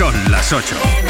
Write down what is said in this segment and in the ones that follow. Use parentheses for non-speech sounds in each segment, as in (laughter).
Son las 8.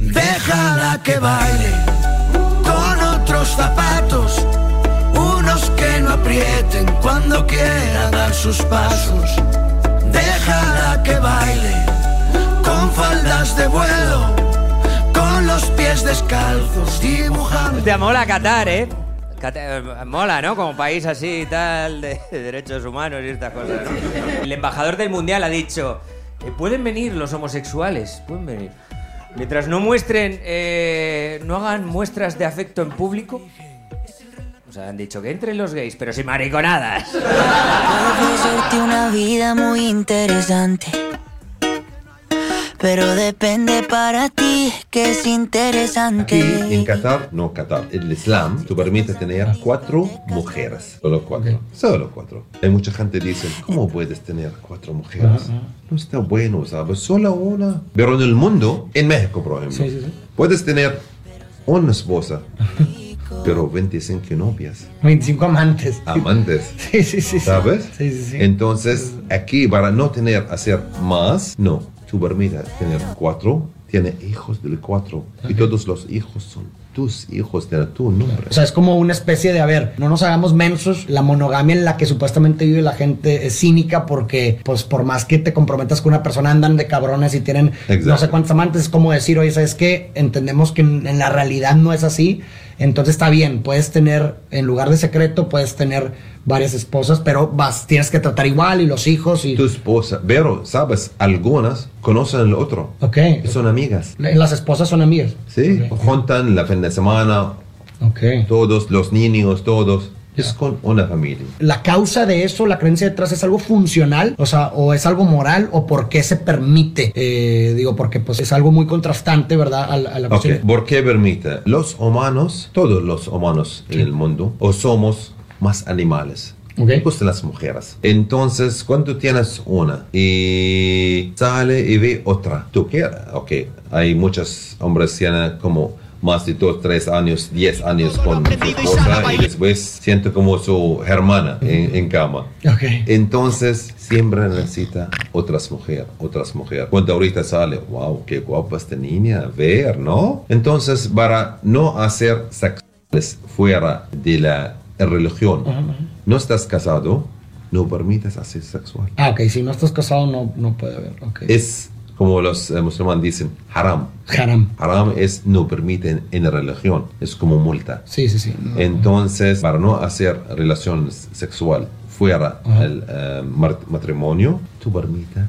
Déjala que baile con otros zapatos. Unos que no aprieten cuando quiera dar sus pasos. Déjala que baile con faldas de vuelo. Con los pies descalzos dibujando. Te mola ¿eh? Qatar, eh, mola, ¿no? Como país así y tal, de, de derechos humanos y estas cosas, ¿no? El embajador del mundial ha dicho: eh, pueden venir los homosexuales, pueden venir. Mientras no muestren, eh, no hagan muestras de afecto en público. O sea, han dicho que entren los gays, pero sin mariconadas. (laughs) Puedo hacerte una vida muy interesante. Pero depende para ti que es interesante. Aquí en Qatar, no Qatar, el Islam te permite tener cuatro mujeres. Solo cuatro. Solo cuatro. Hay mucha gente que dice, ¿cómo puedes tener cuatro mujeres? No está bueno, ¿sabes? Solo una. Pero en el mundo, en México, por ejemplo, puedes tener una esposa, pero 25 novias. 25 amantes. Amantes. (laughs) Sí, sí, sí. sí. ¿Sabes? Sí, sí, sí. Entonces, aquí para no tener, hacer más, no. Permites tener cuatro, tiene hijos del cuatro. Y todos los hijos son tus hijos, de tu nombre. O sea, es como una especie de, a ver, no nos hagamos mensos, la monogamia en la que supuestamente vive la gente es cínica porque, pues, por más que te comprometas con una persona, andan de cabrones y tienen no Exacto. sé cuántos amantes, es como decir, oye, ¿sabes qué? Entendemos que en, en la realidad no es así, entonces está bien, puedes tener, en lugar de secreto, puedes tener varias esposas, pero vas, tienes que tratar igual y los hijos y... Tu esposa, pero, ¿sabes? Algunas conocen al otro. Ok. Y son amigas. Las esposas son amigas. Sí, juntan la fin de semana, Ok. todos los niños, todos. Es con una familia. la causa de eso, la creencia detrás es algo funcional, o sea, o es algo moral, o por qué se permite. Eh, digo, porque pues es algo muy contrastante, ¿verdad? A, la- a la. ¿por qué permite? Los humanos, todos los humanos en el mundo, o somos más animales. Ok. Me gustan las mujeres. Entonces, cuando tienes una y sale y ve otra, tú quieres, ok, hay muchos hombres que tienen como más de 2, 3 años, 10 años con su esposa y después siente como su hermana en, en cama. Ok. Entonces, siempre necesita otras mujeres, otras mujeres. Cuando ahorita sale, wow, qué guapa esta niña, a ver, ¿no? Entonces, para no hacer sexuales fuera de la religión, no estás casado, no permites hacer sexual. Ah, ok, si no estás casado no, no puede haber. Ok. Es como los eh, musulmanes dicen, haram. Haram. Haram es no permiten en la religión, es como multa. Sí, sí, sí. No. Entonces, para no hacer relaciones sexual fuera del eh, matrimonio, tú permites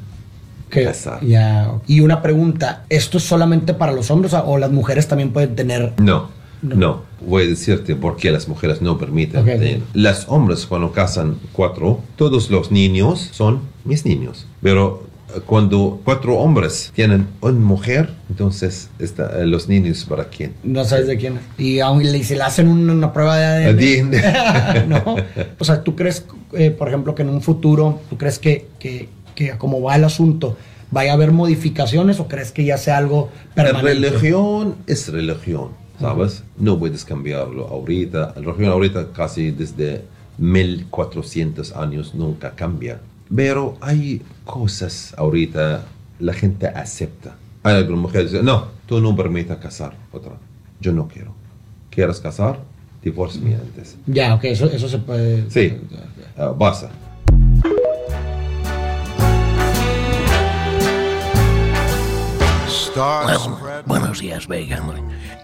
Que- casar. ya. Y una pregunta, ¿esto es solamente para los hombres o las mujeres también pueden tener... No, no, Voy a decirte por qué las mujeres no permiten. Ok. tener. Las hombres cuando casan cuatro, todos los niños son mis niños. Pero cuando cuatro hombres tienen una mujer, entonces está, eh, los niños para quién? No sabes de quién. Y aún le, si le hacen una, una prueba de ADN. (laughs) No. O sea, ¿tú crees, eh, por ejemplo, que en un futuro, ¿tú crees que, que, que como va el asunto, vaya a haber modificaciones o crees que ya sea algo La permanente? religión es religión, ¿sabes? No puedes cambiarlo ahorita. La religión ahorita casi desde 1400 años nunca cambia. Pero hay cosas ahorita la gente acepta. Hay algunas mujeres que dicen, no, tú no permitas casar otra. Yo no quiero. ¿Quieres casar? Divorce antes. Ya, ok, eso, eso se puede... Sí, ah, basta. Bueno, buenos días, Vega.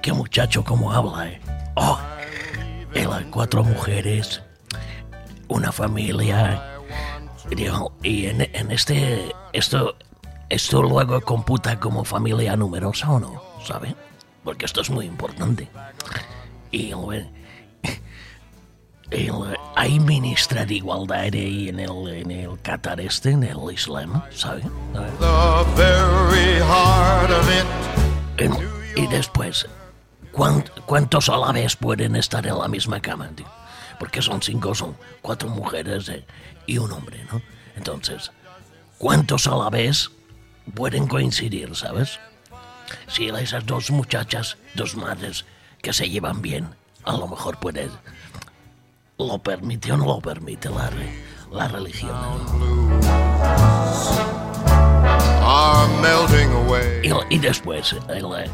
Qué muchacho como habla, ¿eh? Oh, él hay cuatro mujeres, una familia. Digo, Y en, en este, esto, esto luego computa como familia numerosa o no, ¿sabe? Porque esto es muy importante. Y, el- hay ministra de igualdad ahí en el, en el Qatar este, en el Islam, ¿sabes? The very heart of it. En- y después, ¿cuán- ¿cuántos a la vez pueden estar en la misma cama? tío? Porque son cinco, son cuatro mujeres eh, y un hombre, ¿no? Entonces, ¿cuántos a la vez pueden coincidir, sabes? Si esas dos muchachas, dos madres que se llevan bien, a lo mejor puede... Lo permite o no lo permite la, re- la religión. Y, y después, el, eh,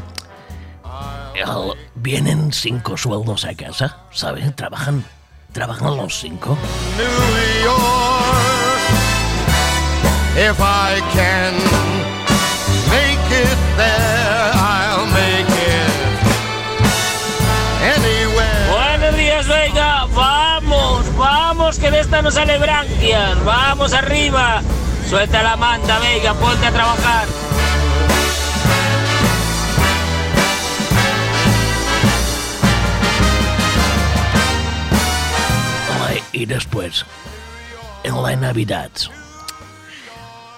el- vienen cinco sueldos a casa, ¿sabes? Trabajan, trabajan los cinco. New York. If I can make it there, I'll make it anywhere. Buenos días, venga, vamos, vamos, que de esta no sale branquias, vamos arriba. Suelta la manta, venga, ponte a trabajar. Y después, en la Navidad,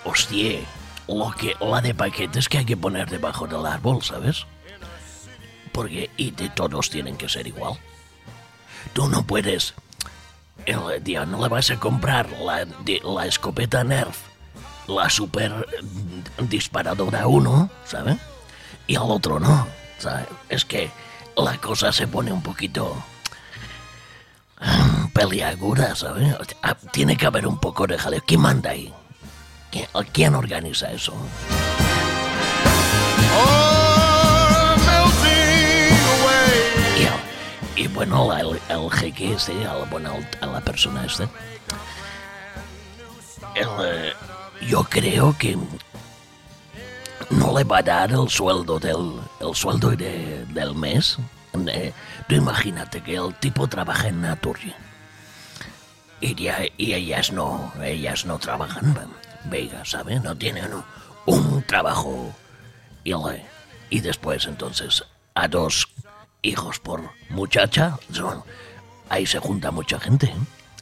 hostia, lo que, la de paquetes que hay que poner debajo del árbol, ¿sabes? Porque, y de todos tienen que ser igual. Tú no puedes, el día no le vas a comprar la, la escopeta Nerf, la super mm, disparadora 1, ¿sabes? Y al otro no, ¿sabes? Es que la cosa se pone un poquito peliaguda, ¿sabes? Ah, Tiene que haber un poco de jaleo. ¿Quién manda ahí? ¿Quién, organiza eso? Y, bueno, el, el jeque este, bueno, a la persona este, yo creo que no le va a dar el sueldo del, el sueldo de- del mes. Eh, tú imagínate que el tipo trabaja en Naturgy. Y, ya- y ellas no, ellas no trabajan, Vega, ¿sabes? No tienen un, trabajo. Y, después entonces a dos hijos por muchacha, ahí se junta mucha gente.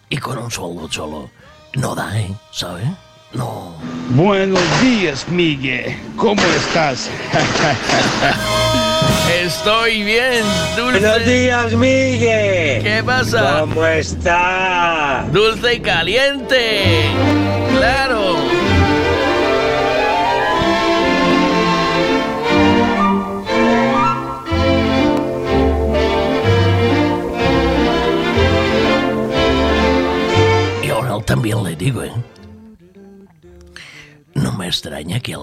Y con un sueldo solo no da, ¿eh? ¿Sabes? No. Buenos días, Miguel. ¿Cómo estás? (laughs) Estoy bien, Dulce. Buenos días, Miguel. ¿Qué pasa? ¿Cómo está? Dulce y caliente. Claro. Y ahora también le digo, ¿eh? No me extraña que,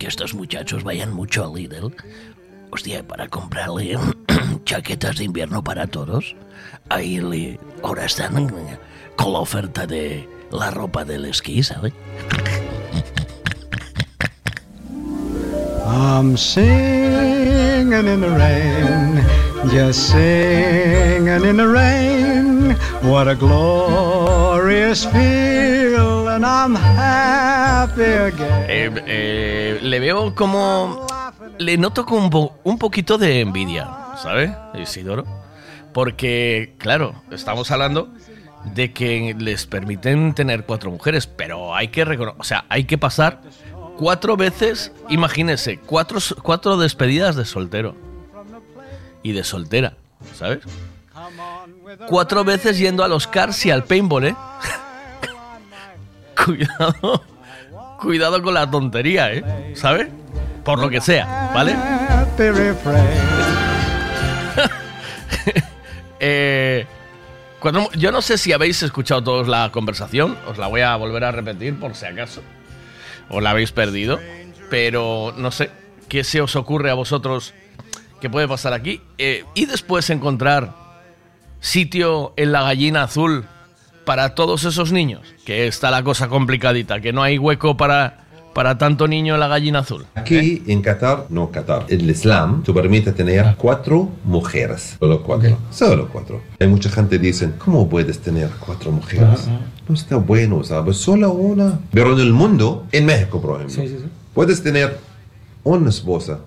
estos muchachos vayan mucho a Lidl. Hostia, para comprarle (clears throat) chaquetas de invierno para todos. Ahí le, ahora están con la oferta de la ropa del esquí, ¿sabes? I'm singing in the rain, just singing in the rain. What a glorious feel, and I'm happy again. Eh, eh, le veo como. Le noto como un, po- un poquito de envidia, ¿sabes, Isidoro? Porque, claro, estamos hablando de que les permiten tener cuatro mujeres, pero hay que reconocer. O sea, hay que pasar cuatro veces, imagínese, cuatro, cuatro despedidas de soltero y de soltera, ¿sabes? Cuatro veces yendo a los cars y al paintball, ¿eh? (laughs) Cuidado. Cuidado con la tontería, ¿eh? ¿Sabes? Por lo que sea, ¿vale? (laughs) Eh, cuando- yo no sé si habéis escuchado todos la conversación, os la voy a volver a repetir por si acaso. O la habéis perdido. Pero no sé, ¿qué se os ocurre a vosotros que puede pasar aquí? Eh, y después encontrar sitio en la gallina azul para todos esos niños. Que está la cosa complicadita, que no hay hueco para, para tanto niño la gallina azul. Aquí en Qatar, no Qatar, el Islam te permite tener cuatro mujeres. Solo cuatro. Solo cuatro. Hay mucha gente que dice, ¿cómo puedes tener cuatro mujeres? No está bueno, ¿sabes? Solo una. Pero en el mundo, en México, por ejemplo, puedes tener una esposa,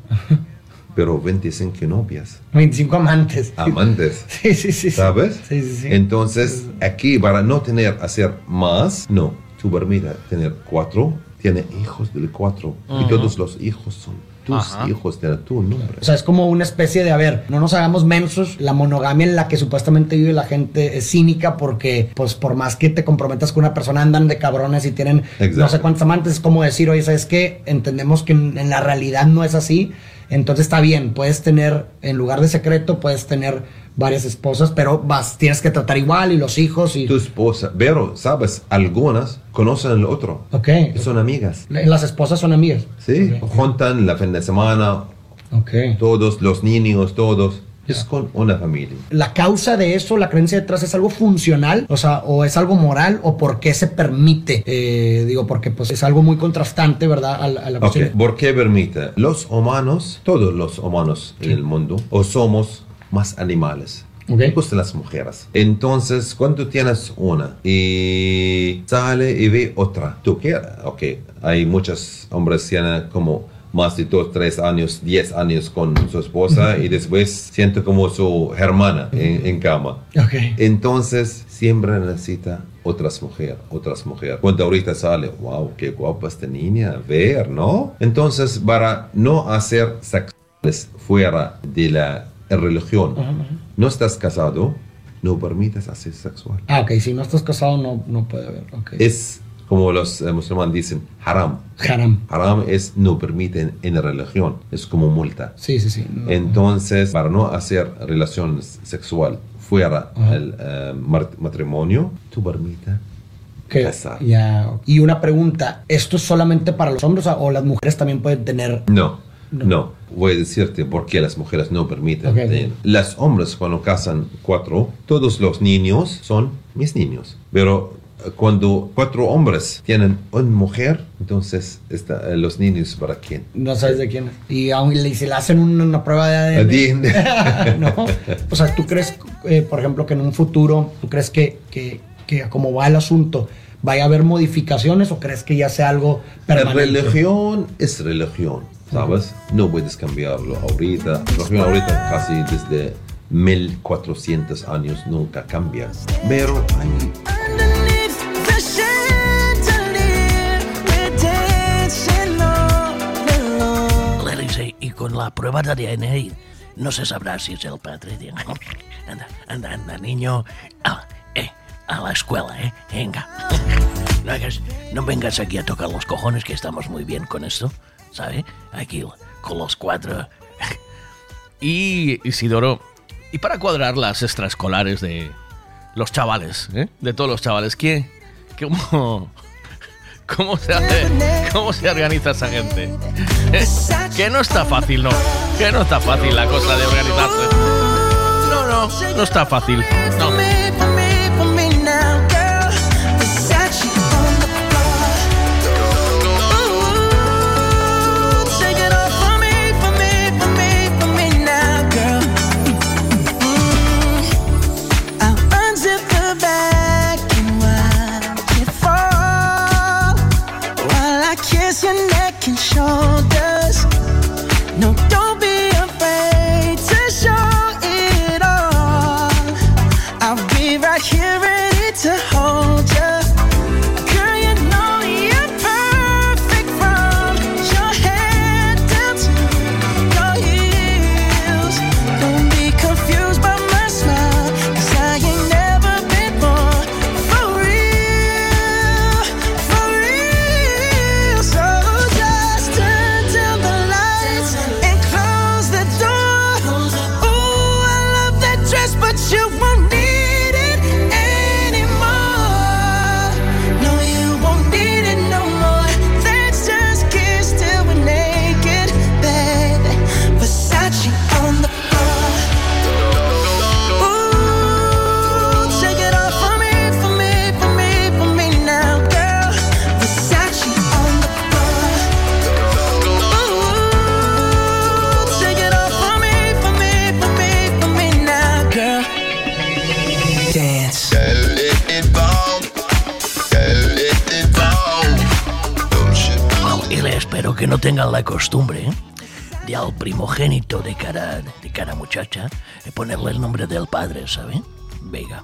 (laughs) pero 25 novias. 25 amantes. Amantes. Sí, (laughs) sí, sí. sí. ¿Sabes? Sí, sí, sí. Entonces, aquí para no tener, hacer más, no. Tu permite tener cuatro, tiene hijos del cuatro. Y todos los hijos son tus Ajá. hijos, tienen tu nombre. O sea, es como una especie de, a ver, no nos hagamos mensos. La monogamia en la que supuestamente vive la gente es cínica porque, pues, por más que te comprometas con una persona, andan de cabrones y tienen no sé cuántos amantes. Es como decir, oye, ¿sabes qué? Entendemos que en, en la realidad no es así. Entonces está bien, puedes tener, en lugar de secreto, puedes tener varias esposas, pero vas, tienes que tratar igual y los hijos y... Tu esposa, pero, ¿sabes? Algunas conocen al otro. Ok. Son amigas. Las esposas son amigas. Sí, juntan la fin de semana. Todos, los niños, todos. Es con una familia. la causa de eso, la creencia detrás es algo funcional, o sea, o es algo moral, o por qué se permite. Eh, digo, porque pues es algo muy contrastante, ¿verdad? A la, a la Ok, cuestión. ¿por qué permite? Los humanos, todos los humanos en el mundo, o somos más animales. Me gustan las mujeres. Entonces, cuando tienes una y sale y ve otra, tú quieres, ok, hay muchos hombres que tienen como más de dos, tres años, diez años con su esposa y después siente como su hermana en, en cama. Ok. Entonces, siempre necesita otras mujeres, otras mujeres. Cuando ahorita sale, wow, qué guapa esta niña, ver, ¿no? Entonces, para no hacer sexuales fuera de la religión, no estás casado, no permites hacer sexual. Ah, ok, si no estás casado no, no puede haber. ok. Es como los eh, musulmanes dicen, haram. Haram. Haram es no permiten en la religión, es como multa. Sí, sí, sí. no. Entonces, para no hacer relaciones sexual fuera Ajá. del eh, matrimonio, tú permites Que- casar. ya. Y una pregunta, ¿esto es solamente para los hombres o las mujeres también pueden tener... No, no, Voy a decirte por qué las mujeres no permiten. Ok. tener. Las hombres cuando casan cuatro, todos los niños son mis niños. Pero eh, cuando cuatro hombres tienen una mujer, entonces está, eh, los niños para quién? No sabes de quién. Y aún le hacen una, una prueba de ADN. (laughs) No. O sea, ¿tú crees, eh, por ejemplo, que en un futuro, ¿tú crees que, que, que como va el asunto, vaya a haber modificaciones o crees que ya sea algo La permanente? religión es religión, ¿sabes? No puedes cambiarlo ahorita. Ahorita casi desde 1400 años nunca cambia. Pero hay y con la prueba de ADN no se sabrá si es el padre. Anda, anda, anda, niño. Ah, eh, a la escuela, ¿eh? Venga. (laughs) No, hagas- no vengas aquí a tocar los cojones, que estamos muy bien con esto, ¿sabe? Aquí con los cuatro. Y Isidoro, y para cuadrar las extraescolares de los chavales, ¿eh? de todos los chavales, ¿qué, cómo, cómo, se hace, ¿cómo se organiza esa gente? ¿Eh? Que no está fácil, no. Que no está fácil la cosa de organizarse. No, no, no está fácil. No. Neck no tengan la costumbre ¿eh? del primogénito de cada, de cada muchacha, eh, ponerle el nombre del padre, ¿sabe? Venga.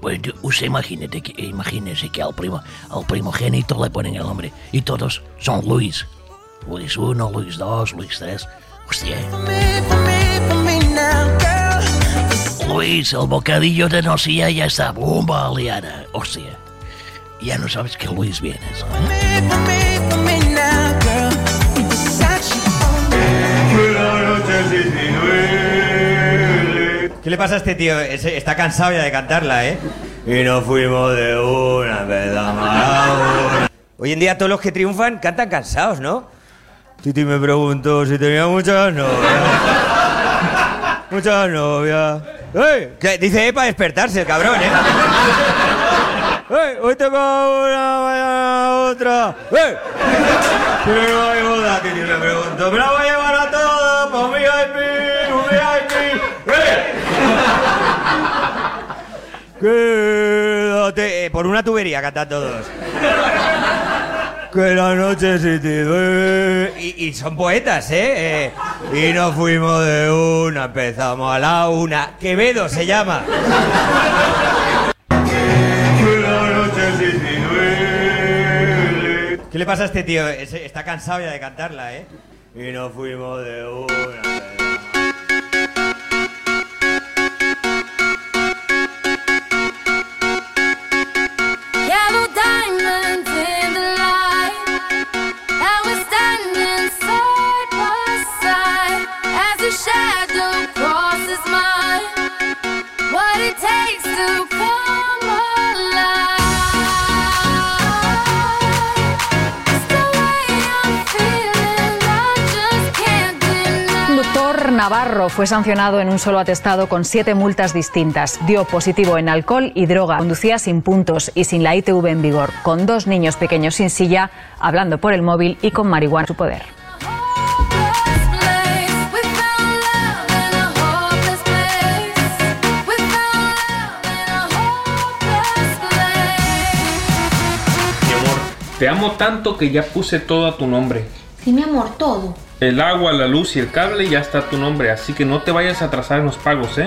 Pues usted imagínate que, imagínese que al, primo, al primogénito le ponen el nombre y todos son Luis. Luis 1, Luis 2, Luis 3. Hostia. Luis, el bocadillo de nocilla ya está. Bomba liada. Hostia. Ya no sabes que Luis viene. ¿sabes? ¿Qué le pasa a este tío? Está cansado ya de cantarla, ¿eh? Y nos fuimos de una vez a una. Hoy en día todos los que triunfan cantan cansados, ¿no? Titi me preguntó si tenía muchas novias. Muchas novias. ¡Ey! ¿Qué? Dice para despertarse el cabrón, ¿eh? ¡Ey! Hoy tengo una, mañana otra. ¡Ey! Hay boda, Titi me preguntó. Me la voy a llevar a todas para un VIP, un VIP. ¡Ey! Quédate. eh, por una tubería cantan todos. Que la noche sí te duele. Y, son poetas, ¿eh? ¿eh? Y nos fuimos de una, empezamos a la una. Quevedo se llama. Que la noche te duele. ¿Qué le pasa a este tío? Está cansado ya de cantarla, ¿eh? Y nos fuimos de una. Navarro fue sancionado en un solo atestado con siete multas distintas. Dio positivo en alcohol y droga. Conducía sin puntos y sin la ITV en vigor, con dos niños pequeños sin silla, hablando por el móvil y con marihuana en su poder. Mi amor, te amo tanto que ya puse todo a tu nombre. Sí, mi amor, todo. El agua, la luz y el cable ya está tu nombre, así que no te vayas a atrasar en los pagos, ¿eh?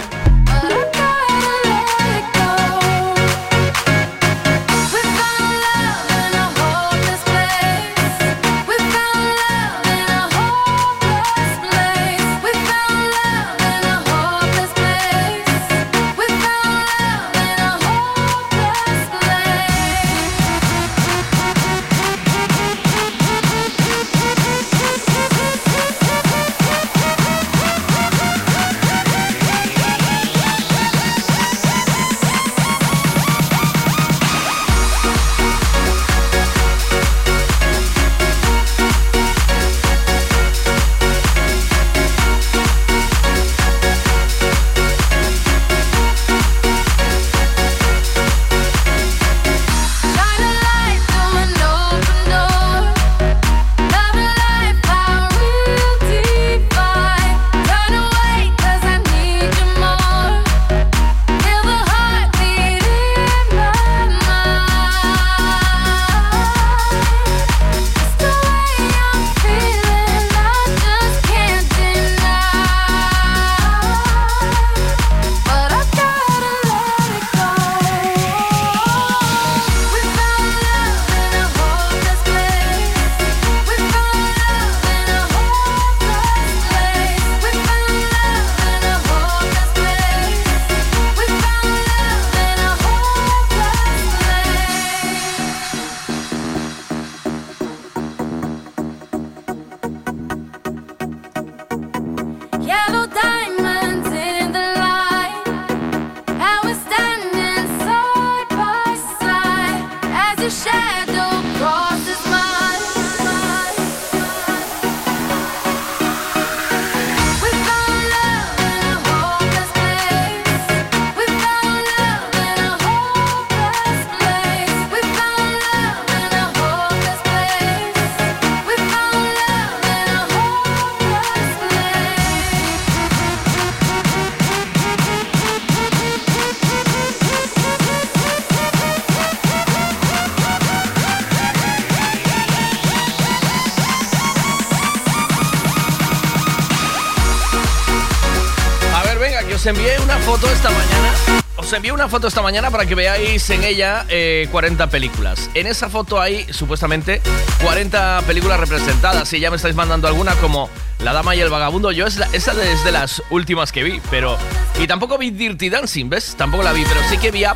Os envié una foto esta mañana para que veáis en ella eh, 40 películas. En esa foto hay supuestamente 40 películas representadas. Y ya me estáis mandando alguna como La Dama y el Vagabundo. Yo es la- esa es de las últimas que vi, pero. Y tampoco vi Dirty Dancing, ¿ves? Tampoco la vi, pero sí que vi Up.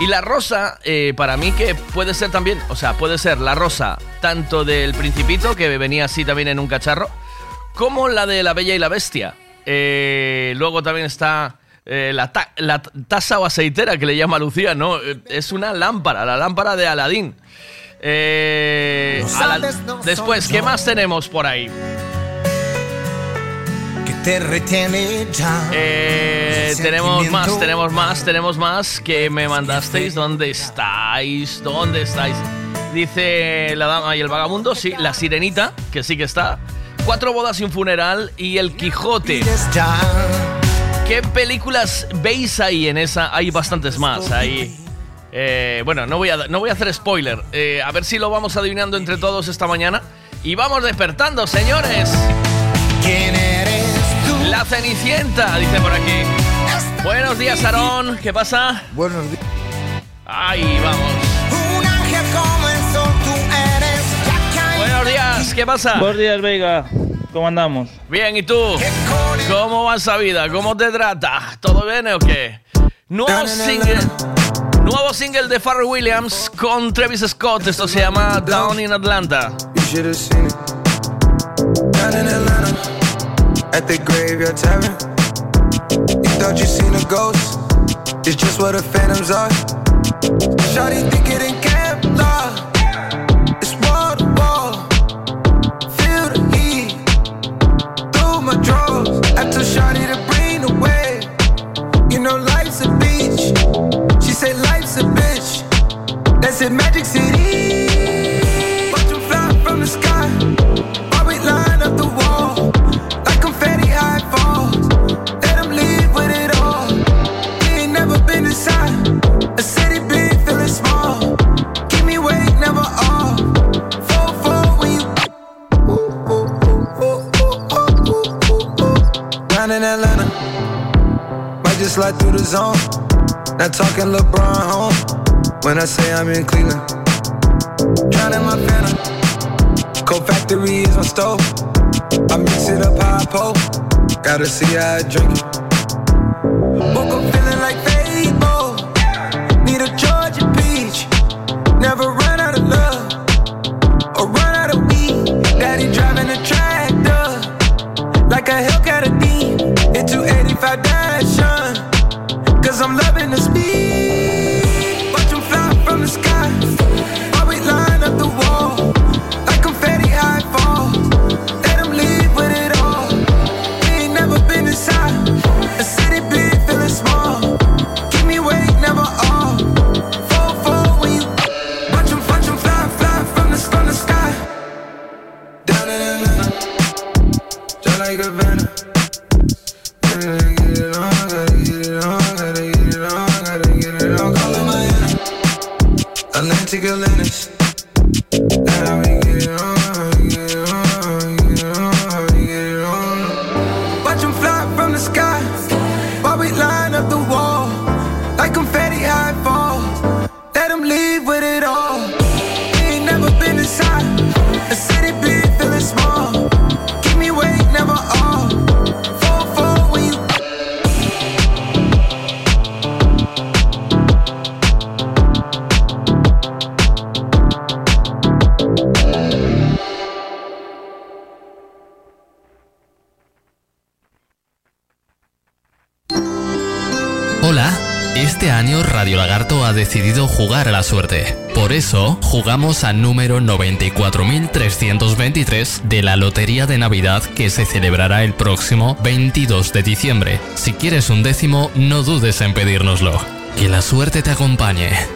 Y la rosa, eh, para mí que puede ser también, o sea, puede ser la rosa tanto del Principito, que venía así también en un cacharro, como la de La Bella y la Bestia. Eh, luego también está eh, la, ta- la taza o aceitera que le llama Lucía, ¿no? Eh, Es una lámpara, la lámpara de Aladín. Eh, Después, ¿qué más tenemos por ahí? que te retiene ya. Eh, tenemos más, tenemos más, tenemos más que me mandasteis. ¿Dónde estáis? ¿Dónde estáis? Dice la dama y el vagabundo, sí, la sirenita, que sí que está. Cuatro bodas y un funeral y el Quijote. ¿Qué películas veis ahí en esa? Hay bastantes más. Hay. eh, bueno, no voy, a, no voy a hacer spoiler. Eh, a ver si lo vamos adivinando entre todos esta mañana. Y vamos despertando, señores. ¿Quién eres tú? La Cenicienta, dice por aquí. Buenos días, Aarón. ¿Qué pasa? Buenos días. Ahí vamos. Un ángel como el sol, tú eres la caída. Buenos días, ¿qué pasa? Buenos días, Vega. ¿Cómo andamos? Bien, ¿y tú? ¿Cómo va esa vida? ¿Cómo te trata? ¿Todo bien o qué? Nuevo single. Nuevo single de Pharrell Williams con Travis Scott. Esto se llama Down in Atlanta. You should have seen it. Down in Atlanta, at the graveyard tavern. You thought you seen a ghost. It's just what the phantoms are. Shawty think it ain't Kevlar. You know life's a beach. She said life's a bitch. That's it, Magic City. Watch 'em fly from the sky. While we line up the wall. Like confetti high falls. Let 'em leave with it all. We ain't never been inside. A city big, feeling small. Keep me awake, never off. Fall, fall when you. Down in Atlanta. Just slide through the zone. Not talking LeBron home. When I say I'm in Cleveland. Drowning my phantom. Cold factory is my stove. I mix it up I pour. Gotta see how I drink it. 'Em leave with it all. We ain't never been inside a city big, feeling small. Ha decidido jugar a la suerte. Por eso, jugamos al número 94.323 de la Lotería de Navidad que se celebrará el próximo 22 de diciembre. Si quieres un décimo, no dudes en pedírnoslo. Que la suerte te acompañe.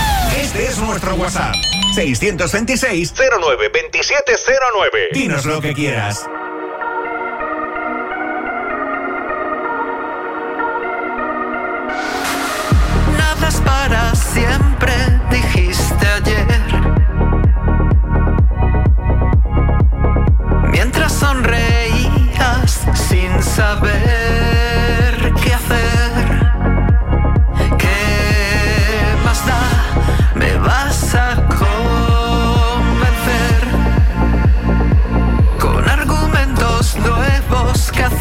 Es nuestro WhatsApp. 626 09 2709. Dinos lo que quieras. Nada es para siempre, dijiste ayer. Mientras sonreías sin saber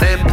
Te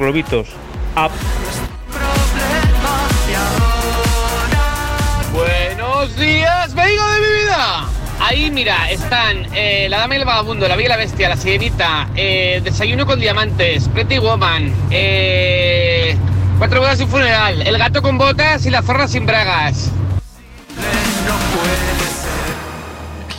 globitos. Up. Buenos días, veiga de mi vida. Ahí, mira, están eh, La Dama y el Vagabundo, La Bella y la Bestia, La Sirenita, eh, Desayuno con Diamantes, Pretty Woman, eh, Cuatro bodas y un funeral, El gato con botas y La zorra sin bragas.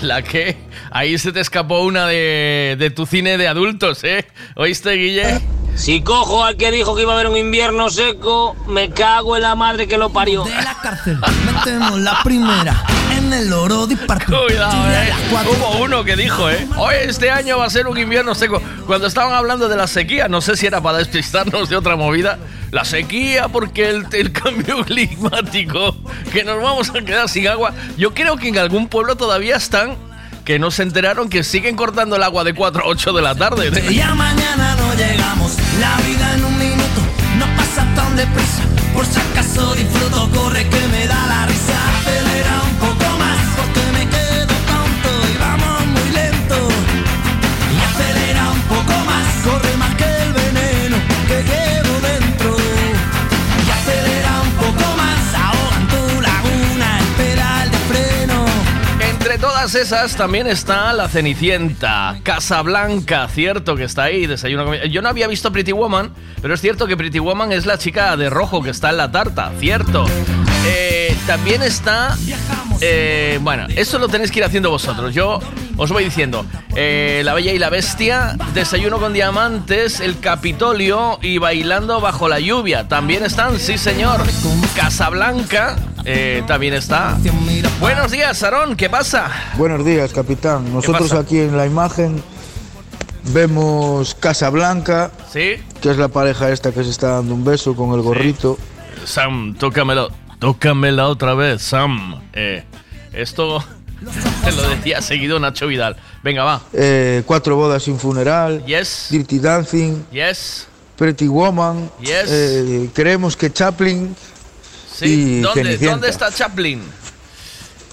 La que ahí se te escapó una de, de tu cine de adultos, ¿eh? ¿Oíste, Guille? Si cojo al que dijo que iba a haber un invierno seco, me cago en la madre que lo parió. Metemos la primera en el oro de Cuidado, eh. Hubo uno que dijo, ¿eh? Hoy este año va a ser un invierno seco. Cuando estaban hablando de la sequía, no sé si era para despistarnos de otra movida. La sequía, porque el, el (laughs) cambio climático, que nos vamos a quedar sin agua. Yo creo que en algún pueblo todavía están que no se enteraron que siguen cortando el agua de 4 a 8 de la tarde. Ya mañana deprisa. Por si acaso disfruto, corre que me da la risa. Acelera un poco más, porque me quedo tonto y vamos muy lento. Y acelera un poco más, corre más que el veneno que llevo dentro. Y acelera un poco más, ahoga en tu laguna el pedal de freno. Entre todas esas también está La Cenicienta, Casablanca, cierto que está ahí, desayuno Yo no había visto Pretty Woman, pero es cierto que Pretty Woman es la chica de rojo que está en la tarta, cierto. Eh, también está... eh, bueno, eso lo tenéis que ir haciendo vosotros. Yo os voy diciendo, eh, La Bella y la Bestia, Desayuno con Diamantes, El Capitolio y Bailando bajo la lluvia. También están, sí señor. Casablanca eh, también está. Buenos días, Aarón, ¿qué pasa? Buenos días, capitán. Nosotros aquí en la imagen vemos Casa Blanca, ¿Sí? que es la pareja esta que se está dando un beso con el gorrito. Sam, tócamelo. Tócamela otra vez, Sam. Eh, esto (laughs) te lo decía seguido Nacho Vidal. Venga, va. Eh, cuatro bodas sin funeral. Yes. Dirty Dancing. Yes. Pretty Woman. Yes. eh, creemos que Chaplin. Sí. y ¿Dónde. ¿Dónde está Chaplin?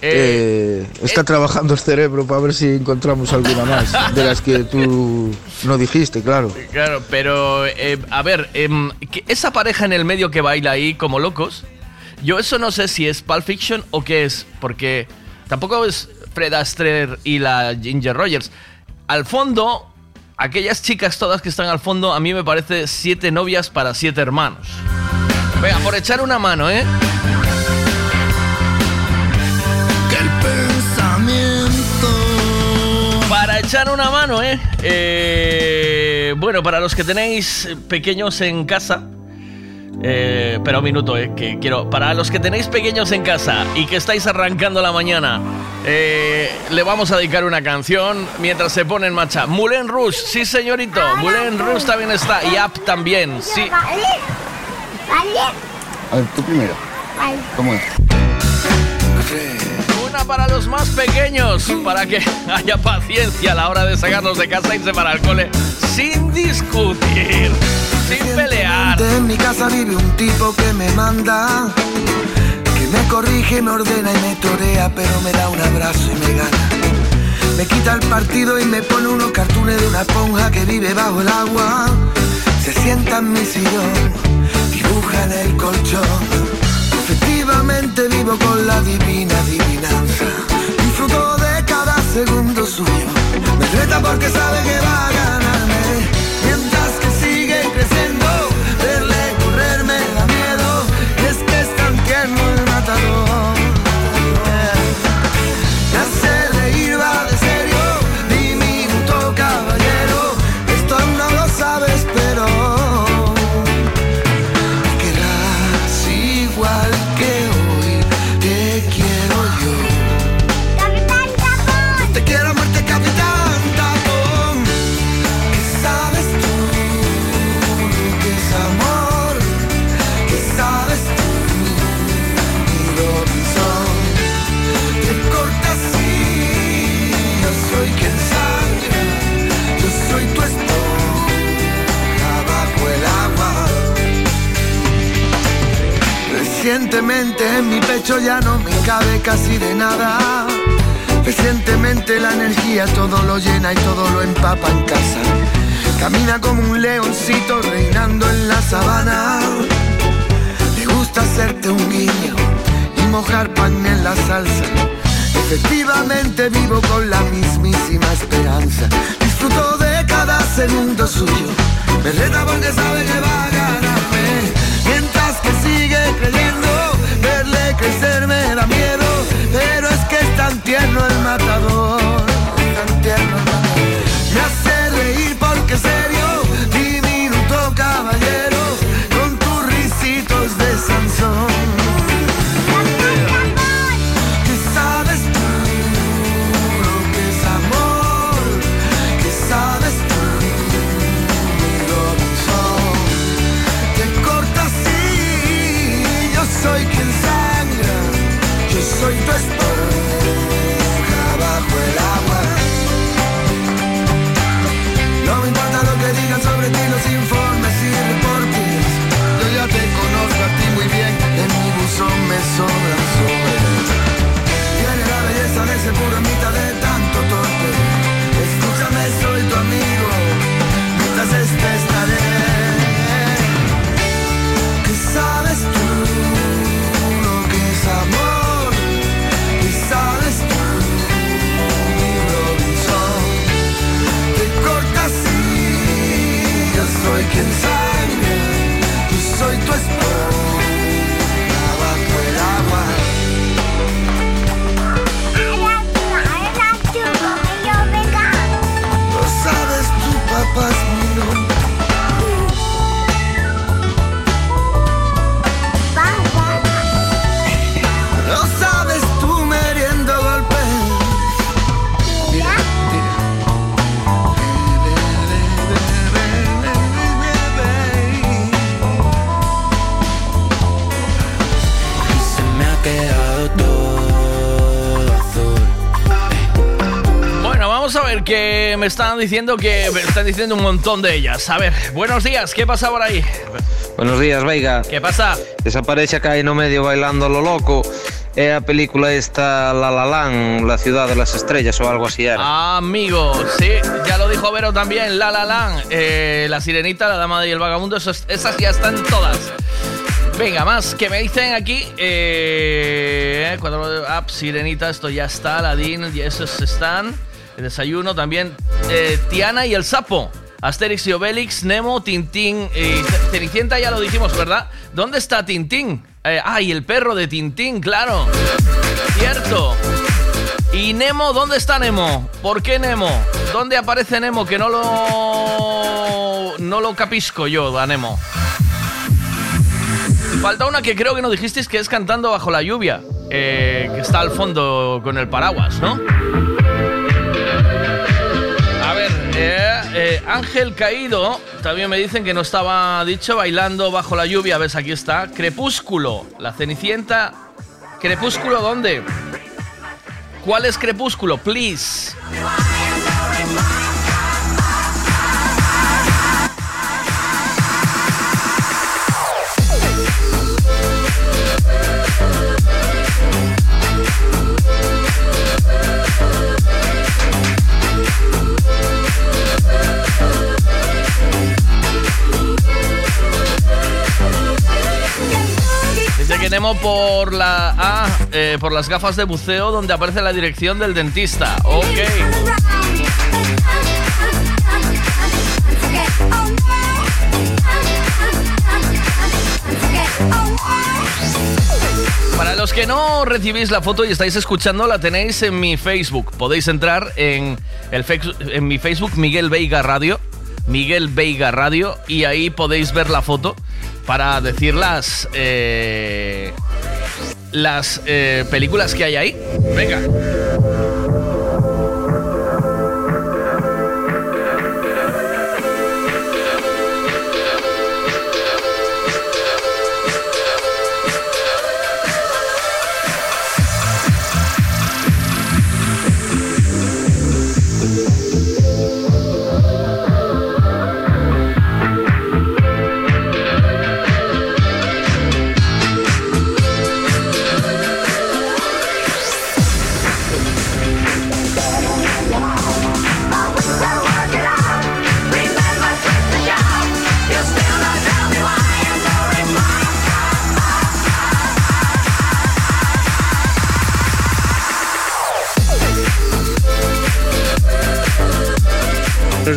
Eh, está trabajando el cerebro para ver si encontramos alguna más de las que tú no dijiste, claro. Claro, pero eh, a ver, em, esa pareja en el medio que baila ahí como locos, yo eso no sé si es Pulp Fiction o qué es, porque tampoco es Fred Astaire y la Ginger Rogers. Al fondo, aquellas chicas todas que están al fondo, a mí me parece siete novias para siete hermanos. Venga, por echar una mano, ¿eh? Echar una mano, ¿eh? Eh, Bueno, para los que tenéis pequeños en casa. eh, espera un minuto, eh, que quiero. Para los que tenéis pequeños en casa y que estáis arrancando la mañana, eh, le vamos a dedicar una canción mientras se pone en marcha. Moulin Rouge, sí, señorito. Moulin Rouge también está. Y Up también, sí. A ver, tú primero. ¿Cómo es? Para los más pequeños, para que (laughs) haya paciencia a la hora de sacarlos de casa y irse para el cole sin discutir, sin pelear. En mi casa vive un tipo que me manda, que me corrige, me ordena y me torea, pero me da un abrazo y me gana. Me quita el partido y me pone unos cartones de una esponja que vive bajo el agua. Se sienta en mi sillón, dibuja en el colchón. Efectivamente vivo con la divina adivinanza. Disfruto de cada segundo suyo. Me reta porque sabe que va a ganarme. Mientras que sigue creciendo, Recientemente en mi pecho ya no me cabe casi de nada. Recientemente la energía todo lo llena y todo lo empapa en casa. Camina como un leoncito reinando en la sabana. Le gusta hacerte un guiño y mojar pan en la salsa. Efectivamente vivo con la mismísima esperanza. Disfruto de cada segundo suyo. Me reta porque sabe que va a ganarme. Mientras que sigue creyendo, crecer me da miedo. Pero es que es tan tierno el matador. Ver que me están diciendo que me están diciendo un montón de ellas. A ver, buenos días, ¿qué pasa por ahí? Buenos días, Veiga. ¿Qué pasa? Desaparece acá aí no medio bailando lo loco. É a película esta La La Land, La ciudad de las estrellas o algo así era. Amigo, sí, ya lo dijo Vero también, La La Land, eh, La Sirenita, La Dama y el Vagabundo, esos- esas ya están todas. Venga, más, que me dicen aquí, eh, cuadro de app, Sirenita, esto ya está, Aladdin, y esos están, el desayuno también, eh, Tiana y el Sapo, Asterix y Obelix, Nemo, Tintín, y Cenicienta ya lo dijimos, ¿verdad? ¿Dónde está Tintín? Eh, ah, y el perro de Tintín, claro, cierto. ¿Y Nemo? ¿Dónde está Nemo? ¿Por qué Nemo? ¿Dónde aparece Nemo? Que no lo. No lo capisco yo a Nemo. Falta una que creo que no dijisteis que es cantando bajo la lluvia. eh, que está al fondo con el paraguas, ¿no? Eh, Ángel Caído. También me dicen que no estaba dicho bailando bajo la lluvia. ¿Ves? Aquí está. Crepúsculo. La Cenicienta. ¿Crepúsculo dónde? ¿Cuál es Crepúsculo? Please. Nemo por la eh, por las gafas de buceo donde aparece la dirección del dentista. Ok. Para los que no recibís la foto y estáis escuchando, la tenéis en mi Facebook. Podéis entrar en, el en mi Facebook Miguel Veiga Radio. Miguel Veiga Radio. Y ahí podéis ver la foto para decir las, eh, las eh, películas que hay ahí. Venga.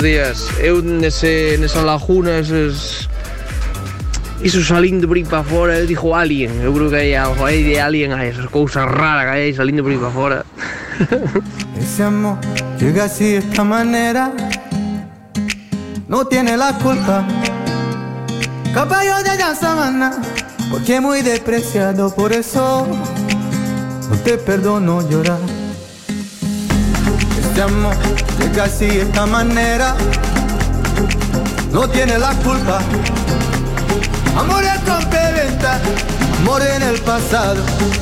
Días. Eu nese, nesa laguna, esos... Iso salindo por aí para fora, eu dixo alien. Eu creo que hai algo aí de alien, hai esas cousas raras que hai aí salindo por aí para fora. (laughs) Ese amor llega así de esta manera, no tiene la culpa. Caballo de la sabana, porque muy despreciado, por eso no te perdono llorar. Este amor llega así de esta manera, no tiene la culpa. Amor es complementa, amor en el pasado.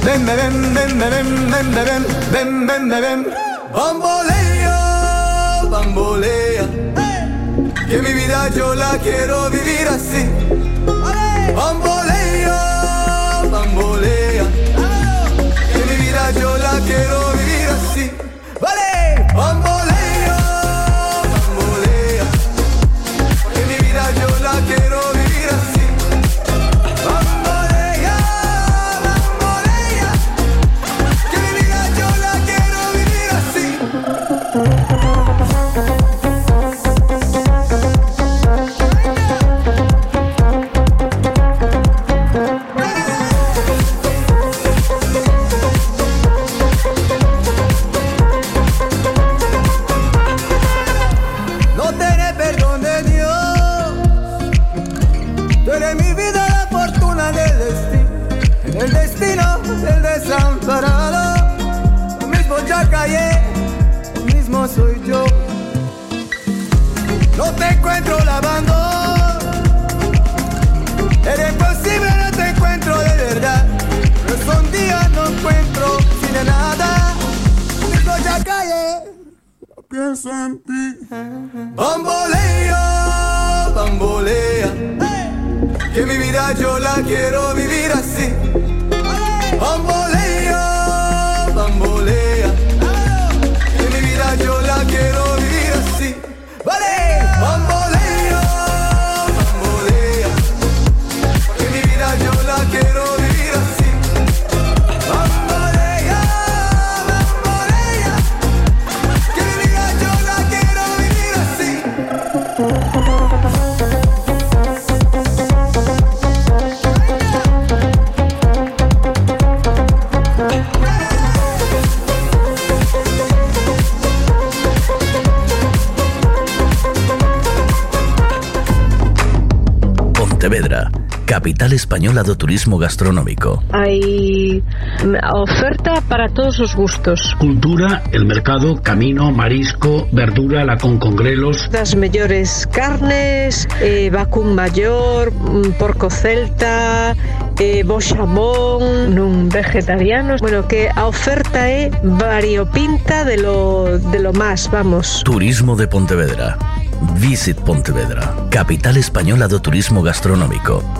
Ven, ven, ven, ven, ven, ven, ven, ven, ven, ven, ven, ven. Bambolea, bambolea. Que mi vida yo la quiero vivir así. Bambolea, bambolea. Que mi vida yo la quiero vivir así. Vale, bambolea, española do turismo gastronómico. Hay oferta para todos os gustos. Cultura, el mercado, camino, marisco, verdura, la con congrelos. Das mellores carnes, eh, vacún maior, mm, porco celta, eh, bo xamón, nun vegetarianos. Bueno, que a oferta é variopinta de lo, de lo más, vamos. Turismo de Pontevedra. Visit Pontevedra, capital española do turismo gastronómico.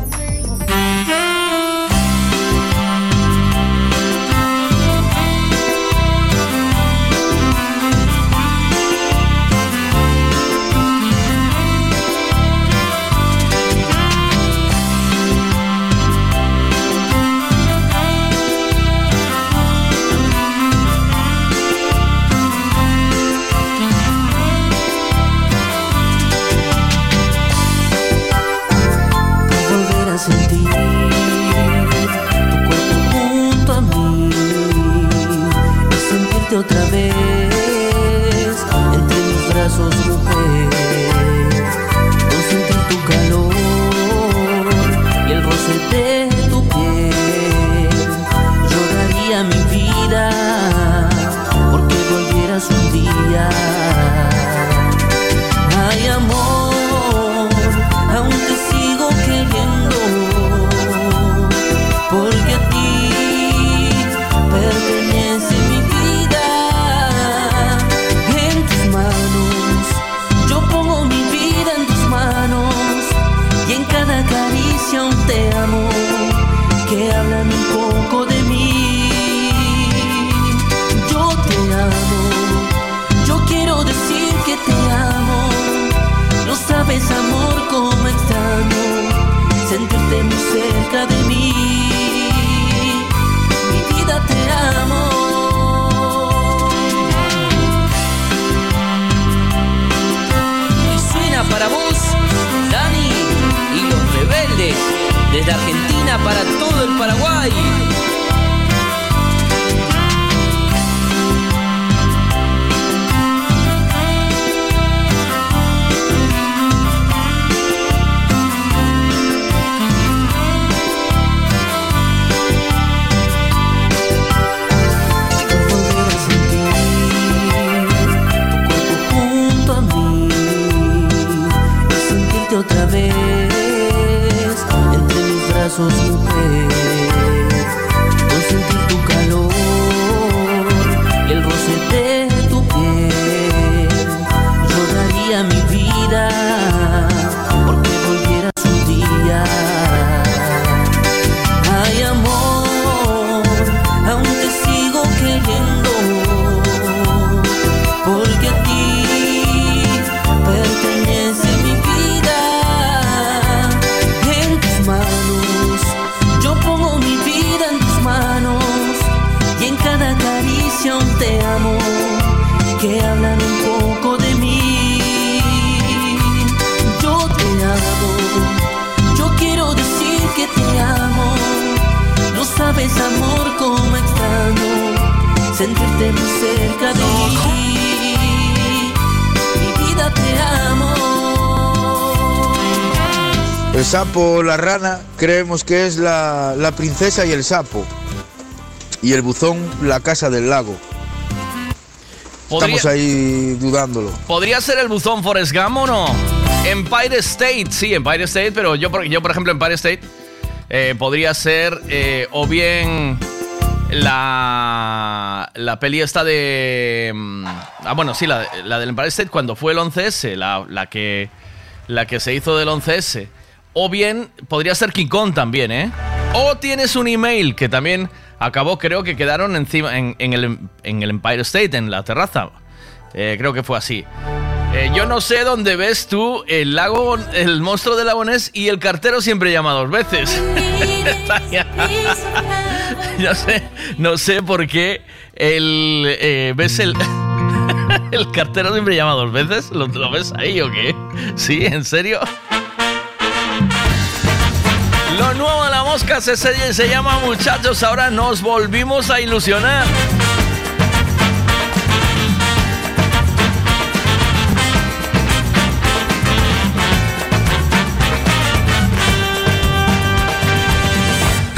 La rana, creemos que es la, la princesa y el sapo. Y el buzón, la casa del lago. Podría- Estamos ahí dudándolo. ¿Podría ser el buzón Forrest Gump o no? Empire State, sí, Empire State, pero yo, por- yo por ejemplo, Empire State eh, podría ser eh, o bien la, la peli esta de... mm, Ah, bueno, sí, la, la del Empire State cuando fue el 11S, la, la que, la que se hizo del 11S. O bien podría ser King Kong también, ¿eh? O tienes un email que también acabó, creo que quedaron encima en, el, en el Empire State, en la terraza. Eh, creo que fue así. Eh, yo no sé dónde ves tú el lago, el monstruo del lago Ness y el cartero siempre llama dos veces. (laughs) Yo sé, no sé por qué el eh, ves el (laughs) el cartero siempre llama dos veces. ¿Lo, lo ves ahí o qué? Sí, en serio. Nuevo de la mosca se, se, se llama muchachos. Ahora nos volvimos a ilusionar.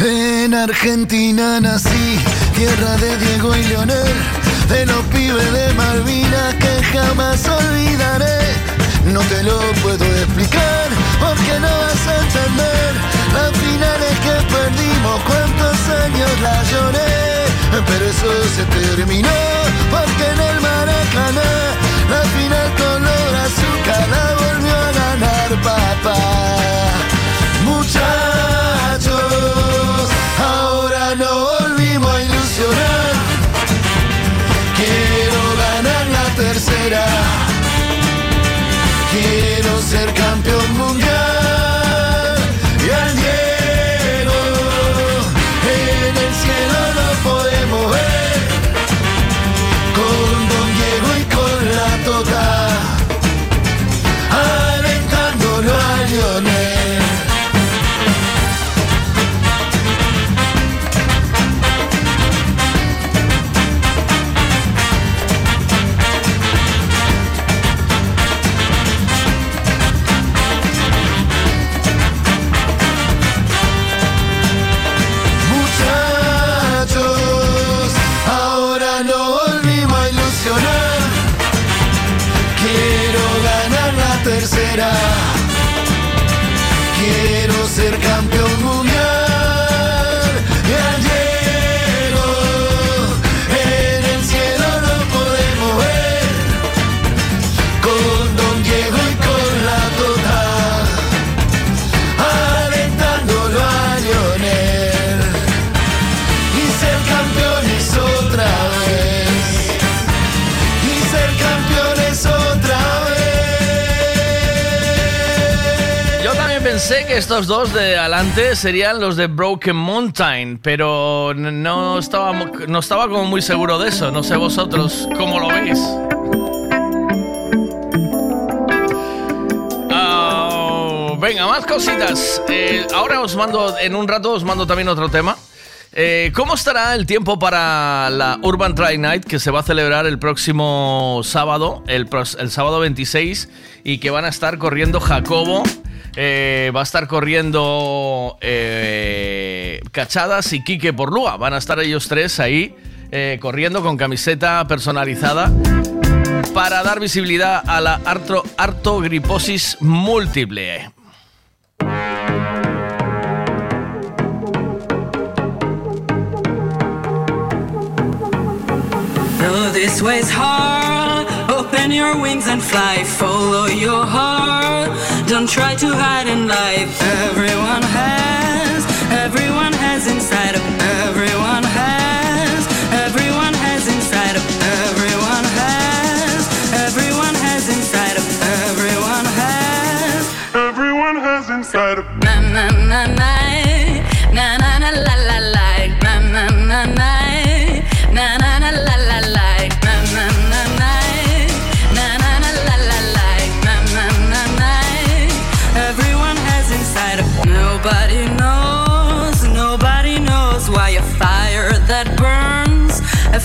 En Argentina nací, tierra de Diego y Leonel, de los pibes de Malvinas que jamás olvidaré. No te lo puedo explicar porque no vas a entender las finales que perdimos, cuántos años la lloré, pero eso se terminó porque en el Maracaná la final color azúcar la volvió a ganar papá. Muchachos, ahora nos volvimos a ilusionar. Quiero ganar la tercera. Quiero ser campeón mundial. Estos dos de adelante serían los de Broken Mountain, pero no estaba, no estaba como muy seguro de eso. No sé vosotros cómo lo veis. Ah, venga, más cositas. Eh, ahora os mando, en un rato os mando también otro tema. Eh, ¿Cómo estará el tiempo para la Urban Try Night que se va a celebrar el próximo sábado, el sábado 26, y que van a estar corriendo Jacobo, eh, va a estar corriendo eh, Cachadas y Quique Porlúa. Van a estar ellos tres ahí eh, corriendo con camiseta personalizada para dar visibilidad a la artro- artogriposis múltiple. Though this hard, open your wings and fly. Follow your heart. Don't try to hide in life. Everyone has, everyone has inside of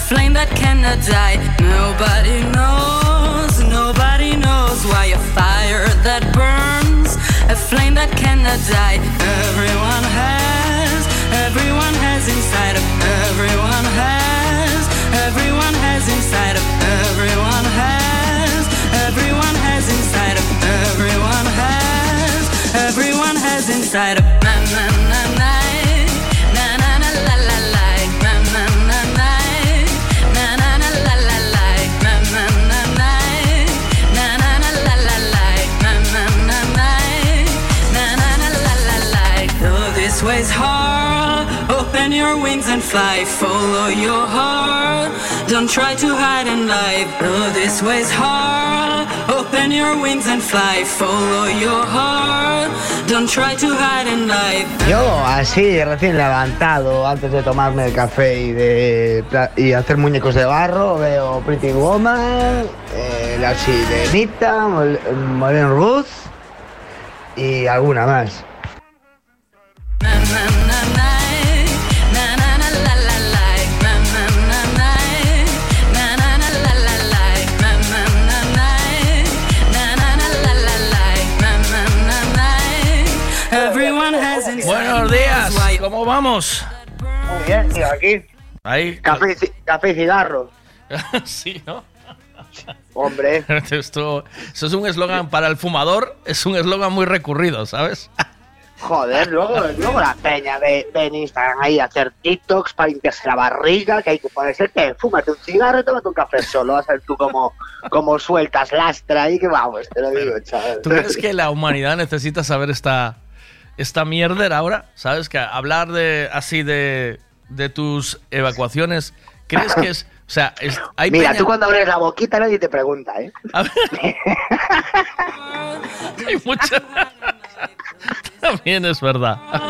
flame that cannot die. Nobody knows, nobody knows why a fire that burns, a flame that cannot die. Everyone has, everyone has inside of everyone has, everyone has inside of everyone has, everyone has inside of everyone has, everyone has inside of Though this way's hard, open your wings and fly. Follow your heart. Don't try to hide in life. Though this way's hard, open your wings and fly. Follow your heart. Don't try to hide in life. Yo, así, recién levantado, antes de tomarme el café y de y hacer muñecos de barro, veo Pretty Woman, eh, La Sirenita, Mol- Moulin Rouge y alguna más. Everyone has inside Buenos días, ¿cómo vamos? Muy bien, tío, aquí. Ahí. Café, café y cigarro. sí, ¿no? Hombre. Esto, eso es un eslogan para el fumador, es un eslogan muy recurrido, ¿sabes? Joder, luego, luego la peña ve, ve en Instagram ahí a hacer TikToks para limpiarse la barriga, que hay que ponerse que fúmate un cigarro y tómate un café solo. Vas a ver tú cómo, cómo sueltas lastra ahí, que vamos, te lo digo, chaval. ¿Tú crees que la humanidad necesita saber esta, esta mierder ahora? ¿Sabes? Que hablar de así de, de tus evacuaciones, ¿crees que es... O sea, es- hay Mira, peña- tú cuando abres la boquita nadie te pregunta, ¿eh? (laughs) hay mucha... También es verdad. (laughs)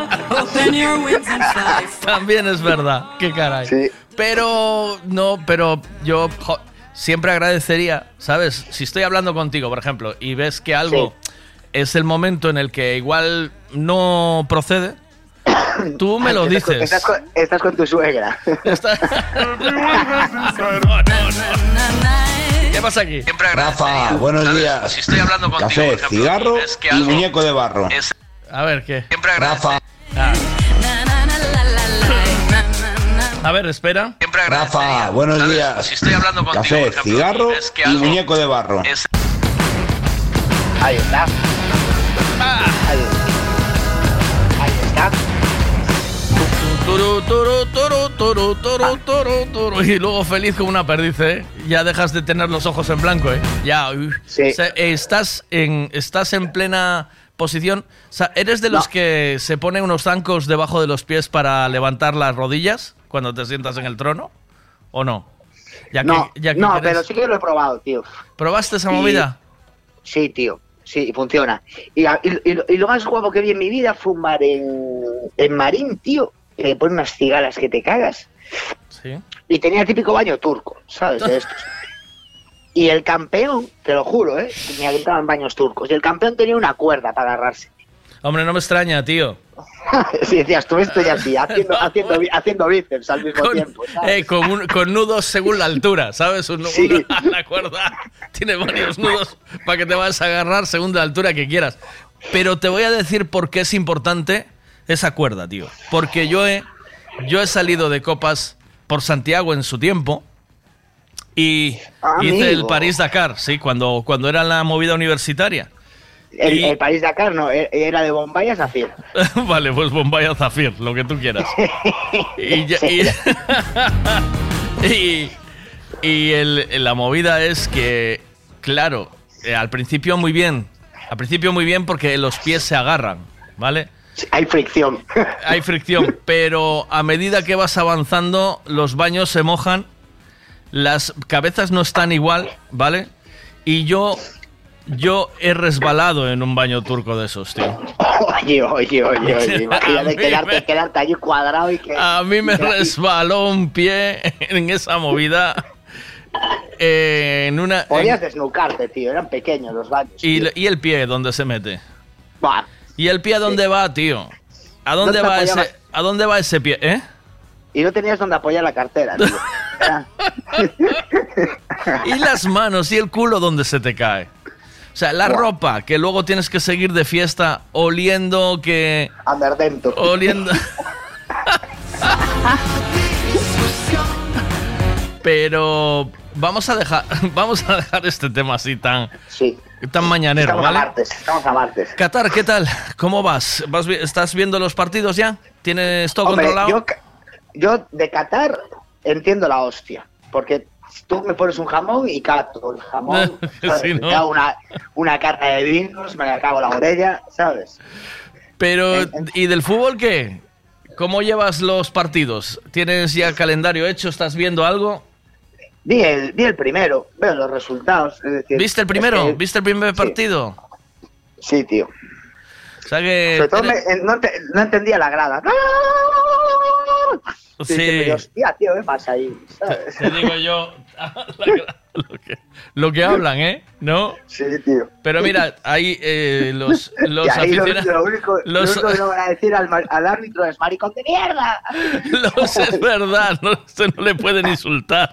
También es verdad. Qué caray. Pero, no, pero yo jo, siempre agradecería, ¿sabes? Si estoy hablando contigo, por ejemplo, y ves que algo es el momento en el que igual no procede, tú me lo Estás con- dices. Estás con, estás con tu suegra. (laughs) ¿Qué pasa aquí? Rafa, buenos días. Si estoy hablando contigo, Café, ejemplo, cigarro y ves que y algo muñeco de barro. A ver, ¿qué? Rafa, A ver, espera. Rafa, buenos días. Si estoy hablando contigo, Café, ejemplo, cigarro y ves que y algo muñeco de barro. Ahí está. Ahí, ahí Turu, turu, turu, turu, turu, turu, turu. Y luego feliz como una perdiz, ¿eh? Ya dejas de tener los ojos en blanco, ¿eh? Ya. O sea, estás, en, estás en plena posición. O sea, ¿eres de los que se ponen unos zancos debajo de los pies para levantar las rodillas cuando te sientas en el trono? ¿O no? Ya que, no, ya que no pero sí que lo he probado, tío. ¿Probaste esa movida? Sí, tío. Sí, funciona. Y, y- y- y lo más guapo que vi en mi vida fue un bar en, en Marín, tío. Que le pone unas cigalas que te cagas. Sí. Y tenía el típico baño turco, ¿sabes? De estos. (laughs) Y el campeón, te lo juro, ¿eh? Tenía que entrar en baños turcos. Y el campeón tenía una cuerda para agarrarse. Hombre, no me extraña, tío. (laughs) Si decías, tú estoy así, haciendo, (laughs) haciendo, bi- haciendo bíceps al mismo tiempo. ¿sabes? Eh, con, un- con nudos según la altura, ¿sabes? Un- Sí. una- la cuerda tiene varios nudos para que te vayas a agarrar según la altura que quieras. Pero te voy a decir por qué es importante esa cuerda, tío. Porque yo he, yo he salido de copas por Santiago en su tiempo y hice el. París-Dakar, sí, cuando, cuando era la movida universitaria. El, el París Dakar no, e- era de Bombay a Zafir. (laughs) vale, pues Bombay a Zafir, lo que tú quieras. (laughs) Y, ya- y- (laughs) y- y el- la movida es que, claro, eh, al principio muy bien. Al principio muy bien porque los pies se agarran, ¿vale? Hay fricción. Hay fricción, pero a medida que vas avanzando, los baños se mojan, las cabezas no están igual, ¿vale? Y yo, yo he resbalado en un baño turco de esos, tío. Oye, oye, oye, oye. (laughs) Imagínate quedarte, me- quedarte allí cuadrado y que. A mí me resbaló un pie (laughs) en esa movida. eh, en una. Podías en- desnucarte, tío. Eran pequeños los baños. y, y el pie, ¿dónde se mete? Va. ¿Y el pie a dónde va, tío? ¿A dónde ¿Dónde va ese, ¿A dónde va ese pie? ¿Eh? Y no tenías donde apoyar la cartera, (laughs) tío. y las manos y el culo donde se te cae. O sea, la ropa que luego tienes que seguir de fiesta oliendo que... Andardento. Oliendo... (laughs) Pero vamos a dejar (laughs) vamos a dejar este tema así tan tan mañanero, Estamos ¿vale? a martes, estamos a martes. Qatar, ¿qué tal? ¿Cómo vas? ¿Vas vi- ¿Estás viendo los partidos ya? ¿Tienes todo Hombre, controlado? yo, yo de Qatar entiendo la hostia, porque tú me pones un jamón y cato el jamón. (laughs) Sí, me ¿no? una, una carta de vinos, me la cago la orella, ¿sabes? Pero, ¿y del fútbol qué? ¿Cómo llevas los partidos? ¿Tienes ya calendario hecho? ¿Estás viendo algo? Vi el, vi el primero, veo los resultados. es decir, ¿Viste el primero? es que- ¿Viste el primer partido? Sí, tío. O sea que... Sobre todo me- no, te- no entendía la grada. Sí. Dije, Hostia, tío, ¿qué pasa ahí? ¿Sabes? Te digo yo (laughs) (laughs) lo que, lo que hablan, ¿eh? ¿No? Sí, tío. Pero mira, ahí eh, los, (laughs) los ahí lo, aficionados... lo único, lo los- único que no van a decir al, al árbitro es maricón de mierda. (laughs) Los es verdad, no, se no le pueden insultar.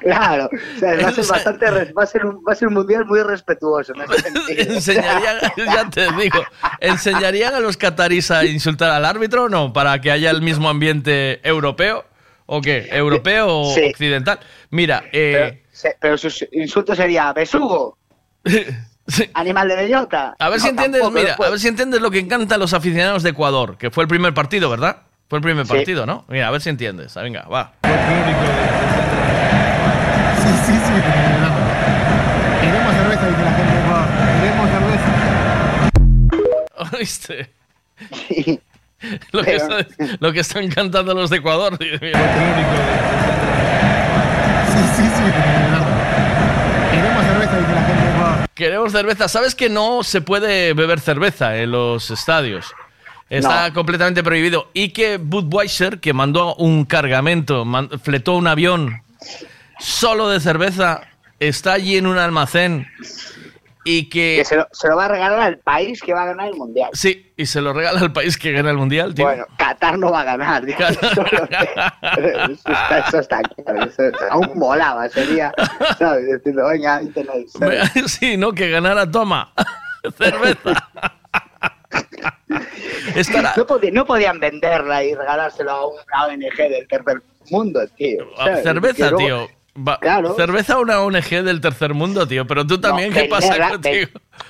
claro, o sea, va a ser bastante, va a ser un, va a ser un mundial muy respetuoso. en ese sentido. Enseñarían, ya te digo, ¿enseñarían a los cataríes a insultar al árbitro o no? Para que haya el mismo ambiente europeo. ¿O qué? ¿Europeo o Sí. occidental? Mira, eh, Se- Pero su insulto sería besugo, (laughs) animal de bellota. a ver si entiendes, tampoco, mira, después. a ver si entiendes lo que encanta a los aficionados de Ecuador, que fue el primer partido, ¿verdad? Fue el primer Sí. partido, ¿no? Mira, a ver si entiendes. Ah, Venga, va. Sí, sí, sí. Queremos cerveza, dice la gente. Queremos cerveza. (laughs) ¿Oíste? (laughs) Lo que, Pero- está- lo que están cantando los de Ecuador. (laughs) Sí, sí, sí. Queremos cerveza, dice la gente. Queremos cerveza. ¿Sabes que no se puede beber cerveza en los estadios? Está completamente prohibido. Y que Budweiser, que mandó un cargamento, man- fletó un avión solo de cerveza, está allí en un almacén y que... Que se lo, se lo va a regalar al país que va a ganar el mundial. Sí, y se lo regala al país que gana el mundial, tío. Bueno, Qatar no va a ganar. tío. (laughs) Eso, está, eso está claro. Eso, aún molaba, sería, ¿sabes? Decirlo, venga, ahí (laughs) sí, ¿no? Que ganara, toma. (laughs) cerveza. Estará- No, podían, no podían venderla y regalárselo a una ONG del tercer mundo, tío. ¿sabes? Cerveza, luego- tío. Va- Claro. Cerveza a una ONG del tercer mundo, tío. Pero tú también, No, ¿qué pasa venderla- contigo?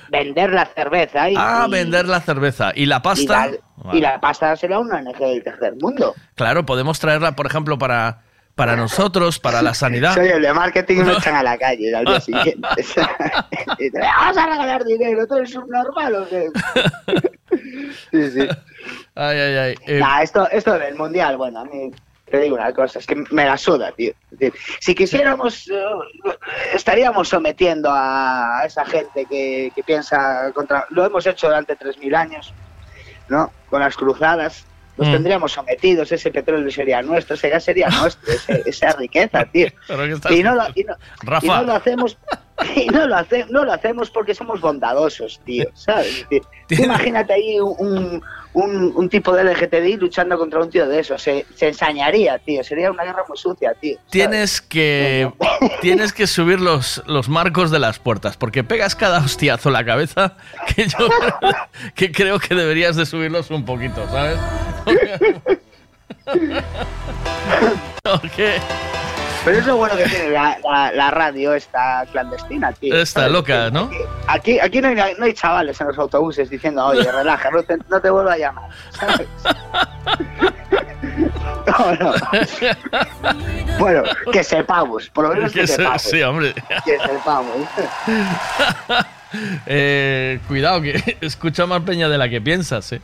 ven- vender la cerveza y, Ah, y- vender la cerveza. ¿Y la pasta? y la, Vale. y la pasta será una ONG del tercer mundo. Claro, podemos traerla, por ejemplo, para, para nosotros, para la sanidad. Soy el de marketing y me echan a la calle al día siguiente. (laughs) Y te, Vamos a regalar dinero, ¿tú eres subnormal o qué? (laughs) Sí, sí. Ay, ay, ay. Eh, Nah, esto, esto del mundial, bueno, a mí te digo una cosa, es que me la suda, tío. Si quisiéramos, eh, estaríamos sometiendo a esa gente que, que piensa contra. Lo hemos hecho durante 3.000 años, ¿no? Con las cruzadas. Los Mm. tendríamos sometidos, ese petróleo sería nuestro, ese gas sería nuestro, ese- esa riqueza, tío. (laughs) ¿Pero estás Y no, lo, y no- Rafa. y no lo hacemos (laughs) (laughs) y no lo, hace- no lo hacemos porque somos bondadosos, tío, ¿sabes? Imagínate ahí un, un, un tipo de LGTBI luchando contra un tío de eso, se, se ensañaría, tío, sería una guerra muy sucia, tío. Tienes que (laughs) tienes que subir los, los marcos de las puertas porque pegas cada hostiazo la cabeza (laughs) que yo que creo que deberías de subirlos un poquito, ¿sabes? Ok. Pero es bueno que tiene la, la- la radio esta clandestina, tío. Está loca, ¿no? Aquí, aquí no, hay, no hay chavales en los autobuses diciendo, oye, (laughs) relaja, no te, no te vuelvo a llamar. ¿sabes? (laughs) No, no. Bueno, que sepamos, por lo menos que, Que se- sepamos. sí, hombre. Que sepamos. (laughs) Eh, cuidado que escucha más peña de la que piensas, ¿eh?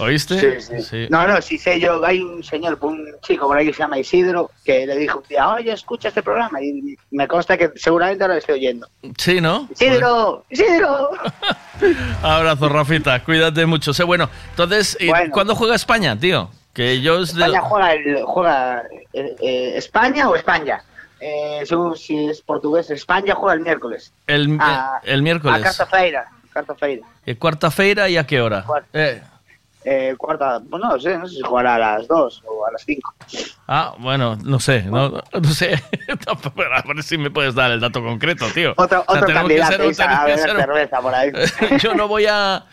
¿Oíste? Sí, sí. No, no, sí sé yo, hay un señor, un chico por ahí que se llama Isidro, que le dijo un día, oye, escucha este programa, y me consta que seguramente ahora lo estoy oyendo. Sí, ¿no? Isidro, Isidro. (laughs) Abrazo, Rafita. Cuídate mucho. Sé bueno. Entonces, ¿y Bueno. ¿cuándo juega España, tío? Que yo es de- España juega, el, juega eh, eh, España o España. Eh, según si es portugués, España juega el miércoles. el, a- el miércoles. A. Cartafeira. ¿Y cuarta feira y a qué hora? Cuarta. Eh, cuarta, pues no sé, no sé si jugará a las 2 o a las 5. Ah, bueno, no sé, no, no sé. (laughs) Pero a ver si me puedes dar el dato concreto, tío. Otro, O sea, otro tenemos que candidato ser- a que beber ser- cerveza por ahí. (laughs) yo no voy a.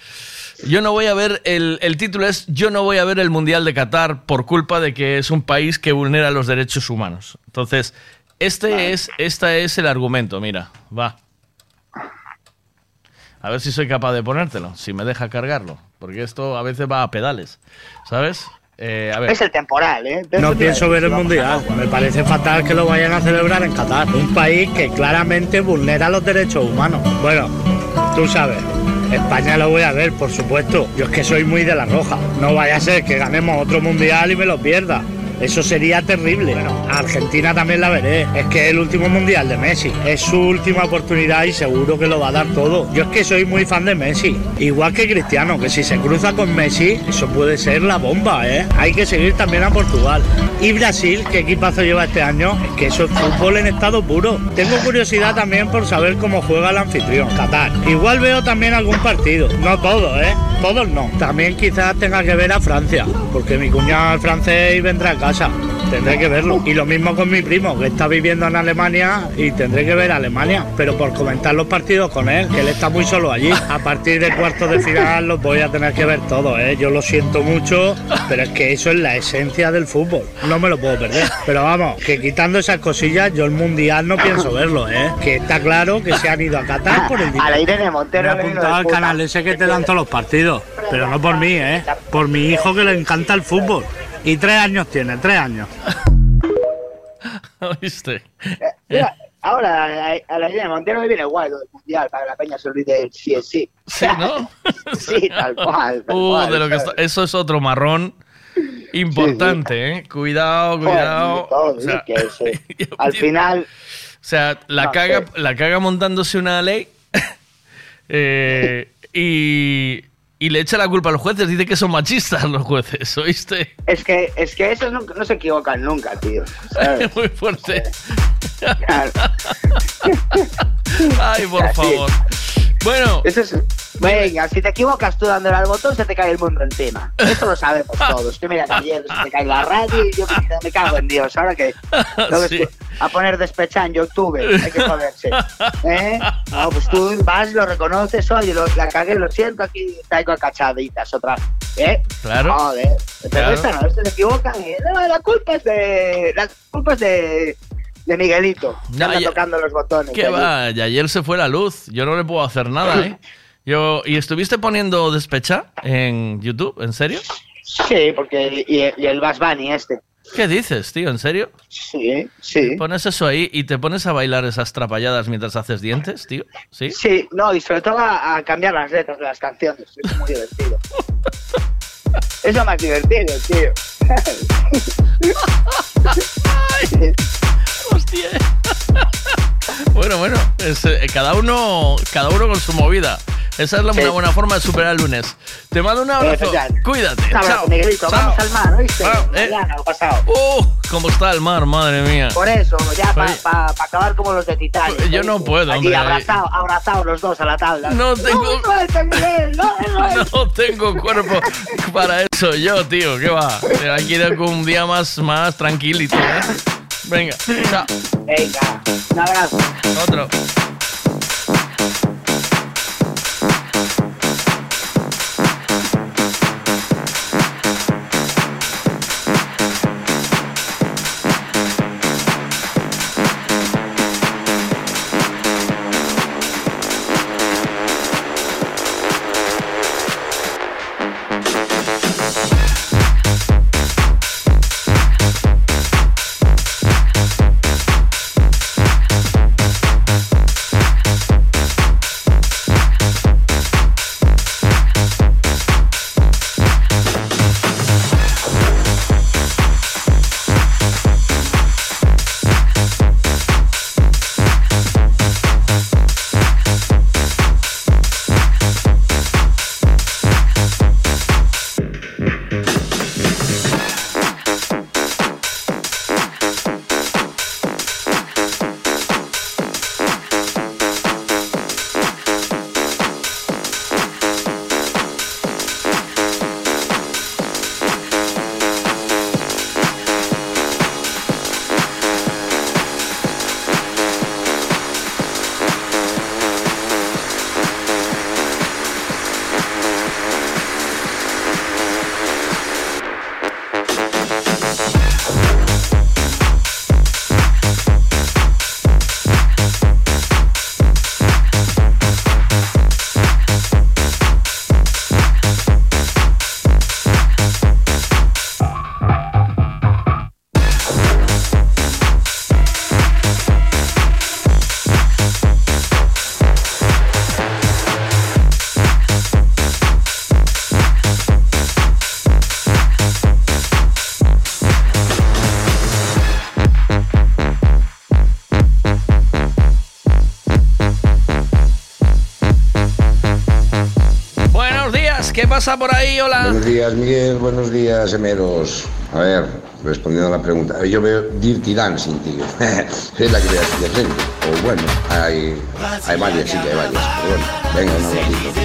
Yo no voy a ver, el, el título es Yo no voy a ver el Mundial de Qatar por culpa de que es un país que vulnera los derechos humanos. Entonces, este es, esta es el argumento, mira, va. A ver si soy capaz de ponértelo, si me deja cargarlo, porque esto a veces va a pedales, ¿sabes? Eh, a ver. Es el temporal, ¿eh? No pienso ver el mundial. Me parece fatal que lo vayan a celebrar en Qatar. Un país que claramente vulnera los derechos humanos. Bueno, tú sabes. España lo voy a ver, por supuesto. Yo es que soy muy de la roja. No vaya a ser que ganemos otro mundial y me lo pierda. Eso sería terrible. Bueno, Argentina también la veré. Es que es el último mundial de Messi. Es su última oportunidad y seguro que lo va a dar todo. Yo es que soy muy fan de Messi. Igual que Cristiano, que si se cruza con Messi, eso puede ser la bomba, ¿eh? Hay que seguir también a Portugal. Y Brasil, ¿qué equipazo lleva este año? Es que eso es fútbol en estado puro. Tengo curiosidad también por saber cómo juega el anfitrión, Qatar. Igual veo también algún partido. No todos, ¿eh? Todos no. También quizás tenga que ver a Francia, porque mi cuñado es francés y vendrá a casa. Tendré que verlo. Y lo mismo con mi primo, que está viviendo en Alemania y tendré que ver a Alemania. Pero por comentar los partidos con él, que él está muy solo allí. A partir de cuartos de final los voy a tener que ver todos, ¿eh? Yo lo siento mucho, pero es que eso es la esencia del fútbol. No me lo puedo perder. Pero vamos, que quitando esas cosillas, yo el mundial no pienso verlo, ¿eh? Que está claro que se han ido a Qatar por el A la Irene Montero me he apuntado al canal ese que te dan todos los partidos. Pero no por mí, ¿eh? Por mi hijo que le encanta el fútbol. Y tres años tiene, tres años. (laughs) ¿Viste? Mira, ahora a la, a la Irene Montero le viene guay lo del mundial para que la peña se olvide sí es sí. Sí, ¿no? (laughs) sí, tal cual. tal Uh, cual, de lo que está- eso es otro marrón importante, ¿eh? Cuidado, cuidado. Joder, O sea, que sí. (laughs) Al final, o sea, la No caga, la caga montándose una ley eh, y, y le echa la culpa a los jueces. Dice que son machistas los jueces, ¿oíste? es que, es que esos nunca- no se equivocan nunca, tío. ¿sabes? (laughs) Muy fuerte. Claro. (laughs) Ay, por Así. favor. Bueno. Eso es- venga, si te equivocas tú dándole al botón, se te cae el mundo encima. Eso lo sabemos (laughs) todos. Tú mira, ayer se te cae la radio y yo me- cago en Dios. Ahora que Sí. A poner despechar en YouTube, hay que joderse. ¿Eh? No, pues tú vas, lo reconoces, oye, lo- la cagué, lo siento, aquí traigo cachaditas otra. ¿Eh? Claro. Joder. Pero Claro. esta no, se equivocan. y, no, la culpa es de. La culpa es de. De Miguelito, que No, anda ya- tocando los botones. ¿Qué allí. va? Y ayer se fue la luz. Yo no le puedo hacer nada, ¿eh? Yo, ¿Y estuviste poniendo despecha en YouTube? ¿En serio? Sí, porque. Y, y el Bass Bunny este. ¿Qué dices, tío? ¿En serio? Sí, sí. ¿Pones eso ahí y te pones a bailar esas trapalladas mientras haces dientes, tío? ¿Sí? Sí, no, y sobre todo a, a cambiar las letras de las canciones. Es muy divertido. es lo más divertido, tío. (laughs) Hostia. (laughs) Bueno, bueno, es, eh, cada uno cada uno con su movida. Esa es la, Sí. una buena forma de superar el lunes. Te mando un abrazo. Efectivamente. Cuídate. Un abrazo, Chao. Chao. Vamos al mar, ¿oíste? Vamos, eh. Mañana, pasado. Uh, cómo está el mar, madre mía. Por eso, ya para Oye. acabar como los de Titanic. Yo no ¿oíste? puedo, Allí hombre. abrazados abrazados los dos a la tabla. No tengo- No, no sueltes. (laughs) No tengo cuerpo para eso yo, tío. ¿Qué va? Hay que ir un día más, más tranquilito, ¿eh? Venga, chao. Venga, un abrazo. Otro. Días, Miguel. Buenos días, Emeros. A ver, respondiendo a la pregunta. Yo veo Dirty Dancing, tío. (laughs) es la que veo aquí de frente. O bueno, hay, hay varias, sí que hay varias. Pero bueno, venga, un abracito.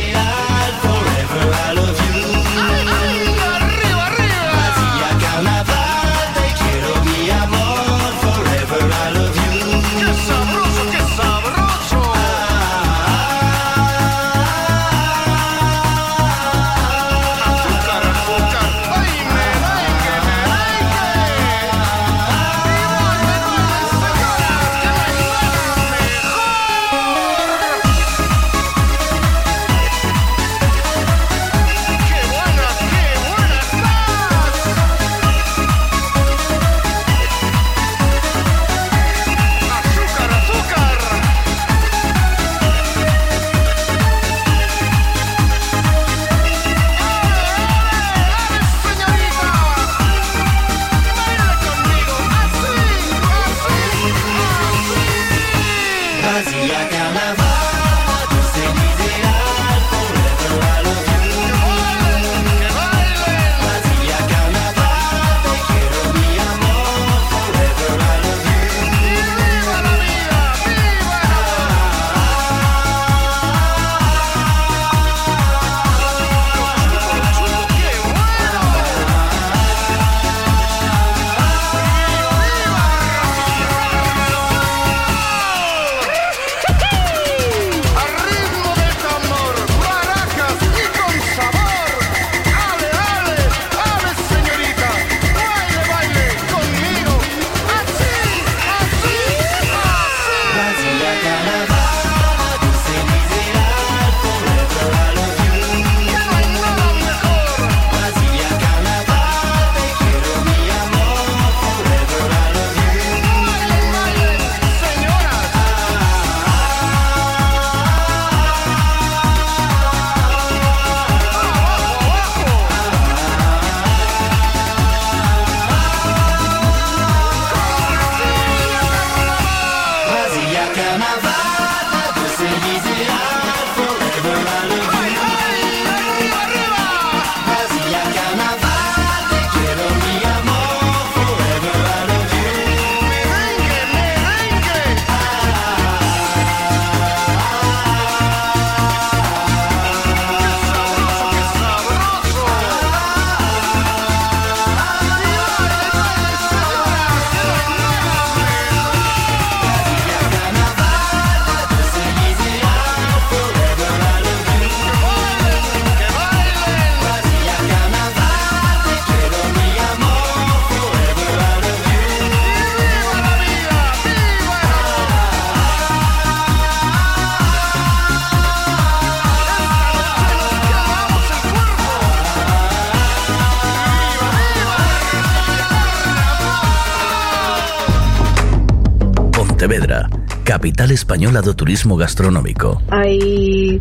Capital española do turismo gastronómico. Hai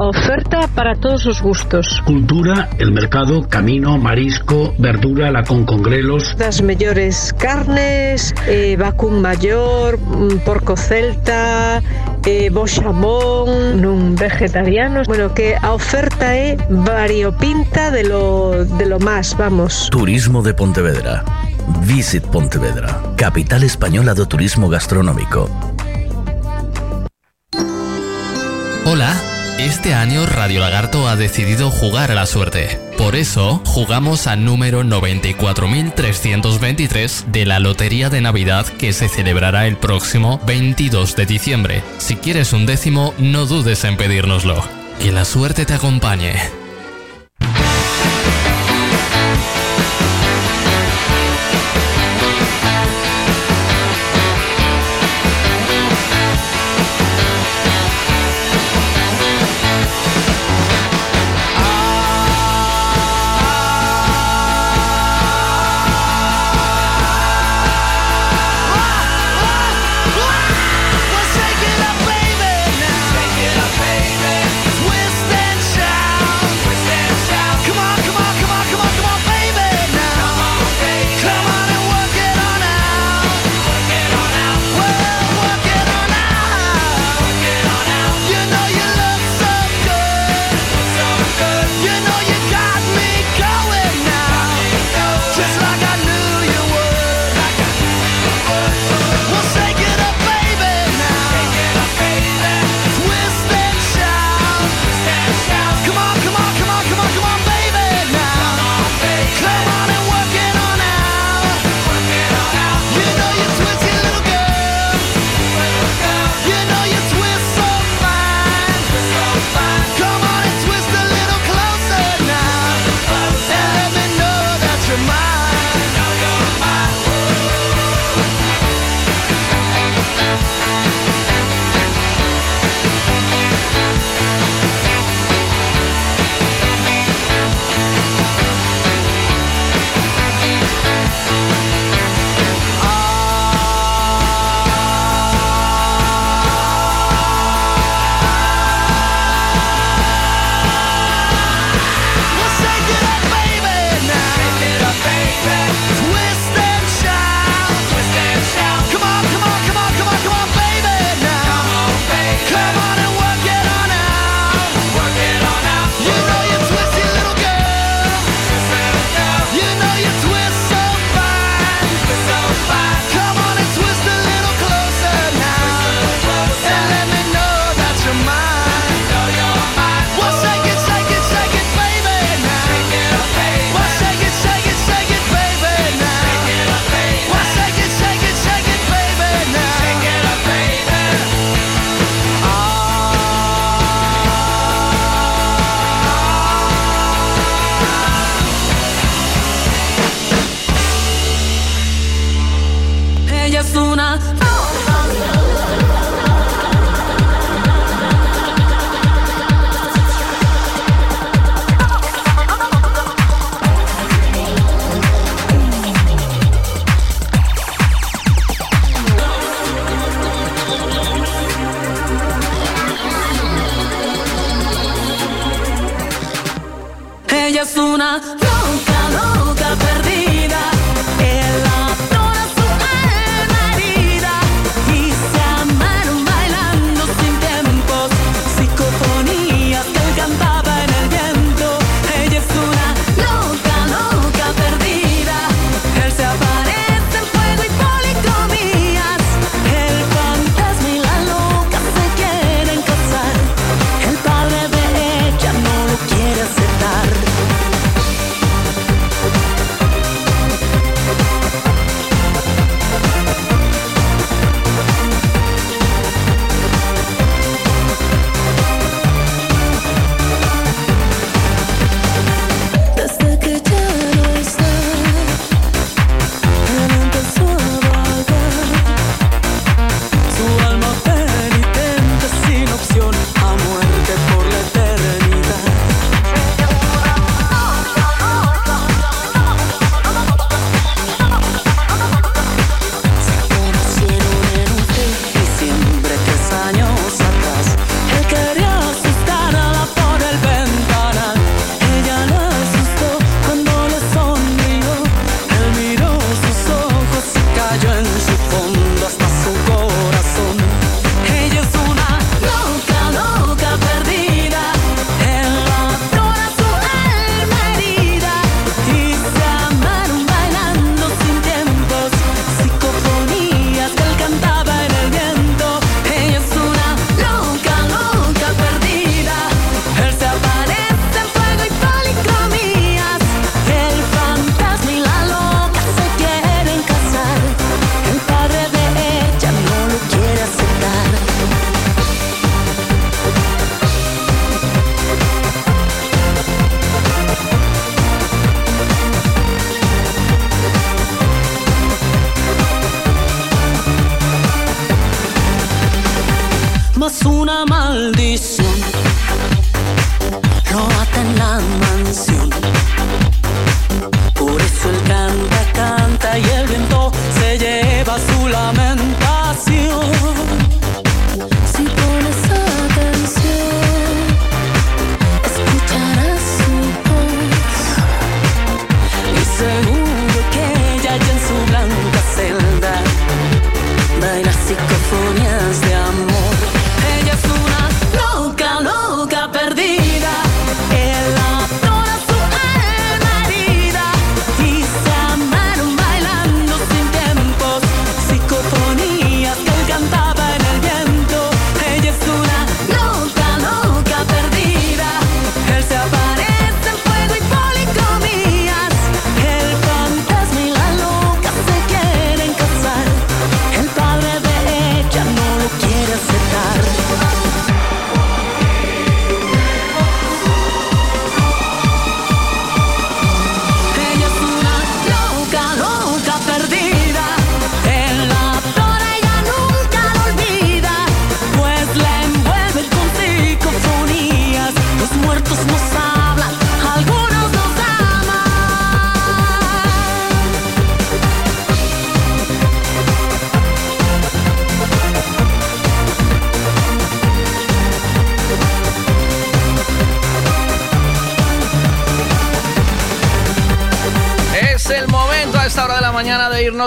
oferta para todos os gustos. Cultura, el mercado, camino, marisco, verdura, la con congrelos. Das mellores carnes, eh, vacún maior, mm, porco celta, eh, nun vegetarianos. Bueno, que a oferta é variopinta de lo, de lo más, vamos. Turismo de Pontevedra. Visit Pontevedra, capital española do turismo gastronómico. Hola, este año Radio Lagarto ha decidido jugar a la suerte. Por eso, jugamos al número 94.323 de la Lotería de Navidad que se celebrará el próximo 22 de diciembre. Si quieres un décimo, no dudes en pedírnoslo. Que la suerte te acompañe.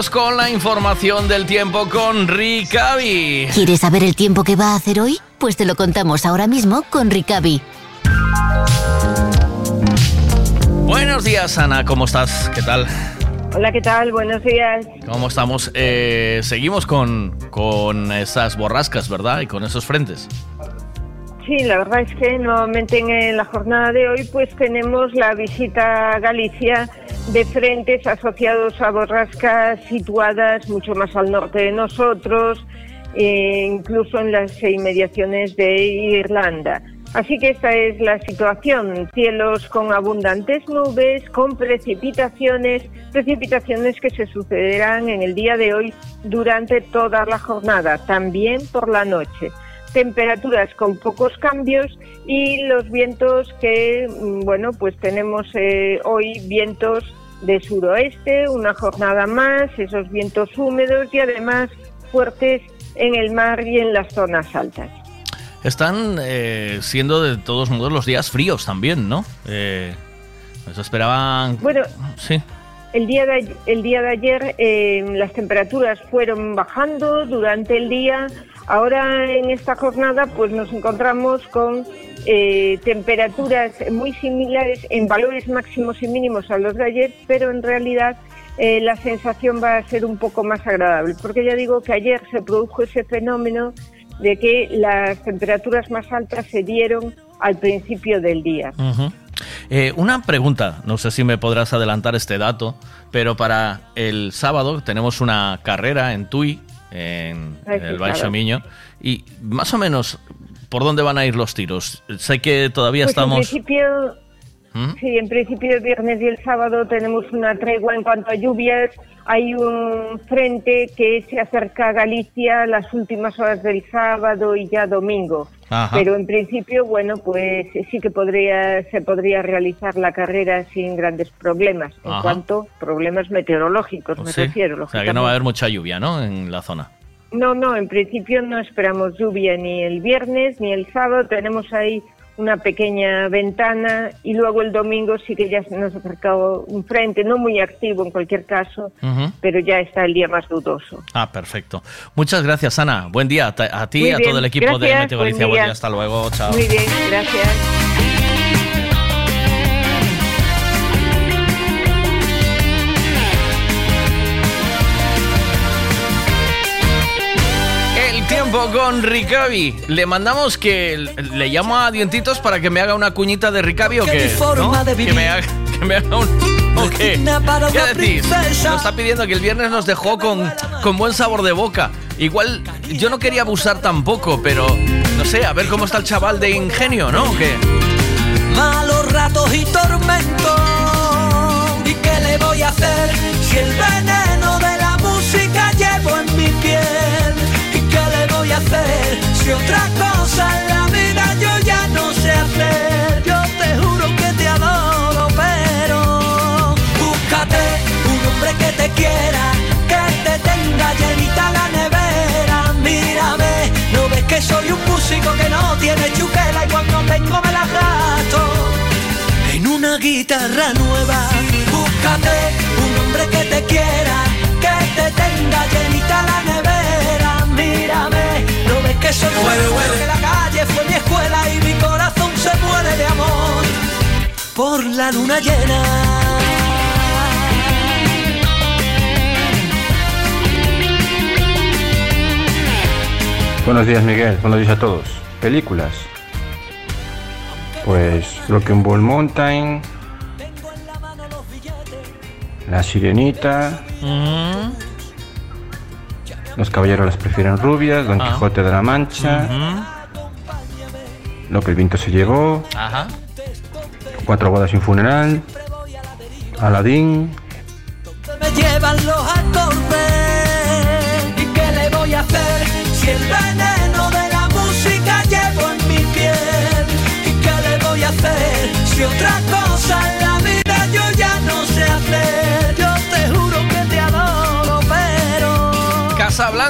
Con la información del tiempo con Ricavi. ¿Quieres saber el tiempo que va a hacer hoy? Pues te lo contamos ahora mismo con Ricavi. Buenos días, Ana, ¿cómo estás? ¿Qué tal? Hola, ¿qué tal? Buenos días. ¿Cómo estamos? Eh, seguimos con, con esas borrascas, ¿verdad? Y con esos frentes. Sí, la verdad es que nuevamente en la jornada de hoy pues tenemos la visita a Galicia de frentes asociados a borrascas situadas mucho más al norte de nosotros, e incluso en las inmediaciones de Irlanda. Así que esta es la situación, cielos con abundantes nubes, con precipitaciones, precipitaciones que se sucederán en el día de hoy durante toda la jornada, también por la noche. Temperaturas con pocos cambios y los vientos que, mm, bueno, pues tenemos eh, hoy vientos de suroeste, una jornada más, esos vientos húmedos y además fuertes en el mar y en las zonas altas. Están eh, siendo de todos modos los días fríos también, ¿no? Eh, Eso esperaban. Bueno, Sí. El día de, el día de ayer eh, las temperaturas fueron bajando durante el día. Ahora en esta jornada pues nos encontramos con eh, temperaturas muy similares en valores máximos y mínimos a los de ayer, pero en realidad eh, la sensación va a ser un poco más agradable, porque ya digo que ayer se produjo ese fenómeno de que las temperaturas más altas se dieron al principio del día. Ujú. Eh, una pregunta, no sé si me podrás adelantar este dato, pero para el sábado tenemos una carrera en Tui, en Ay, el claro. Miño, y más o menos, ¿por dónde van a ir los tiros? Sé que todavía Pues en estamos... principio, ¿Mm? sí, en principio el viernes y el sábado tenemos una tregua en cuanto a lluvias. Hay un frente que se acerca a Galicia las últimas horas del sábado y ya domingo. Ajá. Pero en principio, bueno, pues sí que podría se podría realizar la carrera sin grandes problemas. En Ajá. cuanto a problemas meteorológicos, me Sí. refiero. O sea, que no va a haber mucha lluvia, ¿no? En la zona. No, no, en principio no esperamos lluvia ni el viernes ni el sábado. Tenemos ahí una pequeña ventana y luego el domingo sí que ya se nos ha acercado un frente, no muy activo en cualquier caso, pero ya está el día más dudoso. Ah, perfecto. Muchas gracias, Ana. Buen día a, ti y a todo el equipo de Meteo buen Galicia. Buen día. día, hasta luego. Chao. Muy bien, gracias. Tiempo con Ricavi. Le mandamos que le llamo a Dientitos para que me haga una cuñita de Ricavi o Que qué. ¿No? de Que vivir me haga, que me haga un. ¿O qué? ¿Qué decís? Nos está pidiendo que el viernes nos dejó con, con buen sabor de boca. Igual yo no quería abusar tampoco, pero no sé, a ver cómo está el chaval de ingenio, ¿no? ¿O qué? malos ratos y tormentos. ¿Y qué le voy a hacer si el veneno de la música llevo en mi piel? Si otra cosa en la vida yo ya no sé hacer? Yo te juro que te adoro, pero búscate un hombre que te quiera, que te tenga llenita la nevera. Mírame, no ves que soy un músico que no tiene chuquela y cuando tengo me la gasto en una guitarra nueva. Búscate un hombre que te quiera, que te tenga llenita la nevera. Mírame, que soy bueno, que la calle fue mi escuela y mi corazón se muere de amor por la luna llena. Buenos días, Miguel. Buenos días a todos. Películas. Pues Broken Ball Mountain, La Sirenita, Mm, Los Caballeros las prefieren rubias, Don Ah. Quijote de la Mancha, Lo que el viento se llevó, Ajá. Cuatro bodas un funeral, Aladín, me llevan los acordes. ¿Y qué le voy a hacer si el veneno de la música llevo en mi piel? ¿Y qué le voy a hacer si otra cosa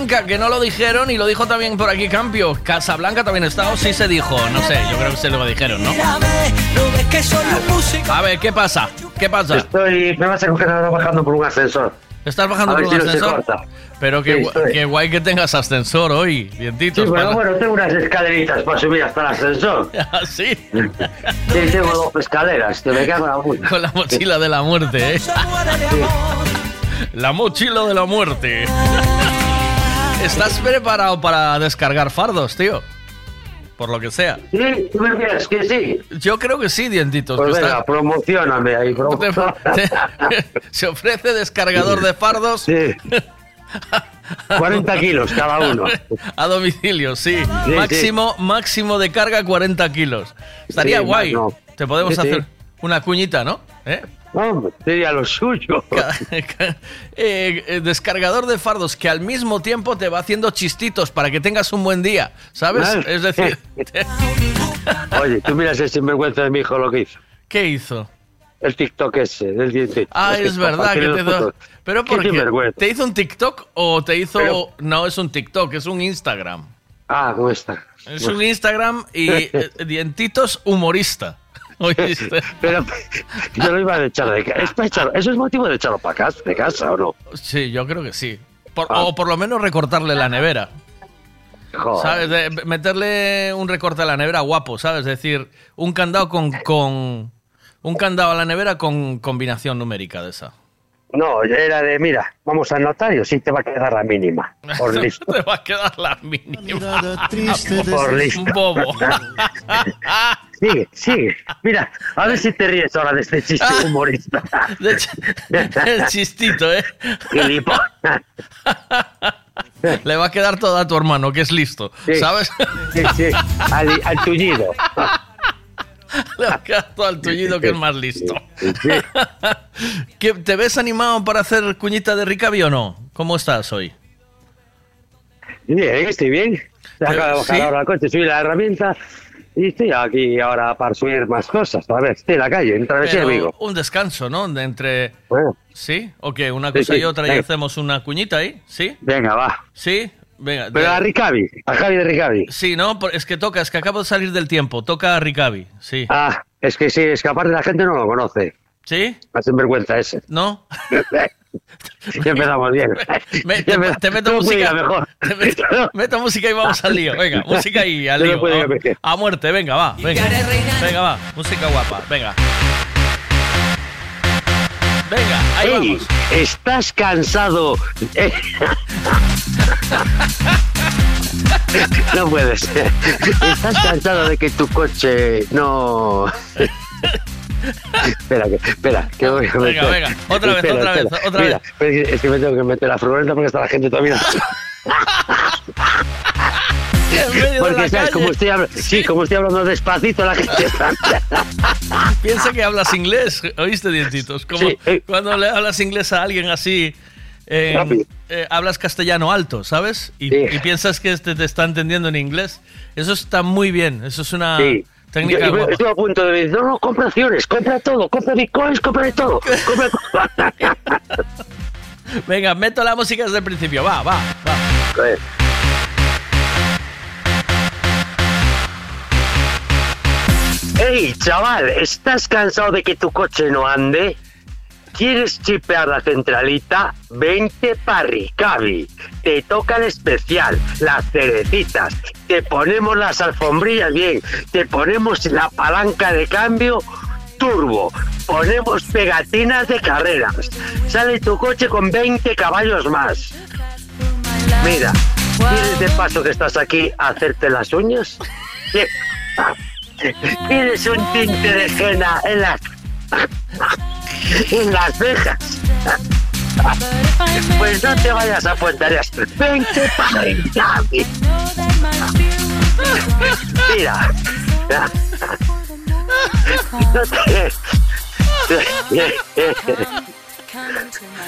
Casablanca, que no lo dijeron y lo dijo también por aquí Campio. Casablanca también está o sí se dijo. No sé, yo creo que se lo dijeron, ¿no? A ver, ¿qué pasa? ¿Qué pasa? Estoy, me vas a coger ahora bajando por un ascensor. ¿Estás bajando por un si ascensor? Pero qué, Sí, qué guay que tengas ascensor hoy, dientitos. Sí, bueno, para- bueno, tengo unas escaleritas para subir hasta el ascensor. (laughs) Ah, sí. Sí, tengo dos escaleras, que me cago en la (laughs) puta. Con la mochila de la muerte, ¿eh? (laughs) La mochila de la muerte. ¿Estás preparado para descargar fardos, tío? Por lo que sea. Sí, tú me crees que sí. Yo creo que sí, dientitos. Pues venga, está- promocioname ahí, bro. (laughs) Se ofrece descargador de fardos. Sí. (laughs) 40 kilos cada uno. A domicilio, sí. Sí, máximo, máximo de carga 40 kilos. Estaría Sí, guay. no. Te podemos hacer una cuñita, ¿no? ¿Eh? Hombre, sería lo suyo. (laughs) Eh, eh, descargador de fardos que al mismo tiempo te va haciendo chistitos para que tengas un buen día, ¿sabes? Es decir, (laughs) Oye, tú miras ese sinvergüenza de mi hijo lo que hizo. ¿qué hizo? El TikTok ese, del diente. Ah, es verdad que te Pero ¿por ¿por qué? ¿Te hizo un TikTok o te hizo Pero- no es un TikTok, es un Instagram? Ah, ¿cómo está? Es un Instagram y (laughs) eh, dientitos humorista. (laughs) ¿Oíste? Pero yo lo iba a echar de casa. ¿Eso es motivo de echarlo para casa, de casa o no? Sí, yo creo que sí. Por- Ah. O por lo menos recortarle la nevera. Joder. ¿Sabes? De- meterle un recorte a la nevera guapo, ¿sabes? Es decir, un candado con, con. Un candado a la nevera con combinación numérica de esa. No, era de, mira, vamos al notario, sí te va a quedar la mínima. Por (laughs) listo. Te va a quedar la mínima. (laughs) Por listo. Bobo. (laughs) Sigue, sigue. Mira, a ver si te ríes ahora de este chiste humorista. De ch- El chistito, ¿eh? Le va a quedar todo a tu hermano, que es listo, Sí. ¿sabes? Sí, sí, al, al tullido. (laughs) Le quedar todo al tullido, que es más listo. (laughs) ¿Qué- ¿Te ves animado para hacer cuñita de Ricavi o no? ¿Cómo estás hoy? Bien, estoy bien. Se acaba de bajar ¿Sí? ahora el coche, subí la herramienta y estoy aquí ahora para subir más cosas. A ver, estoy en la calle, en Travesía Vigo. un descanso, ¿no? De entre... ¿Sí? ¿O qué? Una Sí, cosa sí, y otra y venga. hacemos una cuñita ahí, ¿sí? Venga, va. ¿Sí? Venga. Pero a Ricavi, a Javi de Ricavi. Sí, no, es que toca, es que acabo de salir del tiempo, toca a Ricavi, sí. Ah, es que sí, es que aparte la gente no lo conoce. ¿Sí? Más sinvergüenza ese. ¿No? (laughs) ya empezamos bien. (laughs) Me- Ya te, me- te meto música. mejor. (laughs) Te meto, meto música y vamos al lío. Venga, música y al no lío. a muerte, venga, va. Venga, venga, va. Música guapa, venga. Venga, ahí Ey, vamos. ¿Estás cansado? (laughs) No puede ser. ¿Estás cansado de que tu coche no... espera, que, espera, que voy a Venga, meter- venga, otra vez, Espera, otra vez, otra Mira, vez. es que- me tengo que meter la furgoneta porque está la gente todavía... (laughs) Porque sabes, calle. como estoy, habl- sí, como estoy hablando despacito, la gente está... Piensa que hablas inglés, ¿oíste, dientitos? Como Sí, eh. cuando le hablas inglés a alguien así, eh, eh, hablas castellano alto, ¿sabes? Y, y piensas que este te está entendiendo en inglés. Eso está muy bien, eso es una Sí. técnica Yo- a punto de decir, no, no, compra acciones, compra todo, compra bitcoins, compra de todo. Compra. (laughs) Venga, meto la música desde el principio, va, va, va. Joder. Ey, chaval, ¿estás cansado de que tu coche no ande? ¿Quieres chipear la centralita? Vente para Ricavi. Te toca el especial, las cerecitas. Te ponemos las alfombrillas bien. Te ponemos la palanca de cambio turbo. Ponemos pegatinas de carreras. Sale tu coche con 20 caballos más. Mira, ¿quieres de paso que estás aquí a hacerte las uñas? (laughs) ¿Quieres un tinte de henna en las, (laughs) en las cejas? Pues no te vayas a Fuentareas. Vente para el Gavi. Mira. No te...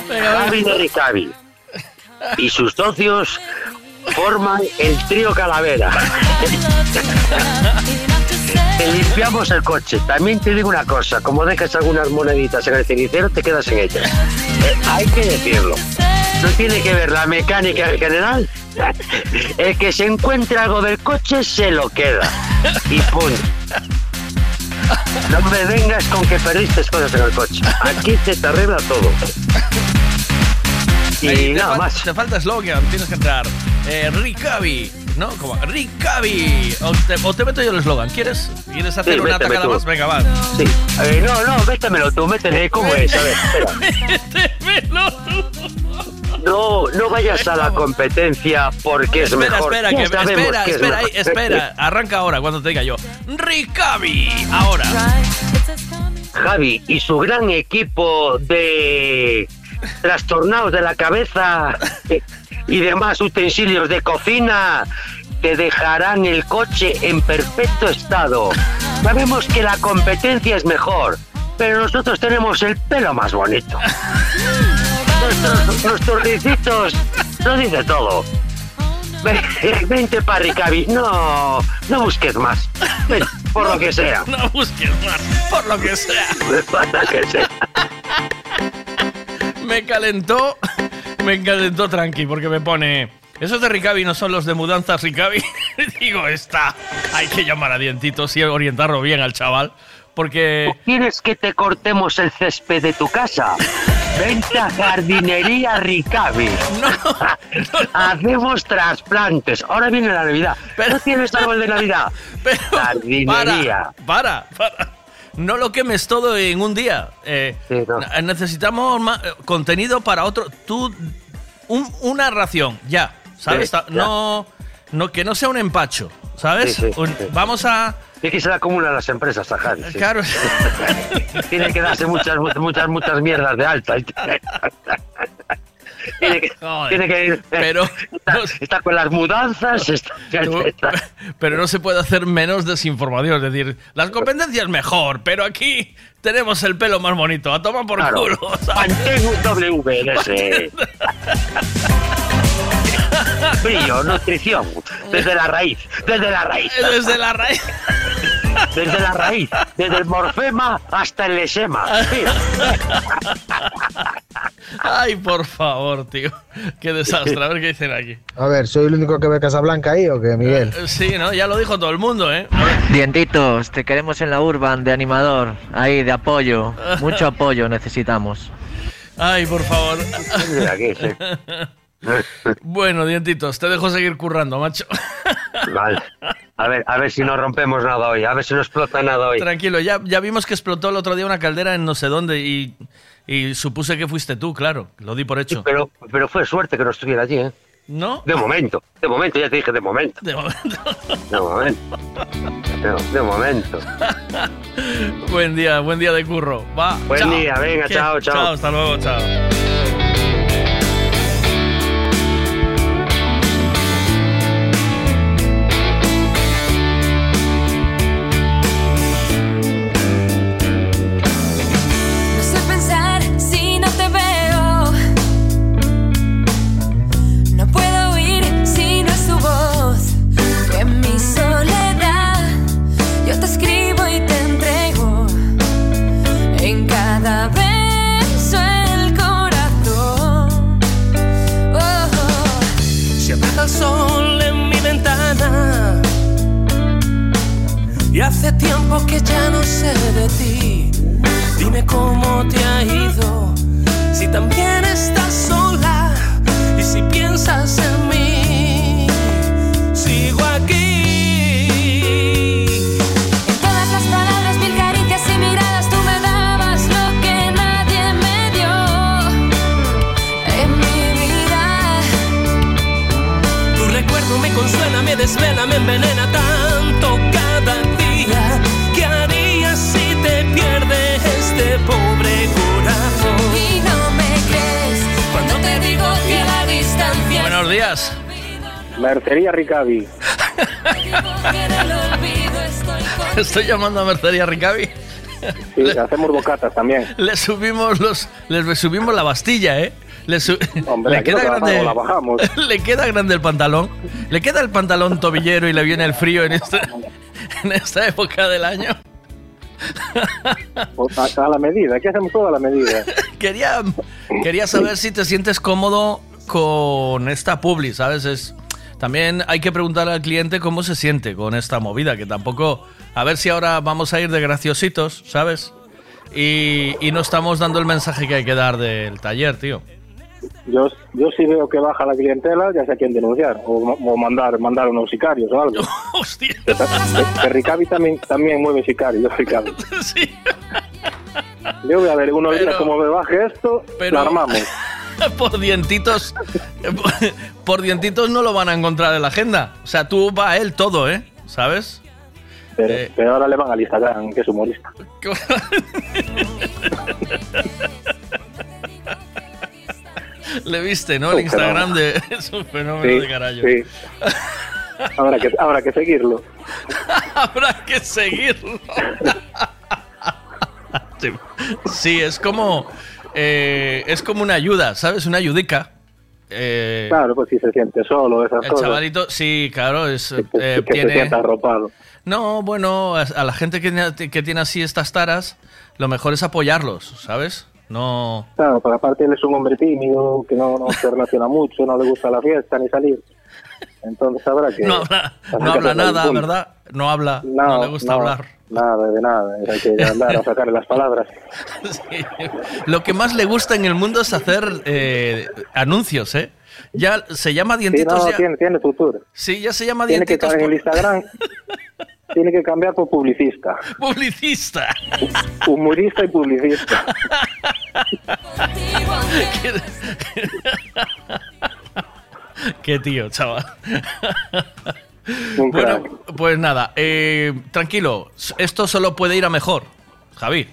Gavi de Ricavi y sus socios forman el trío Calavera. (laughs) Te limpiamos el coche. También te digo una cosa, como dejas algunas moneditas en el cenicero, te quedas en ellas. Eh, hay que decirlo. No tiene que ver la mecánica en general. (laughs) El que se encuentre algo del coche se lo queda. Y punto. No me vengas con que perdiste cosas en el coche. Aquí se te arregla todo. Y nada más. te falta eslogan, tienes que entrar. Eh, Ricavi, ¿no? Como Ricavi. O te, o te meto yo el eslogan, ¿quieres? ¿Quieres hacer Sí, una méteme tacada tú. más? Venga, va. Sí. Eh, no, no, métemelo tú, méteme. ¿Cómo es? A ver, espera. (laughs) No, no vayas a la competencia porque es Espera, mejor. espera, que, espera, que es espera, ahí, espera. Arranca ahora cuando te diga yo. Ricavi, ahora. Javi y su gran equipo de trastornados de la cabeza y demás utensilios de cocina te dejarán el coche en perfecto estado. Sabemos que la competencia es mejor, pero nosotros tenemos el pelo más bonito. Nuestros, nuestros ricitos lo dice todo. Ven- Vente para Ricavi. No, no busques más. Ven, por lo que sea. No busques más, por lo que sea. Por lo que sea. Me calentó, me calentó tranqui, porque me pone. Esos de Ricavi no son los de mudanzas Ricavi. (laughs) Digo, está. Hay que llamar a dientitos y orientarlo bien al chaval. Porque ¿Quieres que te cortemos el césped de tu casa? Vente a jardinería Ricavi. Hacemos trasplantes. Ahora viene la Navidad. ¿No tienes árbol de Navidad? (laughs) jardinería. para, para. No lo quemes todo en un día. Eh, ne- Necesitamos eh, contenido para otro. Tú, un- una ración, ya. ¿Sabes? Sí, Ta- ya. No, no, que no sea un empacho, ¿sabes? Sí, Un-. Vamos a. Es que se la acumulan las empresas, Sajari. sí. Claro. (laughs) Tiene que darse muchas, muchas, muchas mierdas de alta. Tiene que, (laughs) tiene que pero está, está con las mudanzas. Está, está- Pero no se puede hacer menos desinformación. Es decir, las competencias mejor, pero aquí tenemos el pelo más bonito. A tomar por Claro. culo. W en ese. Brillo, nutrición. Desde la raíz. Desde la raíz. Desde la raíz. (laughs) Desde la raíz. Desde el morfema hasta el lesema. Ay, por favor, tío. Qué desastre. A ver qué dicen aquí. A ver, ¿soy el único que ve Casablanca ahí o qué, Miguel? Eh, Sí, ¿no? Ya lo dijo todo el mundo, ¿eh? Dientitos, te queremos en la Urban de animador, ahí de apoyo, mucho apoyo necesitamos. Ay, por favor. Mira aquí, sí. Bueno, dientitos, te dejo seguir currando, macho. Vale. A ver, a ver si no rompemos nada hoy. A ver si no explota nada hoy. Tranquilo, ya, ya vimos que explotó el otro día una caldera en no sé dónde y, y supuse que fuiste tú, claro. Lo di por hecho. Pero, pero fue suerte que no estuviera allí, ¿eh? ¿No? De momento. De momento, ya te dije de momento. De momento. De momento. De, de momento. (laughs) buen día, buen día de curro. Va. Buen chao. día, venga, chao, chao. Chao, hasta luego, chao. Hace tiempo que ya no sé de ti. Dime cómo te ha ido, si también estás sola y si piensas en mí. Sigo aquí. En todas las palabras, mil caricias y miradas, tú me dabas lo que nadie me dio en mi vida. Tu recuerdo me consuela, me desvela, me envenena tanto días. Mercería Ricavi. (laughs) Estoy llamando a Mercería Ricavi. Sí, hacemos bocatas también. Le subimos los. Le subimos la bastilla, ¿eh? Le, su- Hombre, le queda no grande. la bajamos. (laughs) Le queda grande el pantalón. Le queda el pantalón tobillero y le viene el frío en esta, (laughs) en esta época del año. Pues a, a la medida, aquí hacemos toda la medida. Quería, quería saber si te sientes cómodo con esta publi, ¿sabes? Es, también hay que preguntarle al cliente cómo se siente con esta movida, que tampoco... A ver si ahora vamos a ir de graciositos, ¿sabes? Y, y no estamos dando el mensaje que hay que dar del taller, tío. Yo, yo si veo que baja la clientela, ya sé a quién denunciar. O, o mandar, mandar unos sicarios o algo. (laughs) Hostia. Que, que Ricavi también, también mueve sicarios, Ricavi. (laughs) Yo voy a ver unos días como me baje esto, pero- lo armamos. (laughs) (laughs) por dientitos... Por dientitos no lo van a encontrar en la agenda. O sea, tú va a él todo, ¿eh? ¿Sabes? Pero, Eh. pero ahora le van al Instagram, que es humorista. (laughs) Le viste, ¿no? El Instagram de... (laughs) Es un fenómeno Sí, de carajo. sí. Habrá que, habrá que seguirlo. Habrá que seguirlo. Sí, es como. Eh, es como una ayuda, ¿sabes? Una ayudica. Eh, Claro, pues si se siente solo, esas el cosas. chavalito, sí, claro, es, eh, que se tiene. sienta arropado. No, bueno, a, a la gente que, tiene- que tiene así estas taras, lo mejor es apoyarlos, ¿sabes? No. Claro, pero aparte él es un hombre tímido, que no, no se (laughs) relaciona mucho, no le gusta la fiesta ni salir. Entonces habrá que... No habla, no que habla nada. ¿verdad? No habla, no, No, le gusta no, hablar. Nada, de nada. Hay que (laughs) andar a sacarle las palabras. (laughs) Lo que más le gusta en el mundo es hacer eh, anuncios, ¿eh? Ya se llama Sí, Dientitos. no, ya- tiene, tiene futuro. Sí, ya se llama Tiene que Dientitos. estar en el por- Instagram. (laughs) tiene que cambiar por publicista. Publicista. Humorista y publicista. (laughs) Qué tío, chaval. (laughs) Bueno, pues nada, eh, tranquilo, esto solo puede ir a mejor, Javi.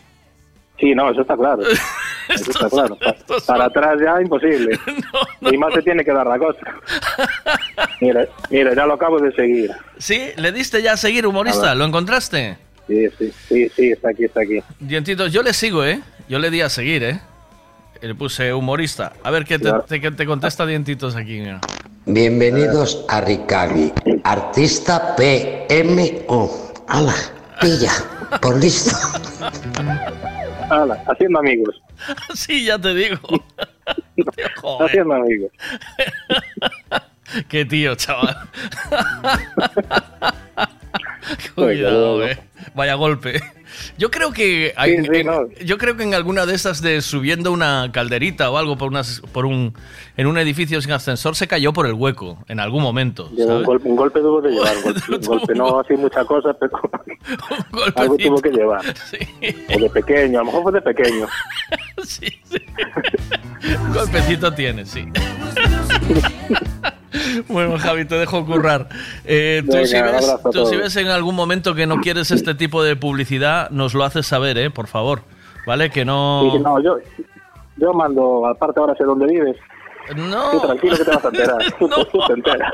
Sí, no, eso está claro. (laughs) Eso está claro. Pa- Para atrás ya imposible. Y más se tiene que dar la cosa. Mira, mira, ya lo acabo de seguir. ¿Sí? ¿Le diste ya a seguir humorista? A. ¿Lo encontraste? Sí, sí, sí, sí, está aquí, está aquí. Dientitos, yo le sigo, ¿eh? Yo le di a seguir, ¿eh? Y Le puse humorista. A ver qué te, te- qué te contesta Dientitos aquí. mira. Bienvenidos a Ricavi, artista PMO. ¡Hala! Pilla, por listo. (laughs) Hala, haciendo amigos. (laughs) sí, ya te digo. (laughs) Joder, Haciendo amigos. qué tío, chaval. Cuidado, eh. Vaya golpe. Yo creo que hay- Sí, sí, en, no. yo creo que en alguna de esas de subiendo una calderita o algo por unas por un en un edificio sin ascensor se cayó por el hueco en algún momento. Un, golpe, (laughs) (laughs) un golpe tuvo que llevar. Un golpe, un golpe no así muchas cosas, pero algo tuvo que llevar. O de pequeño, a lo mejor fue de pequeño. (laughs) Un golpecito tiene, sí. Bueno, Javi, te dejo currar. Eh, tú Venga, si ves, tú si ves en algún momento que no quieres este tipo de publicidad, nos lo haces saber, ¿eh? Por favor. ¿Vale? Que no... No, yo, yo mando, aparte ahora sé dónde vives. No. Tú tranquilo que te vas a enterar. (laughs) Tú, tú- te enteras.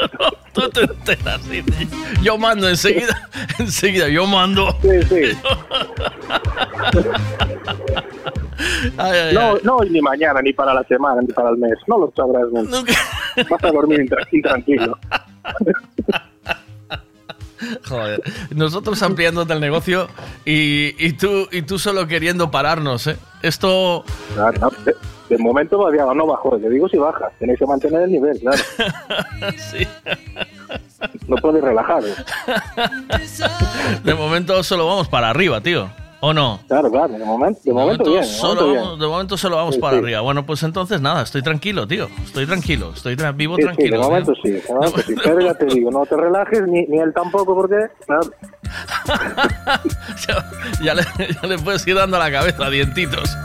Tú te enteras, sí, sí. Yo mando enseguida, (laughs) enseguida, yo mando. Sí, sí. (laughs) Ay, ay, No, ay. no ni mañana, ni para la semana, ni para el mes. No lo sabrás nunca. Vas a dormir intra- intranquilo. (laughs) Joder. Nosotros ampliándote el negocio y, y tú y tú solo queriendo pararnos, ¿eh? Esto... No, no, de, de momento todavía no bajó. Te digo si baja. Tenéis que mantener el nivel, claro. (laughs) sí. No puedes relajaros. De momento solo vamos para arriba, tío. ¿O no? Claro, claro. De momento, de momento, bien. Solo momento bien. vamos, de momento solo vamos Sí, para sí. arriba. Bueno, pues entonces nada, estoy tranquilo, tío. Estoy tranquilo, estoy tra- vivo Sí, tranquilo. de tío. momento sí, de momento sí. Pero ya te digo, no te relajes, ni, ni él tampoco, porque claro, ya, (laughs) ya le, ya le puedes ir dando a la cabeza a dientitos. (laughs)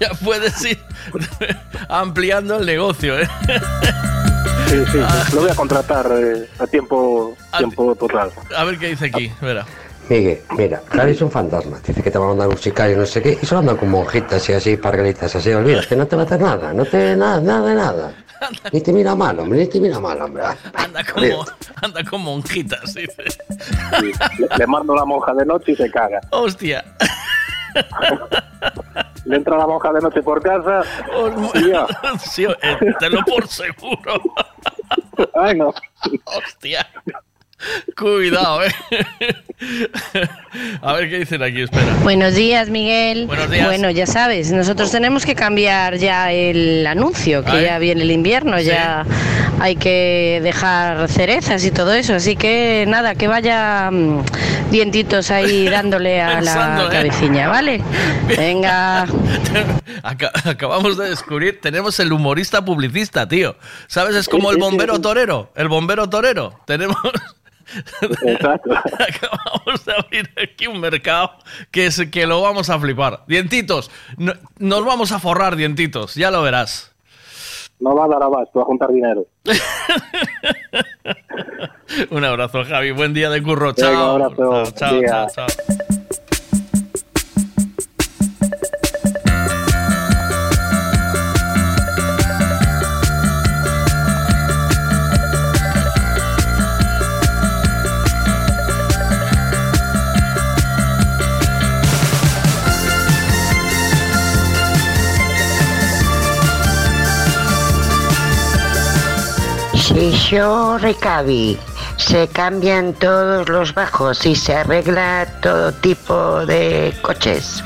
ya puedes ir ampliando el negocio, ¿eh? sí, sí, (laughs) lo voy a contratar eh, a tiempo, tiempo total. A ver qué dice aquí, verá. Miguel, mira, Javi es un fantasma. Dice que te va a mandar un sicario, no sé qué. Y solo anda con monjitas y así, parguelitas así. Olvida, que no te va a hacer nada. No te... nada, nada de nada. Ni te mira mal, hombre, ni te mira mal, hombre. Anda como, anda como monjitas, dice. Sí, le, mando la monja de noche y se caga. Hostia. Le entra la monja de noche por casa y ya. Sí, te lo por seguro. Ay, no. Hostia. (laughs) Cuidado, eh. A ver qué dicen aquí, espera. Buenos días, Miguel. Buenos días. Bueno, ya sabes, nosotros tenemos que cambiar ya el anuncio, que Ay. ya viene el invierno, ya hay que dejar cerezas y todo eso. Así que nada, que vaya mm, dientitos ahí (laughs) dándole a Pensando, la ¿eh? cabecilla, ¿vale? (laughs) Venga. Aca- acabamos de descubrir, tenemos el humorista publicista, tío. ¿Sabes? Es como el bombero torero. El bombero torero. Tenemos. Exacto. (laughs) Acabamos de abrir aquí un mercado que, es, que lo vamos a flipar. Dientitos, no- nos vamos a forrar, dientitos, ya lo verás. No va a dar abasto, a juntar dinero. (laughs) Un abrazo, Javi. Buen día de curro. Venga, Chao. un abrazo. Chao, chao, chao, Si yo recabi, se cambian todos los bajos y se arregla todo tipo de coches.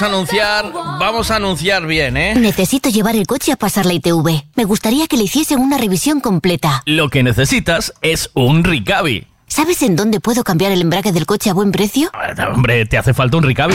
Vamos a anunciar, vamos a anunciar bien, ¿eh? Necesito llevar el coche a pasar la ITV. Me gustaría que le hiciesen una revisión completa. Lo que necesitas es un Ricavi. ¿Sabes en dónde puedo cambiar el embrague del coche a buen precio? Hombre, te hace falta un Ricavi.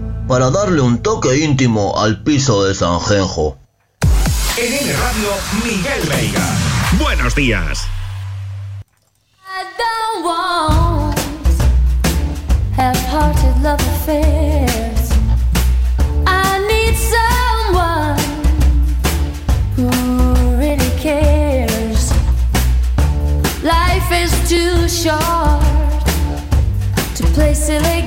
para darle un toque íntimo al piso de Sanjenjo. En N Radio, Miguel Veiga. Buenos días. don't want half-hearted love affairs. I need someone who really cares. Life is too short to play silly.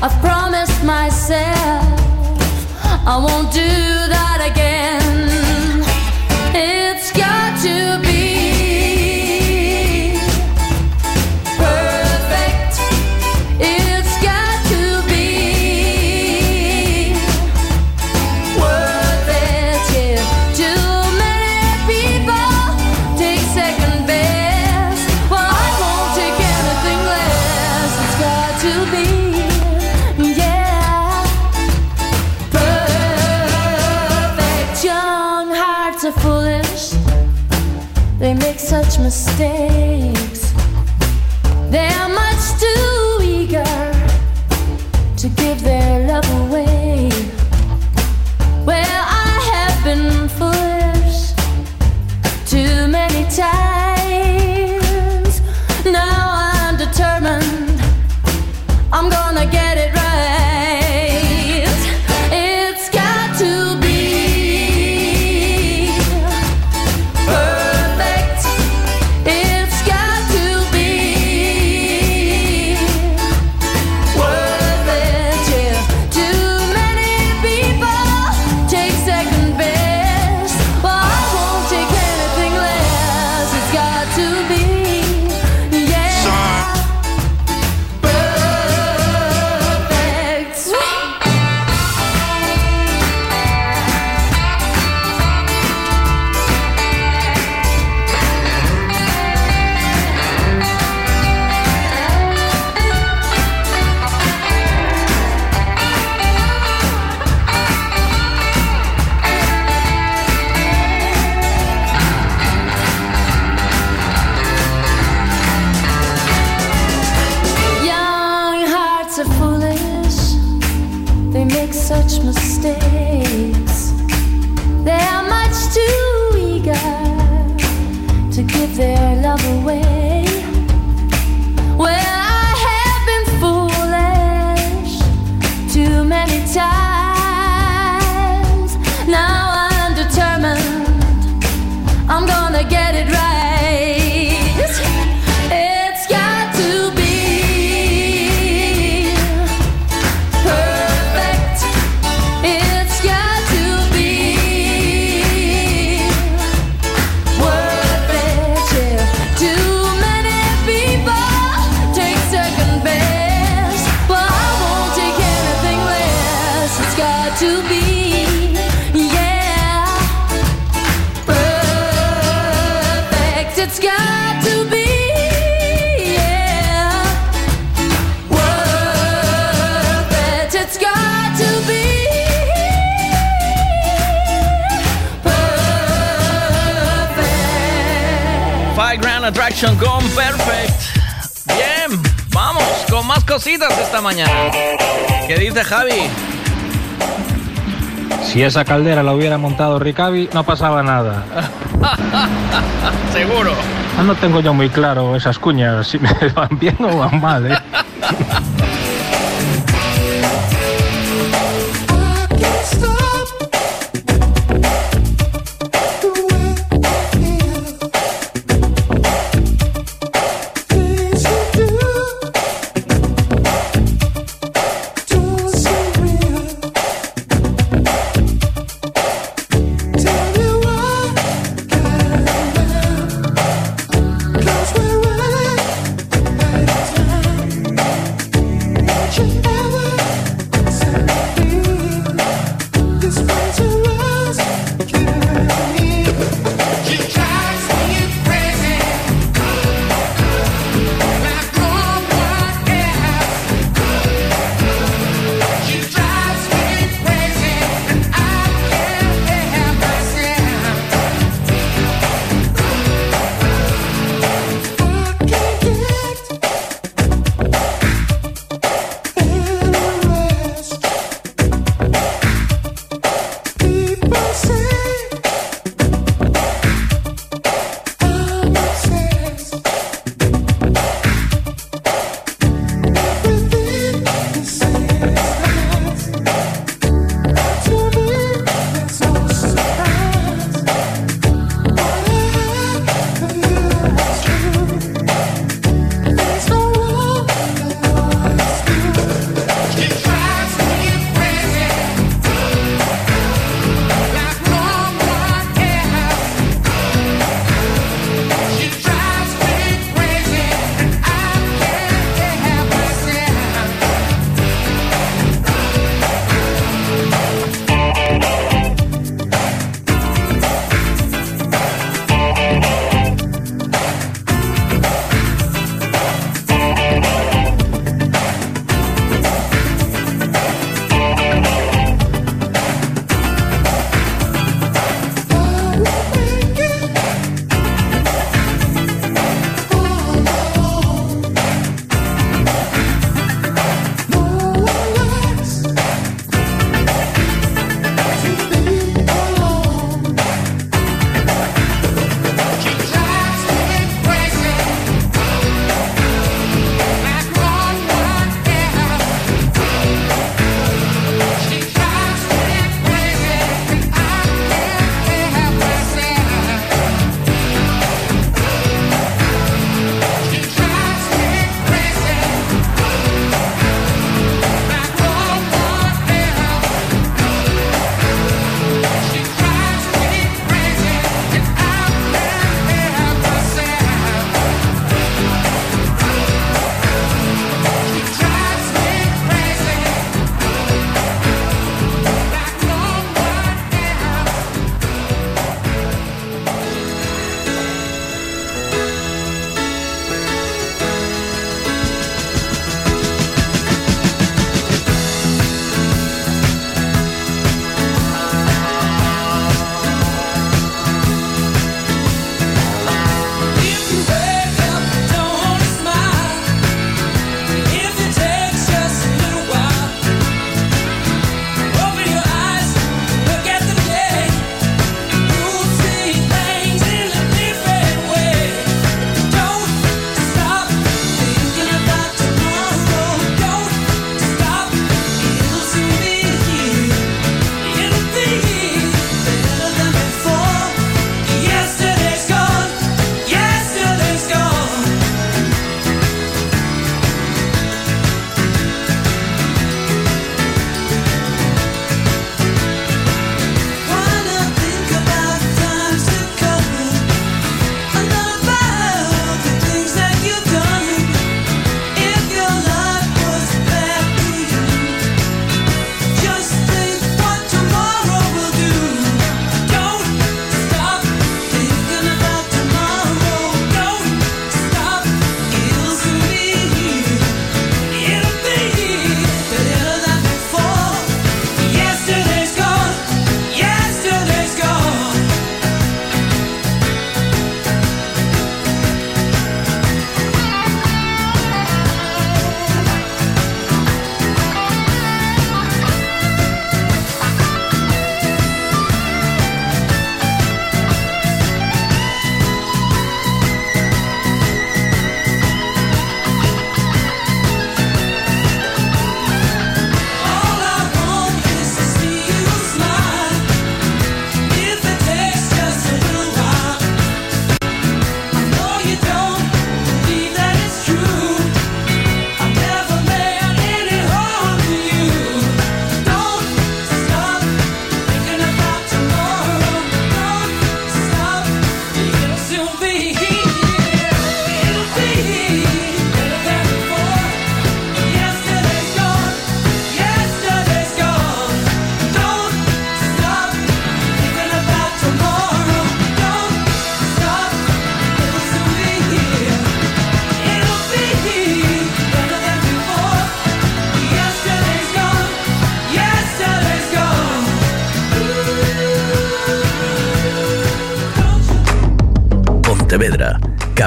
I've promised myself I won't do Con Perfect. Bien, vamos con más cositas esta mañana. ¿Qué dice Javi? Si esa caldera la hubiera montado Ricavi, no pasaba nada. (laughs) Seguro. Ah, No tengo yo muy claro esas cuñas, si me (laughs) van bien o van mal, ¿eh?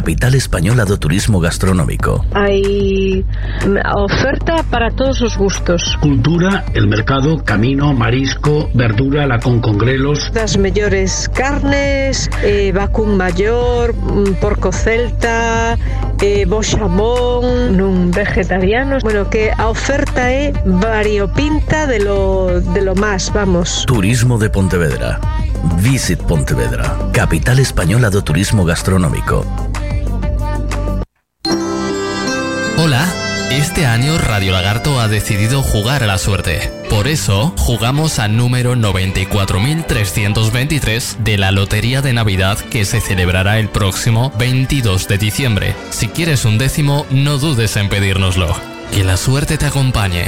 Capital española do turismo gastronómico. Hai mm, oferta para todos os gustos. Cultura, el mercado, camino, marisco, verdura, la con congrelos. Das mellores carnes, eh, vacún maior, mm, porco celta, eh, bo xamón, nun vegetarianos. Bueno, que a oferta é variopinta de lo, de lo más, vamos. Turismo de Pontevedra. Visit Pontevedra, capital española do turismo gastronómico. Este año Radio Lagarto ha decidido jugar a la suerte. Por eso, jugamos al número 94.323 de la Lotería de Navidad que se celebrará el próximo 22 de diciembre. Si quieres un décimo, no dudes en pedírnoslo. Que la suerte te acompañe.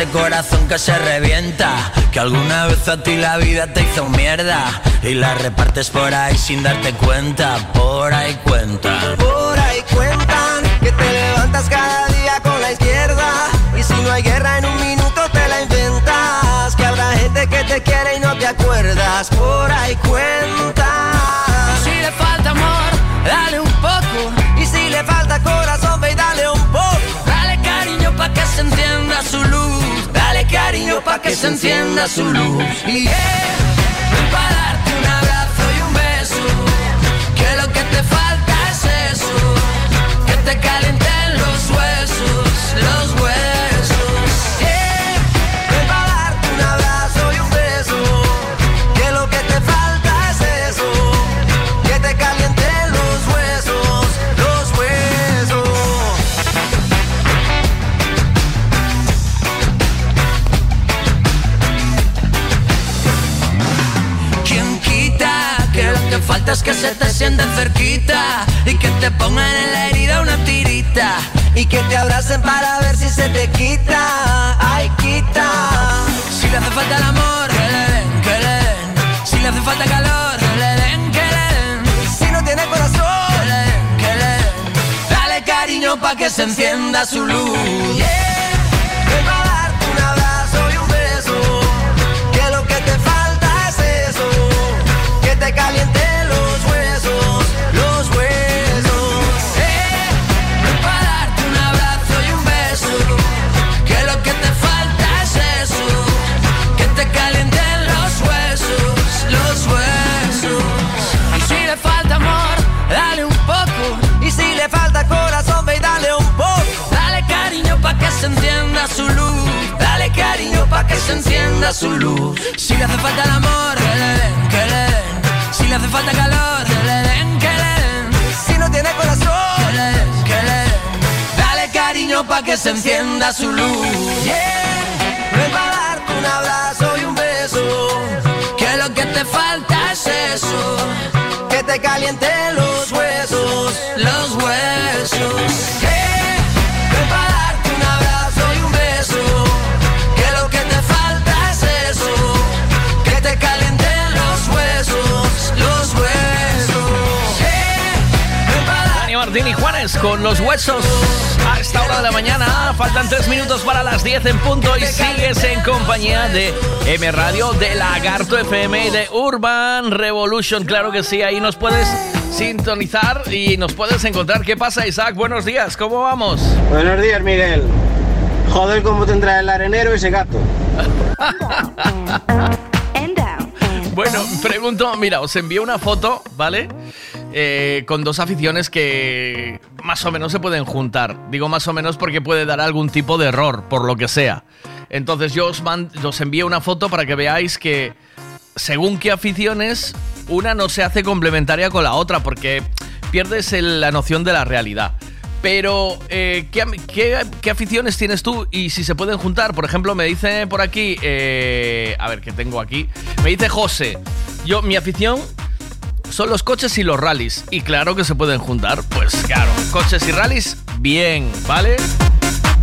Ese corazón que se revienta, que alguna vez a ti la vida te hizo mierda y la repartes por ahí sin darte cuenta. Por ahí cuentan. Por ahí cuentan que te levantas cada día con la izquierda y si no hay guerra en un minuto te la inventas. Que habrá gente que te quiere y no te acuerdas. Por ahí cuentan. Si le falta amor, dale un poco. Y si le falta corazón, ve y dale un poco. Dale cariño pa' que se encienda su luz. Cariño pa' que se encienda su luz. Y yeah, ven pa' darte un abrazo y un beso. Que lo que te falta es eso. Que te calienten los huesos, los huesos. Falta que se te sienten cerquita y que te pongan en la herida una tirita y que te abracen para ver si se te quita. Ay, quita. Si le hace falta el amor, que le den, que le. Si le hace falta calor, que le den, que le den. Si no tiene corazón, que le den, que le den. Dale cariño pa' que se encienda su luz. Yeah, ven dale un poco. Y si le falta corazón, ve y dale un poco. Dale cariño pa' que se encienda su luz. Dale cariño pa' que se encienda su luz. Si le hace falta el amor, que le den, que le den. Si le hace falta calor, que le den, que le den. Si no tiene corazón, que le den, que le den. Dale cariño pa' que se encienda su luz. Yeah, ven pa' darte un abrazo y un beso. Que lo que te falta es eso. Te calienten los huesos, los huesos. Martín y Juanes con los huesos a esta hora de la mañana. Faltan tres minutos para las 10 en punto y sigues en compañía de M Radio, de Lagarto FM y de Urban Revolution. Claro que sí, ahí nos puedes sintonizar y nos puedes encontrar. ¿Qué pasa, Isaac? Buenos días, ¿cómo vamos? Buenos días, Miguel. Joder, cómo tendrá el arenero ese gato. (laughs) Bueno, pregunto, mira, os envío una foto, ¿vale? Eh, con dos aficiones que más o menos se pueden juntar. Digo más o menos porque puede dar algún tipo de error, por lo que sea. Entonces yo os, man- os envío una foto para que veáis que según qué aficiones, una no se hace complementaria con la otra porque pierdes la noción de la realidad. Pero, eh, ¿qué, qué- aficiones tienes tú y si se pueden juntar? Por ejemplo, me dice por aquí, eh, a ver, ¿qué tengo aquí? Me dice José, yo, mi afición son los coches y los rallies. Y claro que se pueden juntar, pues claro, coches y rallies, bien, ¿vale?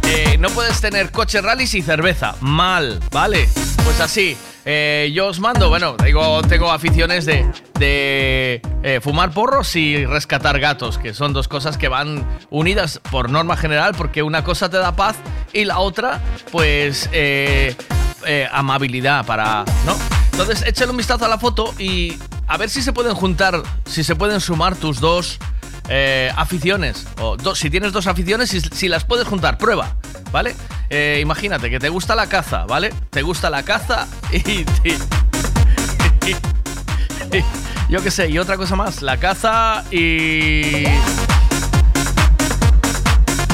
Eh, no puedes tener coches, rallies y cerveza, mal, ¿vale? Pues así. eh, yo os mando, bueno, digo, tengo aficiones de, de eh, fumar porros y rescatar gatos, que son dos cosas que van unidas por norma general, porque una cosa te da paz y la otra, pues, eh, amabilidad para, ¿no? Entonces, échale un vistazo a la foto y a ver si se pueden juntar, si se pueden sumar tus dos eh, aficiones. O dos, si tienes dos aficiones, si, si las puedes juntar, prueba, ¿vale? Eh, imagínate que te gusta la caza, ¿vale? Te gusta la caza (laughs) y... yo qué sé, y otra cosa más, la caza y...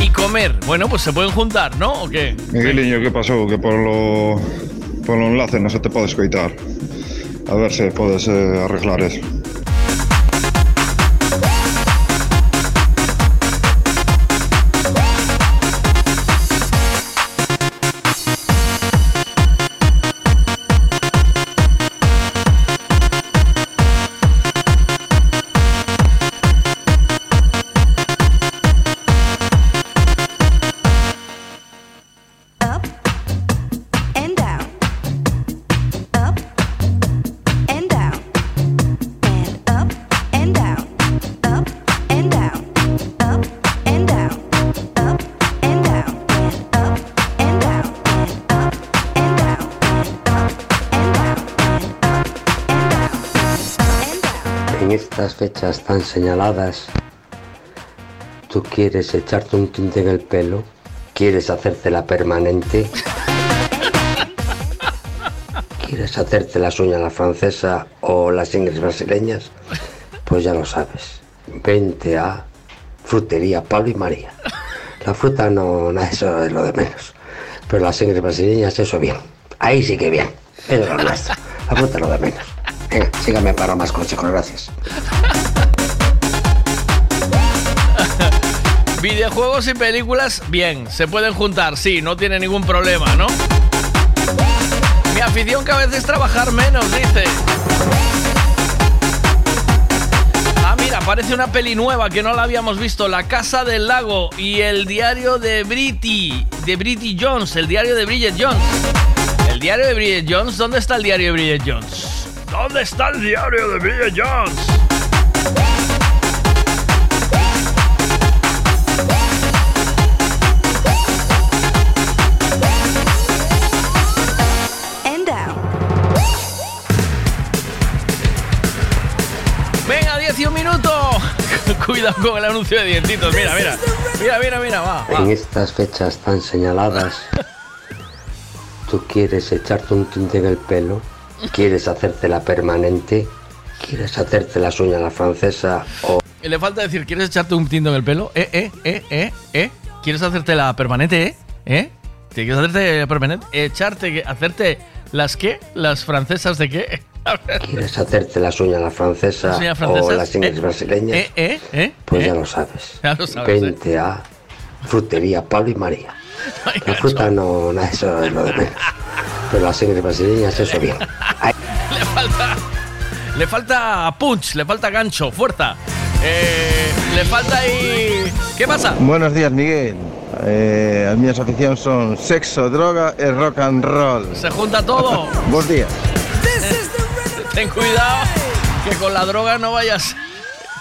Y comer. Bueno, pues se pueden juntar, ¿no? ¿O qué? Migueliño, que pasou? Que polo, polo enlace non se te pode escoitar. A ver se podes eh, arreglar eso. Fechas tan señaladas, ¿tú quieres echarte un tinte en el pelo? ¿Quieres hacértela permanente? ¿Quieres hacerte las uñas la francesa o las ingles brasileñas? Pues ya lo sabes. Vente a Frutería Pablo y María. La fruta no, nada, eso es lo de menos. Pero las ingles brasileñas, eso bien. Ahí sí que bien. Eso es lo nuestro. La fruta lo de menos. Venga, sígame para más consejos, gracias. Videojuegos y películas, bien, se pueden juntar, sí, no tiene ningún problema, ¿no? Mi afición que a veces trabajar menos, dice. Ah, mira, parece una peli nueva que no la habíamos visto, La Casa del Lago y el diario de Britty, de Britty Jones, el diario de Bridget Jones. ¿El diario de Bridget Jones? ¿Dónde está el diario de Bridget Jones? ¿Dónde está el diario de Bridget Jones? and down. Venga, 11 minutos. (laughs) Cuidado con el anuncio de dientitos. Mira, mira. Mira, mira, mira, va. va. En estas fechas tan señaladas, ¿tú quieres echarte un tinte en el pelo? ¿Quieres hacértela permanente? ¿Quieres hacerte las uñas a la francesa o Y Le falta decir, ¿quieres echarte un tinto en el pelo? ¿Eh, eh, eh, eh, eh? ¿Quieres hacerte la permanente, eh? ¿Eh? ¿Te quieres hacerte permanente? ¿Echarte, hacerte las qué? ¿Las francesas de qué? (laughs) Quieres hacerte las uñas a la francesa ¿Las uñas o las ingles Eh, brasileñas? ¿Eh, eh, eh? Pues eh? ya lo sabes. Ya lo sabes, ¿eh? Vente a Frutería Pablo y María. La fruta no, nada, eso es lo de menos. Pero las eso bien. (laughs) Le falta. Le falta punch, le falta gancho, fuerza. Eh, le falta ahí. ¿Qué pasa? Buenos días, Miguel. Eh, as miñas aficións son sexo, droga e rock and roll. Se junta todo. (laughs) Bos días. Ten cuidado que con la droga no vayas.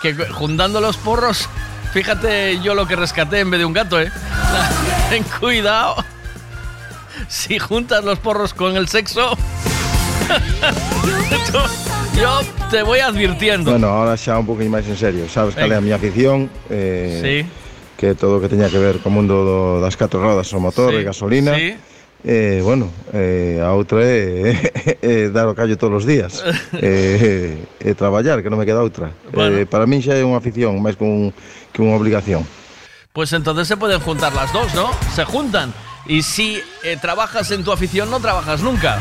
Que juntando los porros, fíjate yo lo que rescaté en vez de un gato, ¿eh? Ten cuidado. Si juntas los porros con el sexo. (laughs) yo te voy advirtiendo. Bueno, ahora xa un poquinho máis en serio. Sabes cal é a miña afición? Eh, Sí. Que todo o que teña que ver co mundo do, das catro rodas, o motor Sí, e gasolina. sí. Eh, bueno, eh, a outra é, (laughs) é dar o callo todos os días (laughs) eh, e traballar, que non me queda outra eh, Para min xa é unha afición máis que, un, que unha obligación Pues entonces se pueden juntar las dos, ¿no? Se juntan. Y si eh, trabajas en tu afición, no trabajas nunca.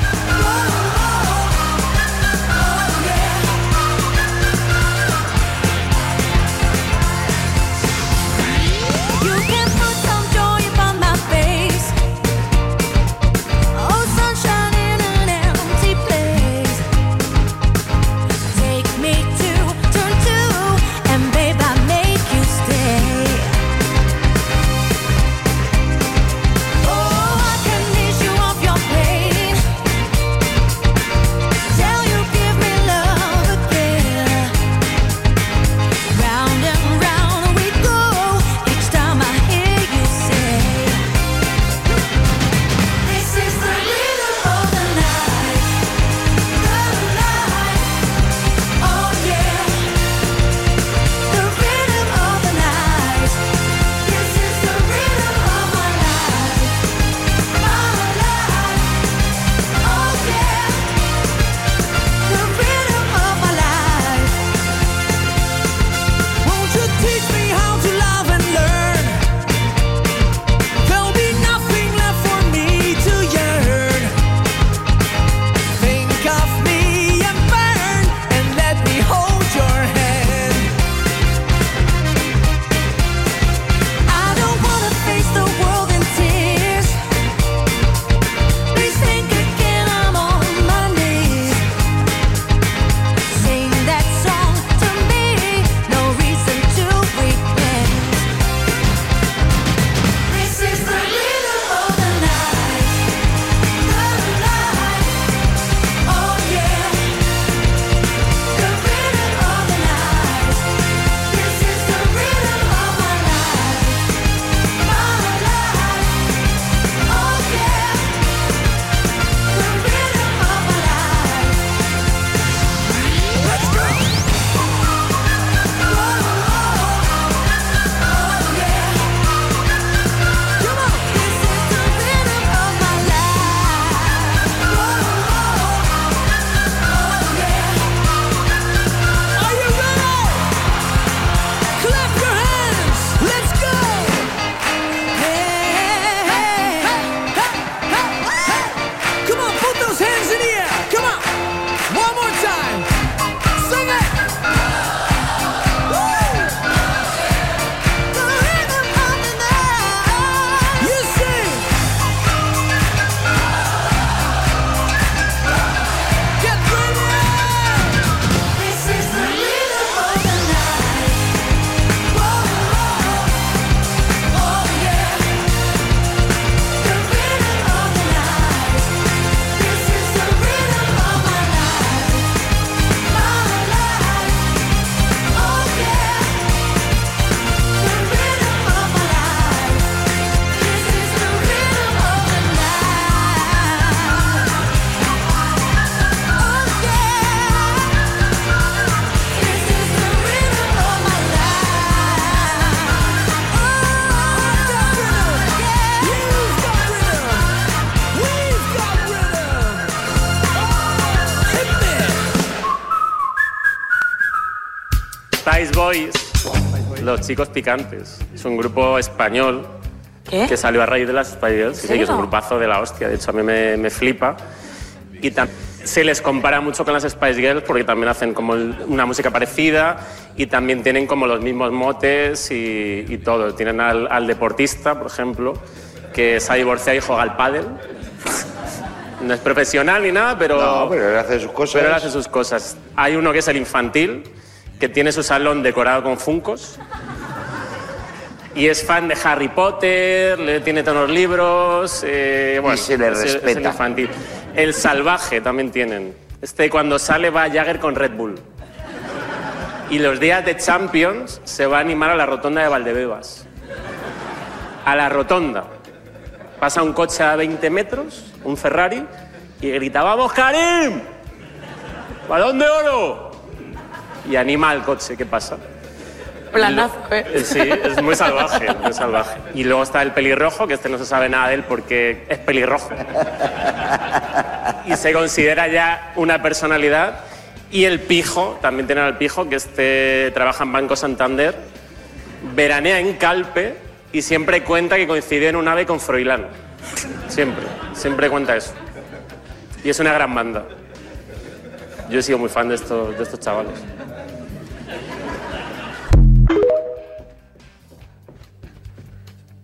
Chicos picantes. Es un grupo español que salió a raíz de las Spice Girls. Sí, sí, que es un grupazo de la hostia. De hecho, a mí me, me flipa. Y se les compara mucho con las Spice Girls porque también hacen como una música parecida y también tienen como los mismos motes y, y todo. Tienen al, al deportista, por ejemplo, que se ha divorciado y juega al pádel. (laughs) No es profesional ni nada, pero... No, pero él hace sus cosas. Pero él hace sus cosas. Hay uno que es el infantil, que tiene su salón decorado con funcos. Y es fan de Harry Potter, le tiene todos los libros. eh, bueno, se le es el- es el respeta. infantil. El salvaje también tienen. Este cuando sale va Jagger con Red Bull. Y los días de Champions se va a animar a la rotonda de Valdebebas. A la rotonda. Pasa un coche a 20 metros, un Ferrari, y grita, ¡Vamos, Karim! ¡Balón de oro! Y anima al coche, ¿qué pasa? Planazo, ¿eh? Sí, es muy salvaje, muy salvaje. Y luego está el pelirrojo, que este no se sabe nada de él porque es pelirrojo. Y se considera ya una personalidad. Y el pijo, también tienen al pijo, que este trabaja en Banco Santander, veranea en Calpe y siempre cuenta que coincide en un ave con Froilán. Siempre, siempre cuenta eso. Y es una gran banda. Yo he sido muy fan de estos, de estos chavales.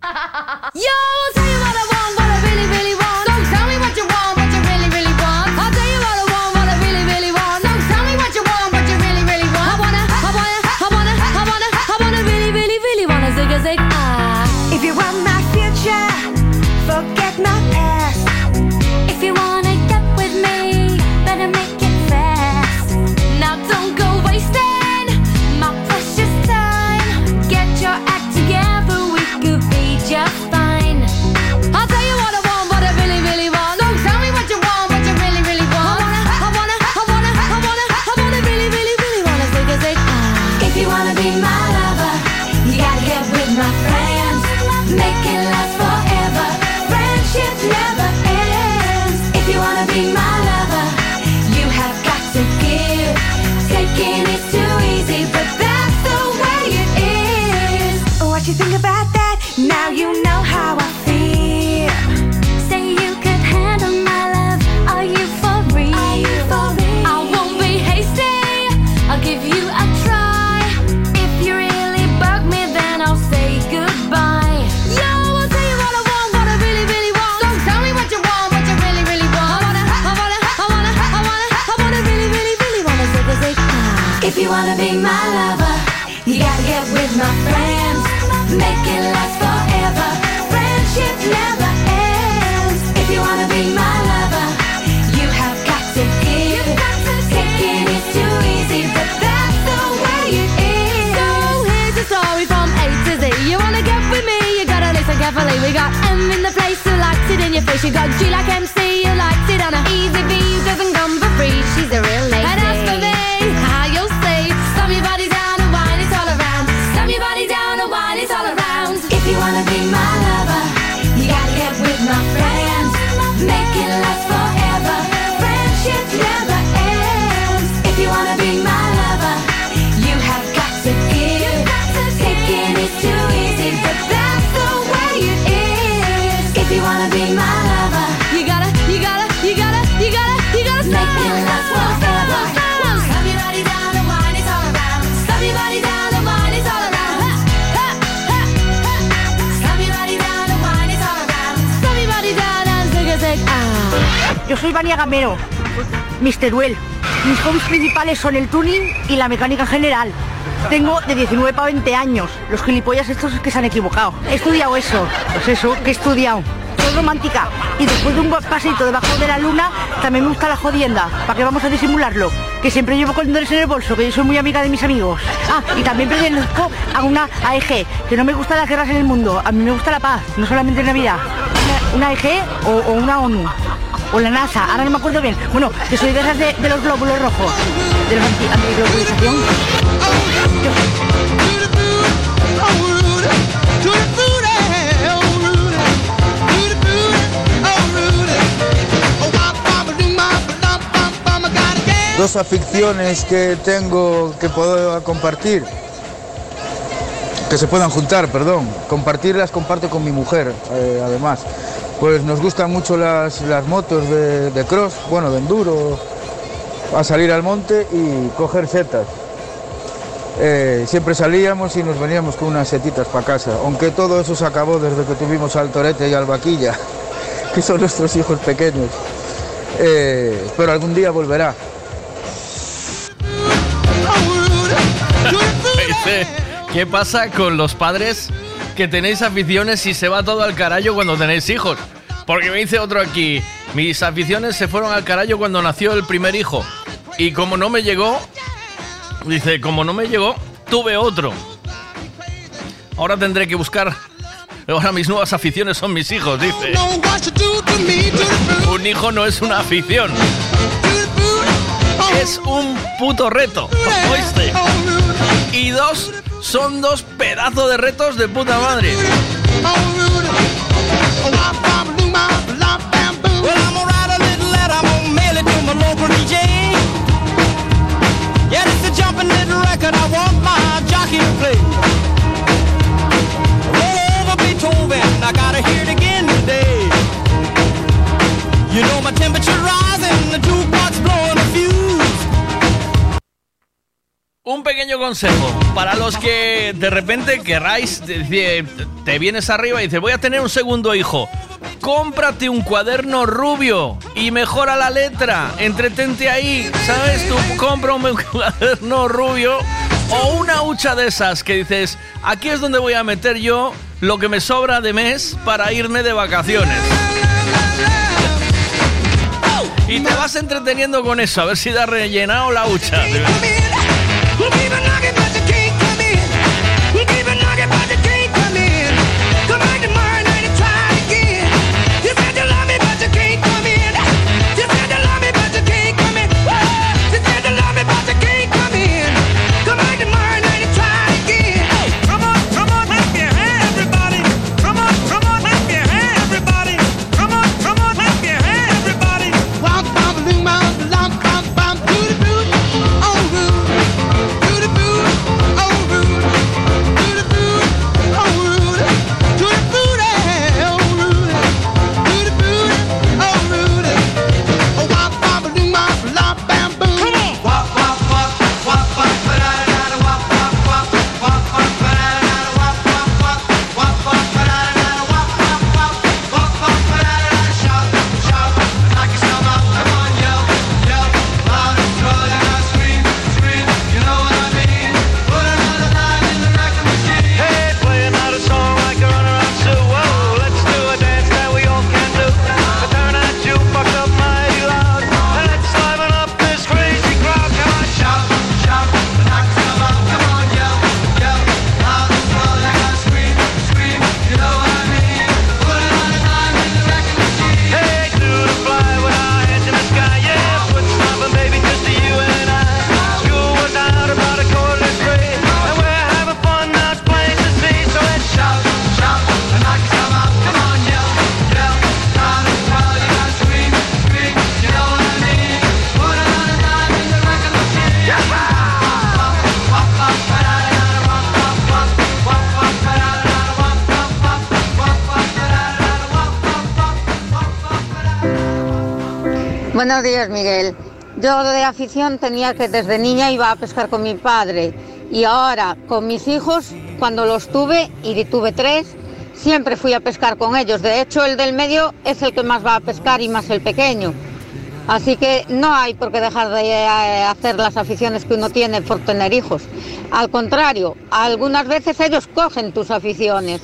Yo, I'll tell you what I want, what We got M in the place who likes it in your face. You got G like MC who likes it on a easy V doesn't come for free. She's a Yo soy Vania Gamero, Mr. Duel. Mis hobbies principales son el tuning y la mecánica general. Tengo de 19 para 20 años. Los gilipollas estos es que se han equivocado. He estudiado eso. Pues eso, que he estudiado. Soy romántica. Y después de un buen paseito debajo de la luna, también me gusta la jodienda. ¿Para qué vamos a disimularlo? Que siempre llevo condones en el bolso, que yo soy muy amiga de mis amigos. Ah, y también pertenezco a una AEG, que no me gustan las guerras en el mundo. A mí me gusta la paz, no solamente en Navidad. Una, AEG o, una ONU o la NASA, ahora no me acuerdo bien. Bueno, que soy de de, los glóbulos rojos, de los anti. Dos aficiones que tengo que puedo compartir. que se puedan juntar, perdón. Compartir las comparto con mi mujer, eh, además. Pues nos gustan mucho las, las motos de, de cross, bueno, de enduro, a salir al monte y coger setas. Eh, siempre salíamos y nos veníamos con unas setitas para casa, aunque todo eso se acabó desde que tuvimos al Torete y al Vaquilla, (laughs) que son nuestros hijos pequeños. Eh, pero algún día volverá. (laughs) ¿qué pasa con los padres que tenéis aficiones y se va todo al carajo cuando tenéis hijos? Porque me dice otro aquí, mis aficiones se fueron al carajo cuando nació el primer hijo. Y como no me llegó, dice, como no me llegó, tuve otro. Ahora tendré que buscar. Ahora mis nuevas aficiones son mis hijos, dice. Un hijo no es una afición. Es un puto reto. ¿Oíste? Y dos, son dos pedazos de retos de puta madre. I gotta hear it Un pequeño consejo para los que de repente querráis, te vienes arriba y dices, voy a tener un segundo hijo. Cómprate un cuaderno rubio y mejora la letra. Entretente ahí, ¿sabes? Tú compra un (laughs) cuaderno rubio o una hucha de esas que dices, aquí es donde voy a meter yo lo que me sobra de mes para irme de vacaciones. Y te vas entreteniendo con eso, a ver si da rellenado la hucha. We'll keep it knocking, but you can't. Buenos días, Miguel. Yo de afición tenía que desde niña iba a pescar con mi padre y ahora con mis hijos, cuando los tuve y tuve tres, siempre fui a pescar con ellos. De hecho, el del medio es el que más va a pescar y más el pequeño. Así que no hay por qué dejar de eh, hacer las aficiones que uno tiene por tener hijos. Al contrario, algunas veces ellos cogen tus aficiones.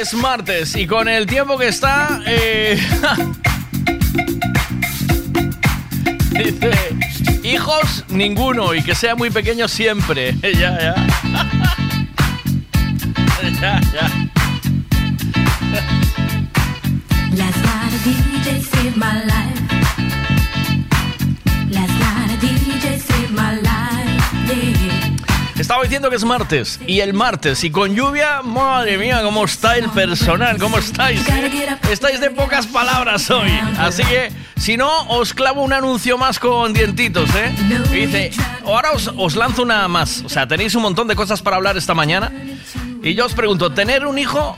Es martes y con el tiempo que está... eh, (laughs) Dice, hijos, ninguno y que sea muy pequeño siempre. (laughs) ya, ya. (laughs) ya, ya. Estaba diciendo que es martes. Y el martes, y con lluvia, madre mía, cómo está el personal, cómo estáis. Estáis de pocas palabras hoy. Así que, si no, os clavo un anuncio más con dientitos, ¿eh? Dice, ahora os, lanzo una más. O sea, tenéis un montón de cosas para hablar esta mañana. Y yo os pregunto, ¿tener un hijo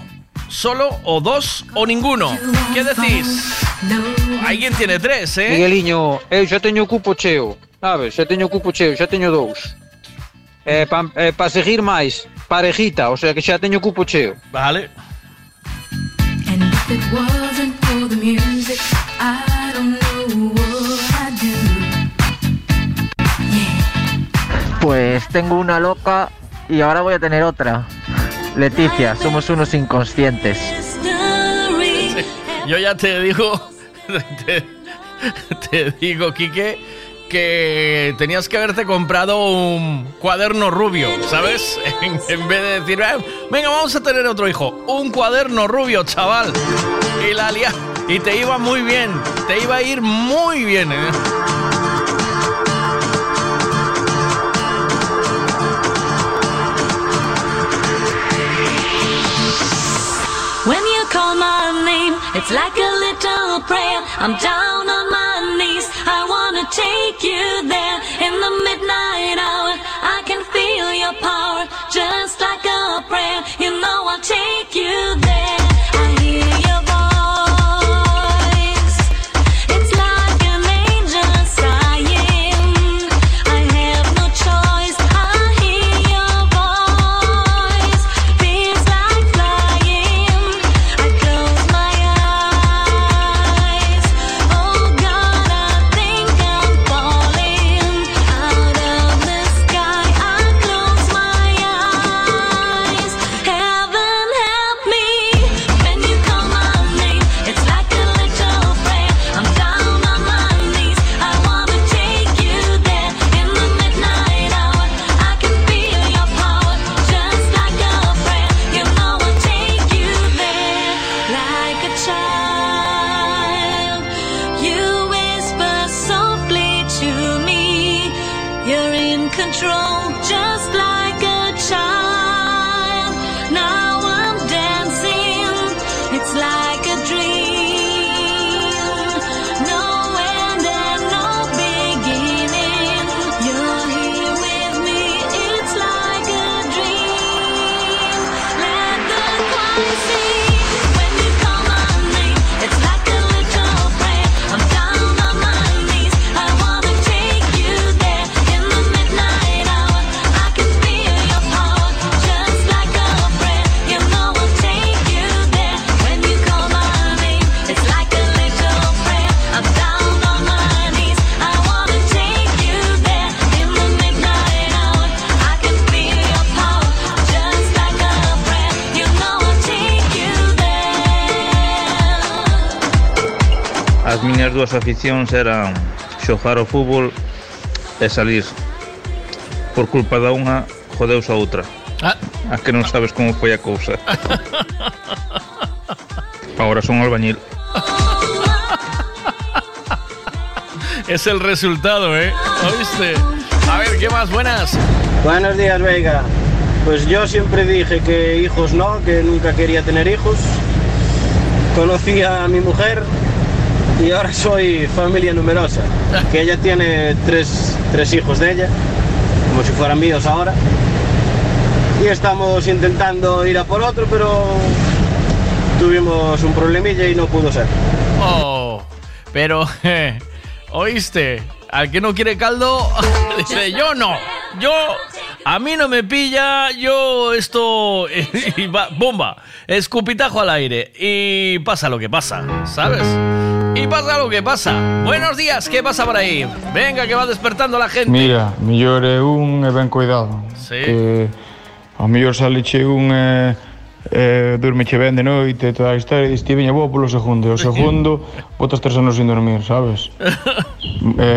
solo o dos o ninguno? ¿Qué decís? Alguien tiene tres, ¿eh? Migueliño, eu xa teño o cupo cheo, sabes? Xa teño o cupo cheo, xa teño dous. Eh, para eh, pa seguir máis, parejita, o sea que xa teño cupo cheo. Vale. And if it wasn't for the music, I don't know what I'd do. Pues tengo una loca y ahora voy a tener otra. Leticia, somos unos inconscientes. Yo ya te digo, (laughs) te, te digo, Quique, que tenías que haberte comprado un cuaderno rubio, ¿sabes? (laughs) En, vez de decir, "Eh, venga, vamos a tener otro hijo. Un cuaderno rubio, chaval. Y la Y te iba muy bien, te iba a ir muy bien, ¿eh? When you call my name, it's like a little prayer. I'm down on my take you there in the midnight hour. I can feel your power, just like a prayer. You know I'll take you dúas aficións eran xogar ao fútbol e salir. Por culpa da unha, jodeus a outra. Ah. A que non sabes como foi a cousa. Ahora son albañil. (laughs) Es el resultado, ¿eh? ¿Oíste? A ver, ¿qué más? Buenas. Buenos días, Veiga. Pues yo siempre dije que hijos no, que nunca quería tener hijos. Conocí a mi mujer y ahora soy familia numerosa. Que ella tiene tres, tres hijos de ella, como si fueran míos ahora. Y estamos intentando ir a por otro, pero tuvimos un problemilla y no pudo ser. Oh, pero, eh, ¿oíste? Al que no quiere caldo, (laughs) yo no. Yo, a mí no me pilla, yo esto, (laughs) y va, bomba, escupitajo al aire y pasa lo que pasa, ¿sabes? Y pasa lo que pasa. Buenos días, ¿qué pasa por ahí? Venga, que va despertando la gente. Mira, mellor é un e ben cuidado. Sí. Que ao mellor saleche un e, e durmeche ben de noite e toda a historia e veña, vou polo segundo. E o (laughs) segundo, botas tres anos sin dormir, sabes? (laughs) e,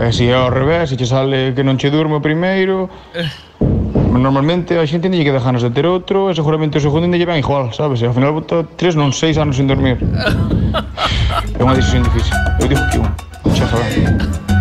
e, e se é ao revés, se che sale que non che durmo primeiro, (laughs) Normalmente a xente lle queda ganas de ter outro e seguramente o segundo lle van igual, sabes? E ao final bota tres non seis anos sin dormir. (laughs) é unha decisión difícil. Eu digo que un. Xa falamos.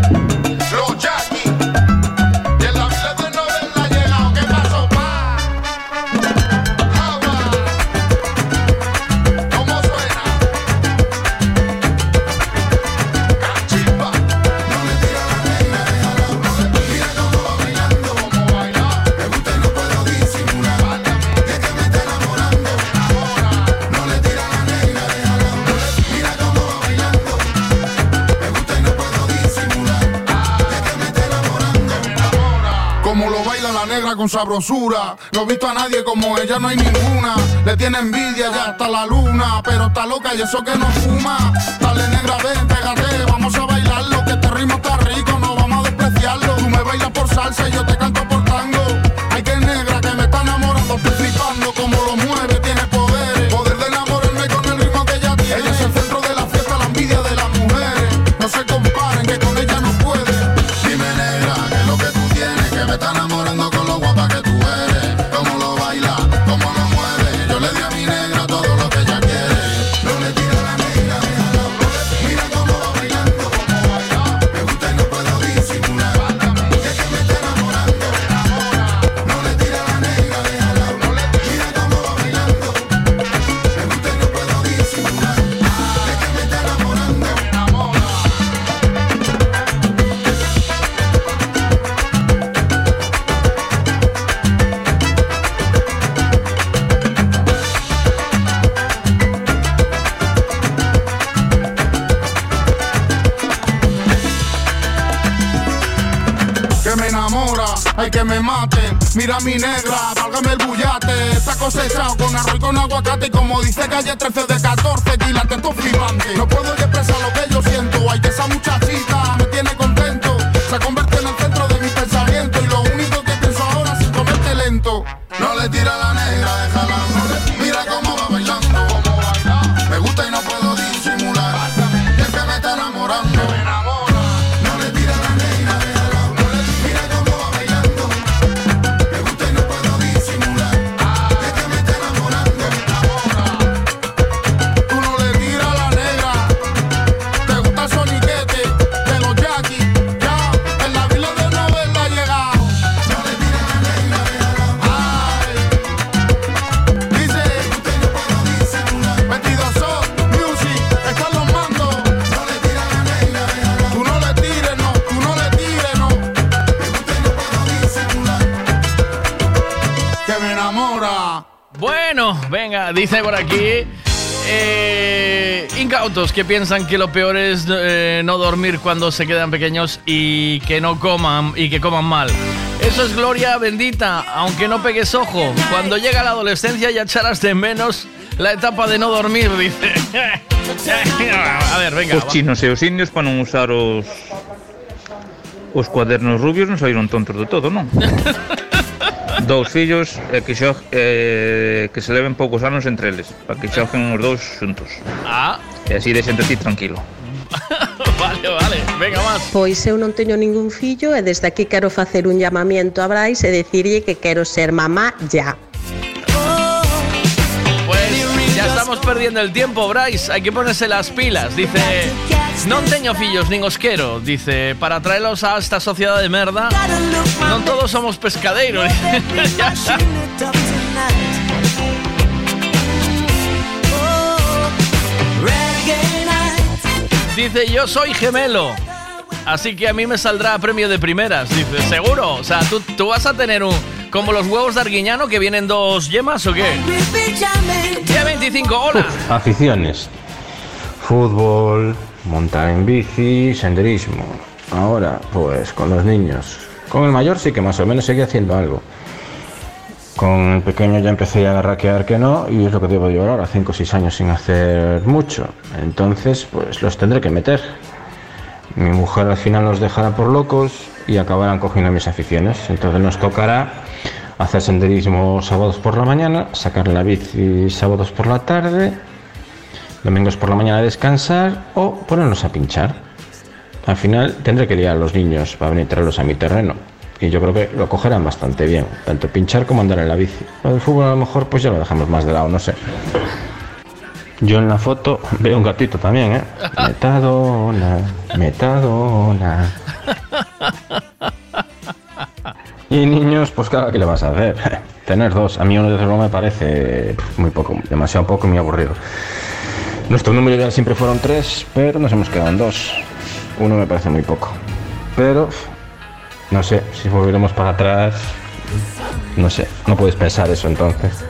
Con sabrosura. No he visto a nadie como ella, no hay ninguna. Le tiene envidia ya hasta la luna. Pero está loca y eso que no fuma. Dale negra, ven, pégate, vamos a bailar. Lo que este ritmo está rico, no vamos a despreciarlo. Tú me bailas por salsa y yo te canto hay que me maten. Mira mi negra, válgame el bullate. Está cosechado con arroz y con aguacate. Y como dice calle 13 de 14, quilate esto flipante. No puedo expresar lo que yo siento. Ay, que esa muchachita Dice por aquí. eh, incautos que piensan que lo peor es eh, no dormir cuando se quedan pequeños y que no coman y que coman mal. Eso es gloria bendita, aunque no pegues ojo. Cuando llega la adolescencia ya echarás de menos la etapa de no dormir, dice. (laughs) A ver, venga. Os chinos e os indios para non usar os os cuadernos rubios non saíron tontos de todo, non? (laughs) dous fillos e que xo, eh, que se leven poucos anos entre eles, para que xoguen os dous xuntos. Ah, E así deixente ti tranquilo. (laughs) vale, vale. Venga, más. Pois eu non teño ningún fillo e desde aquí quero facer un llamamiento a Brais e dicirlle que quero ser mamá ya. Pues ya estamos perdiendo el tiempo, Bryce. Hay que ponerse las pilas. Dice, non teño fillos nin os quero. Dice, para traerlos a esta sociedad de merda, non todos somos pescadeiros. Está. (laughs) Dice, yo soy gemelo. Así que a mí me saldrá premio de primeras. Dice, seguro. O sea, ¿tú, tú vas a tener un... Como los huevos de Arguiñano que vienen dos yemas o qué? Día 25, hola. Aficiones. Fútbol, montar en bici, senderismo. Ahora, pues con los niños. Con el mayor sí que más o menos sigue haciendo algo. Con el pequeño ya empecé a raquear que no y es lo que debo llevar ahora, 5 o 6 años sin hacer mucho. Entonces, pues los tendré que meter. Mi mujer al final los dejará por locos y acabarán cogiendo mis aficiones. Entonces nos tocará hacer senderismo sábados por la mañana, sacar la bici sábados por la tarde, domingos por la mañana descansar o ponernos a pinchar. Al final tendré que liar a los niños para venir a traerlos a mi terreno. Y yo creo que lo cogerán bastante bien, tanto pinchar como andar en la bici. Lo del fútbol a lo mejor pues ya lo dejamos más de lado, no sé. Yo en la foto veo un gatito también, ¿eh? Metadona, metadona. Y niños, pues claro, ¿qué le vas a hacer? (laughs) Tener dos. A mí uno desde luego me parece muy poco, demasiado poco y muy aburrido. Nuestro número ideal siempre fueron tres, pero nos hemos quedado en dos. Uno me parece muy poco. Pero, no sé, si volveremos para atrás, no sé, no puedes pensar eso entonces.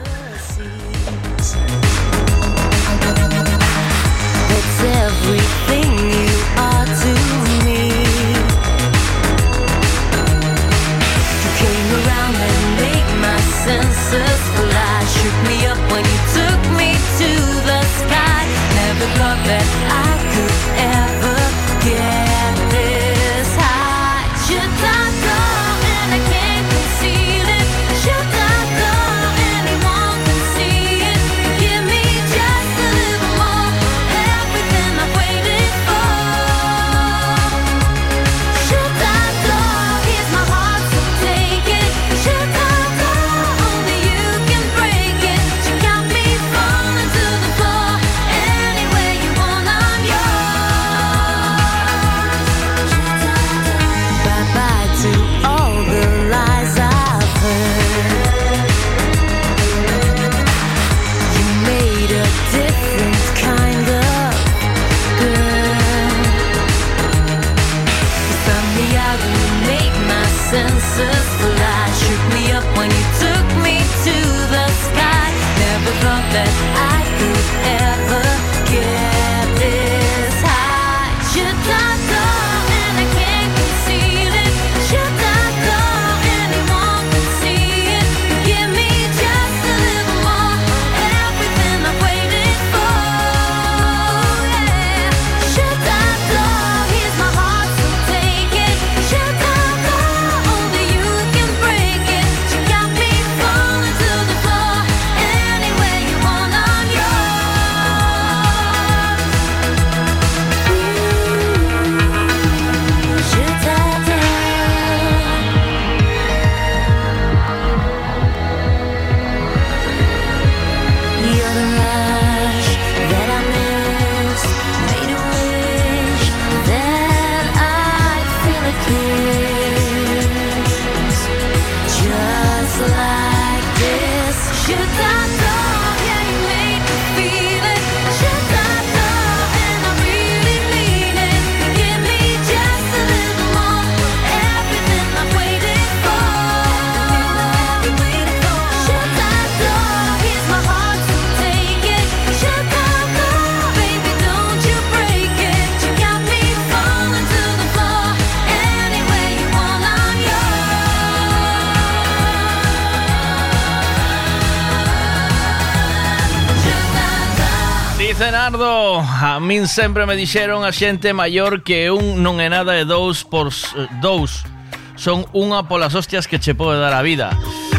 Min sempre me dixeron a xente maior que un non é nada e dous por eh, dous son unha polas hostias que che pode dar a vida.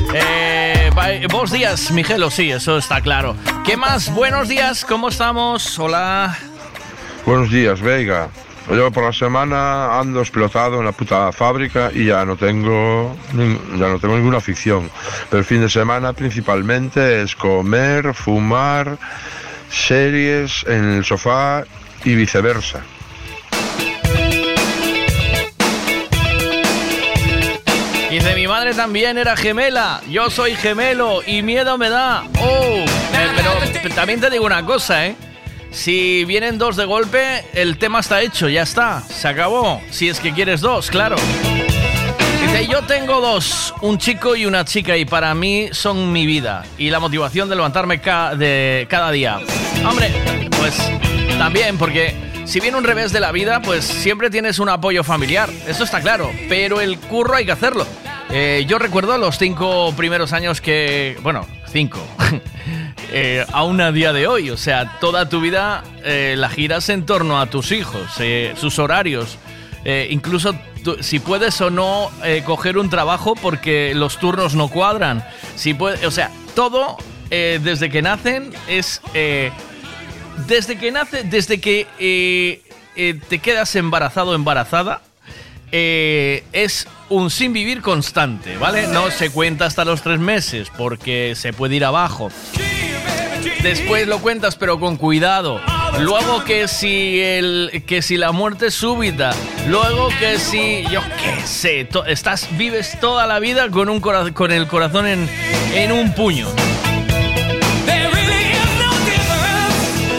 Eh, bos días, Miguelo, sí, eso está claro. ¿Qué más? Buenos días, ¿cómo estamos? Hola. Buenos días, Veiga. Yo por la semana ando explotado en la puta fábrica y ya no tengo ya no tengo ninguna afición. Pero el fin de semana principalmente es comer, fumar, series en el sofá y viceversa. Dice, mi madre también era gemela, yo soy gemelo y miedo me da. Oh, eh, pero también te digo una cosa, ¿eh? Si vienen dos de golpe, el tema está hecho, ya está, se acabó. Si es que quieres dos, claro. Yo tengo dos, un chico y una chica, y para mí son mi vida y la motivación de levantarme de cada día. Hombre, pues también, porque si viene un revés de la vida, pues siempre tienes un apoyo familiar, eso está claro, pero el curro hay que hacerlo. Eh, yo recuerdo los cinco primeros años que, bueno, cinco, (laughs) eh, aún a día de hoy, o sea, toda tu vida eh, la giras en torno a tus hijos, sus horarios, incluso si puedes o no eh, coger un trabajo porque los turnos no cuadran. Si puede, o sea, todo eh, desde que nacen es eh, desde que nace, desde que te quedas embarazado embarazada. es un sin vivir constante, ¿vale? No se cuenta hasta los tres meses porque se puede ir abajo. Después lo cuentas, pero con cuidado. Luego que si el que si la muerte es súbita. Luego que si yo qué sé, to- estás vives toda la vida con un cora- con el corazón en, en un puño.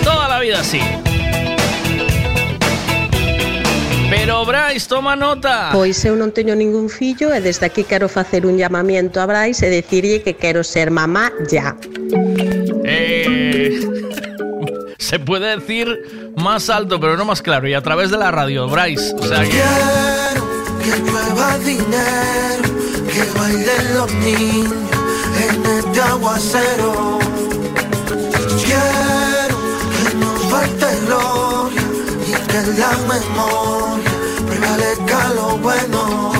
Toda la vida así. Pero Bryce, toma nota. Pois eu non teño ningún fillo e desde aquí quero facer un llamamiento a Brais e decirlle que quero ser mamá ya. (laughs) se puede decir más alto, pero no más claro, y a través de la radio, Bryce. O sea que... Quiero que llueva dinero, que bailen los niños en este aguacero. Quiero que no falte gloria y que la memoria prevalezca lo bueno.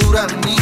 duran ni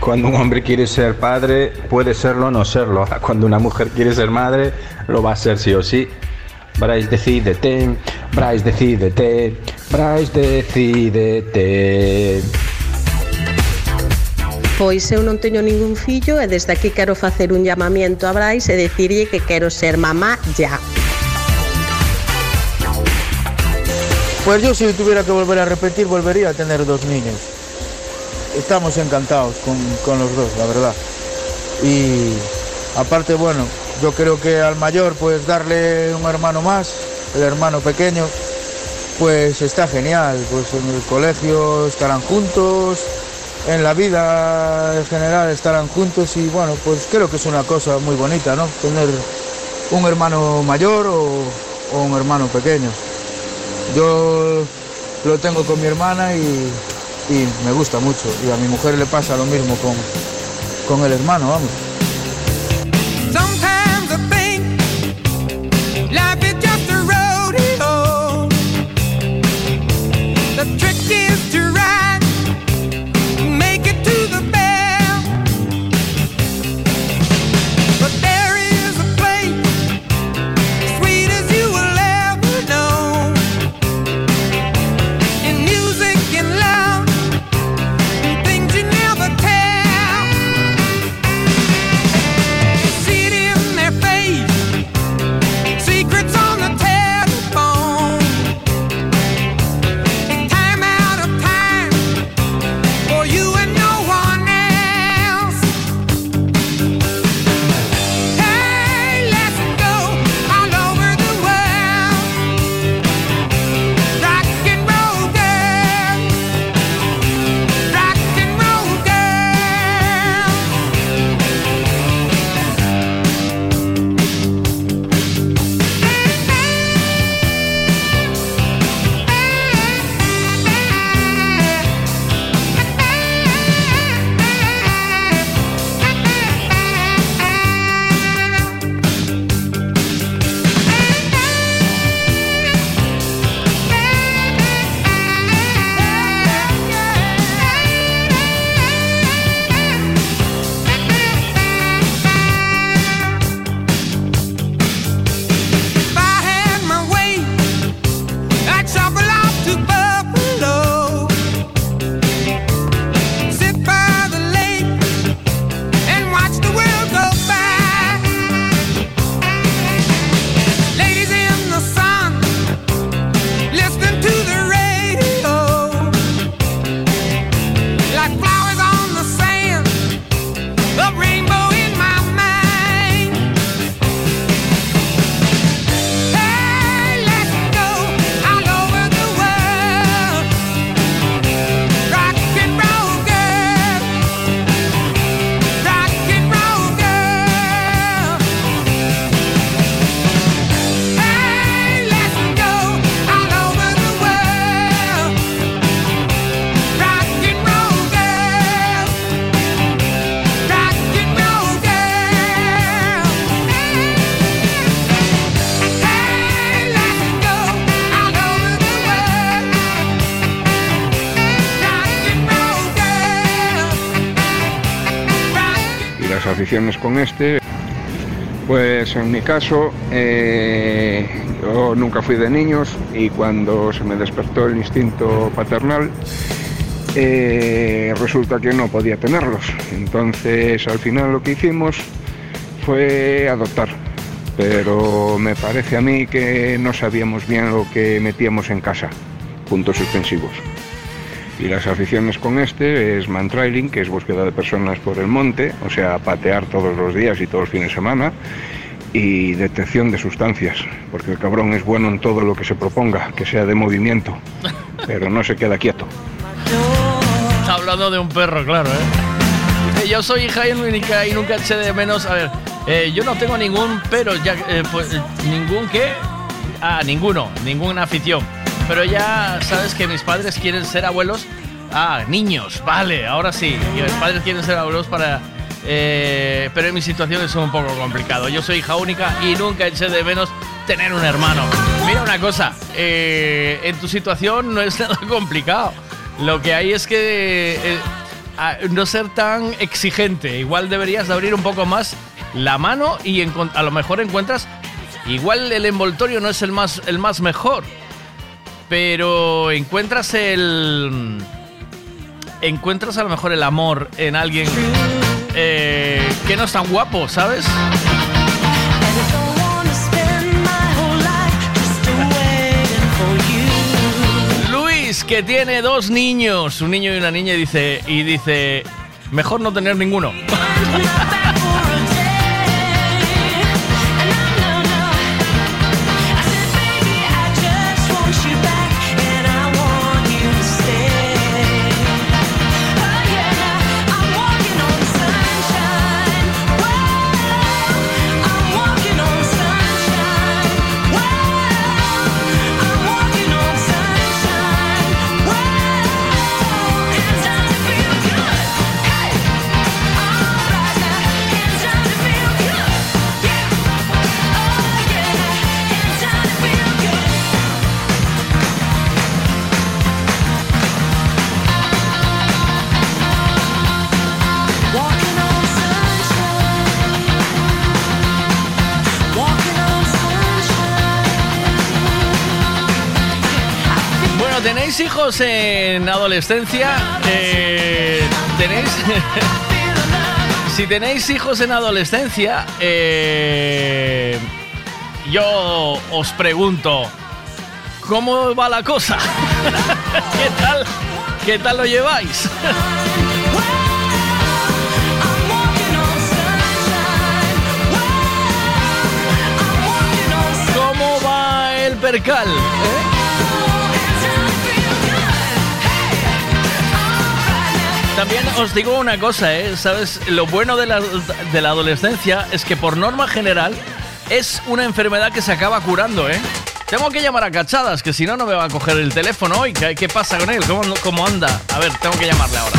Cuando un hombre quiere ser padre, puede serlo o no serlo. Cuando una mujer quiere ser madre, lo va a ser sí o sí. Bryce, decídete. Bryce, decídete. Bryce, decídete. Pois eu non teño ningún fillo e desde aquí quero facer un llamamiento a Brais e dicirlle que quero ser mamá ya. Pues yo si tuviera que volver a repetir, volvería a tener dos niños estamos encantados con, con los dos, la verdad. Y aparte, bueno, yo creo que al mayor, pues darle un hermano más, el hermano pequeño, pues está genial, pues en el colegio estarán juntos, en la vida en general estarán juntos y bueno, pues creo que es una cosa muy bonita, ¿no? Tener un hermano mayor o, o un hermano pequeño. Yo lo tengo con mi hermana y y me gusta mucho. Y a mi mujer le pasa lo mismo con, con el hermano, vamos. Oro aficiones con este, pues en mi caso, eh, yo nunca fui de niños y cuando se me despertó el instinto paternal, eh, resulta que no podía tenerlos. Entonces al final lo que hicimos fue adoptar. Pero me parece a mí que no sabíamos bien lo que metíamos en casa. Puntos suspensivos. Y las aficiones con este es mantrailing, que es búsqueda de personas por el monte, o sea, patear todos los días y todos los fines de semana, y detección de sustancias, porque el cabrón es bueno en todo lo que se proponga, que sea de movimiento, (laughs) pero no se queda quieto. Está hablando de un perro, claro, ¿eh? Eh, Yo soy hija única y nunca eché de menos. A ver, eh, yo no tengo ningún pero, ya, eh, pues, ningún qué. Ah, ninguno, ninguna afición. Pero ya sabes que mis padres quieren ser abuelos. Ah, niños, vale, ahora sí. Mis padres quieren ser abuelos para. eh, pero en mi situación es un poco complicado. Yo soy hija única y nunca eché de menos tener un hermano. Mira una cosa, eh, en tu situación no es (laughs) nada complicado. Lo que hay es que eh, no ser tan exigente. Igual deberías de abrir un poco más la mano y a lo mejor encuentras. Igual el envoltorio no es el más, el más mejor, pero encuentras el. Encuentras a lo mejor el amor en alguien eh, que no es tan guapo, ¿sabes? Luis, que tiene dos niños, un niño y una niña, y dice, y dice, mejor no tener ninguno. (laughs) ¿tenéis hijos en adolescencia? Eh, ¿Tenéis? (laughs) si tenéis hijos en adolescencia, eh, yo os pregunto, ¿cómo va la cosa? (laughs) ¿Qué tal? ¿Qué tal lo lleváis? (laughs) ¿Cómo va el percal? eh? También os digo una cosa, ¿eh? ¿Sabes? Lo bueno de la, de la adolescencia es que por norma general es una enfermedad que se acaba curando, ¿eh? Tengo que llamar a Cachadas, que si no, no me va a coger el teléfono hoy. ¿Qué, qué pasa con él? ¿Cómo, ¿Cómo anda? A ver, tengo que llamarle ahora.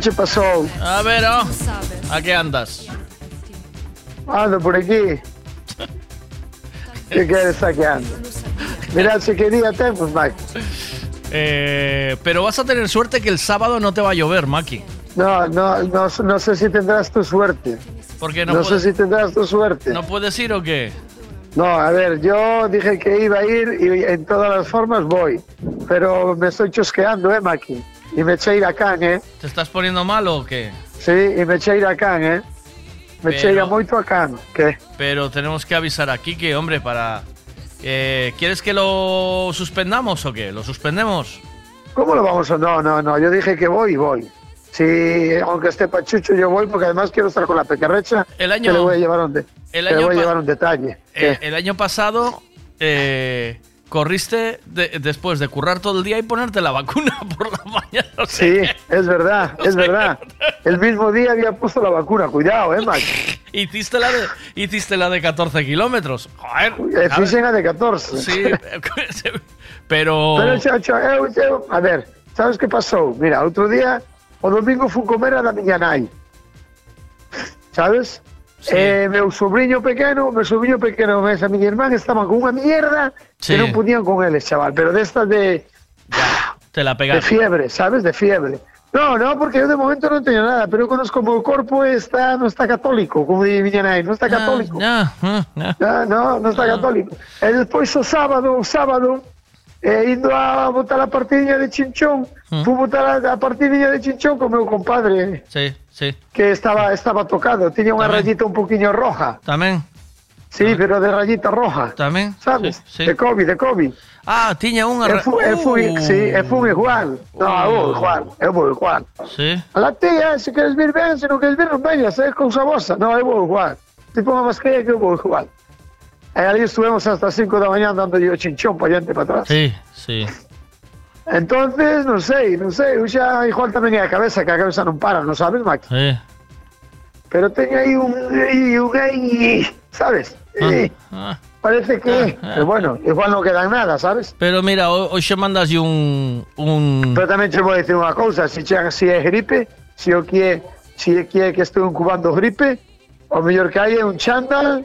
¿Qué te pasó? A ver, oh, ¿a qué andas? Ando por aquí. ¿Qué quieres estar aquí ando? Mira, si quería tenemos, Mike. Eh, pero vas a tener suerte que el sábado no te va a llover, Maki. No, no, no, no sé si tendrás tu suerte. Porque no, No, puedes- sé si tendrás tu suerte. ¿No puedes ir o qué? No, a ver, yo dije que iba a ir y en todas las formas voy. Pero me estoy chosqueando, ¿eh, Maki? Y me eché a ir a Can, ¿eh? ¿Te estás poniendo mal o qué? Sí, y me eché a ir a ¿eh? Me Pero- moito a. Pero tenemos que avisar aquí que, hombre, para... eh, ¿Quieres que lo suspendamos o qué? ¿Lo suspendemos? ¿Cómo lo vamos a...? No, no, no, yo dije que voy y voy. Sí, aunque esté pachucho, yo voy porque además quiero estar con la pequerrecha. El año- Que le voy a llevar un, de- el que le año voy a llevar un detalle. Eh, el año pasado eh, corriste de- después de currar todo el día y ponerte la vacuna (laughs) por la mañana. Sí, es verdad, (laughs) es verdad. El mismo día había puesto la vacuna, cuidado, ¿eh, Max? (laughs) Hiciste la de, hiciste la de 14 kilómetros. Joder. Eh, a ver. Fixen a de 14. Sí, pero... Pero, chacho, eu, a ver, sabes que pasou? Mira, outro día, o domingo fui comer a da miña nai. Sabes? Eh, meu sobrinho pequeno, meu sobrinho pequeno e esa miña irmán estaban con unha mierda Sí. que non podían con eles, chaval, pero destas de, Te la de pegaste. fiebre, sabes? De fiebre. No, no, porque eu de momento non teño nada, pero eu conozco o meu corpo e está, non está católico, como di miña nai, non está católico. No, no, no. No, no, non está católico. E despois o sábado, o sábado, eh, indo a botar a partidinha de chinchón, Mm. fui botar a, a de chinchón con meu compadre, Sí, sí. que estaba estaba tocado, tiña unha rayita un poquinho roja. Tamén. Sí, pero de rayita roja. Tamén. Sabes? Sí, sí. De COVID, de COVID. Ah, tiña unha... E fui, e fui, Uh. sí, e fui igual. No, eu igual, eu vou igual. Sí. A la tía, se queres vir ben, se non queres vir, non veñas, é cousa vosa. No, eu vou igual. Tipo unha mascarilla que eu vou igual. E ali estuvemos hasta as 5 da mañá dando o chinchón para diante e para atrás. Sí, sí. Entonces, sei, non sei, eu xa igual tamén é a cabeza, que a cabeza non para, non sabes, Max? Sí. Pero teño aí un, un sabes? Eh, Ah. parece que, pero bueno, igual non quedan nada, sabes? Pero mira, ho- hoxe mandas un... un... Pero tamén te vou dicir unha cousa, se chegan si é gripe, se o que é, se é que estou incubando gripe, o mellor que hai é un chándal,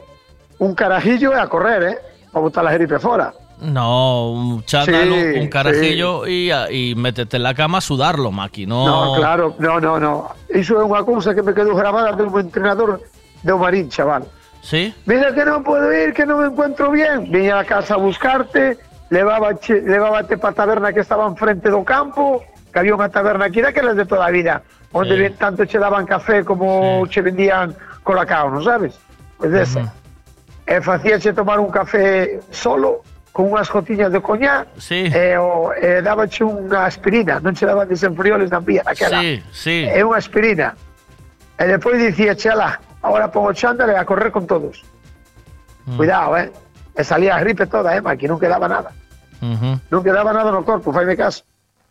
un carajillo a correr, eh? Para botar a gripe fora. No, un chándal, Sí, un, carajillo y, a- y métete en la cama a sudarlo, Maki. No, No, claro, no, no, no. Iso é unha cousa que me quedou grabada de un entrenador de un marín, chaval. ¿Sí? Mira que non podo ir, que non me encuentro bien. Viña a casa a buscarte, levaba levábate para a taberna que estaba enfrente do campo, que había unha taberna aquí daquelas de toda a vida, onde bien tanto che daban café como che vendían colacao, non sabes? Pois desa. E facíache tomar un café solo, con unhas gotiñas de coñá, Sí. e, o, e dabache unha aspirina, non che daban desenfrioles na vía daquela. Sí, sí. É unha aspirina. E despois dicía, chala, ahora pongo chándal e a correr con todos. Mm. Cuidado, eh. E salía a gripe toda, eh, Maki, non quedaba nada. Ujú. Non quedaba nada no corpo, faime caso.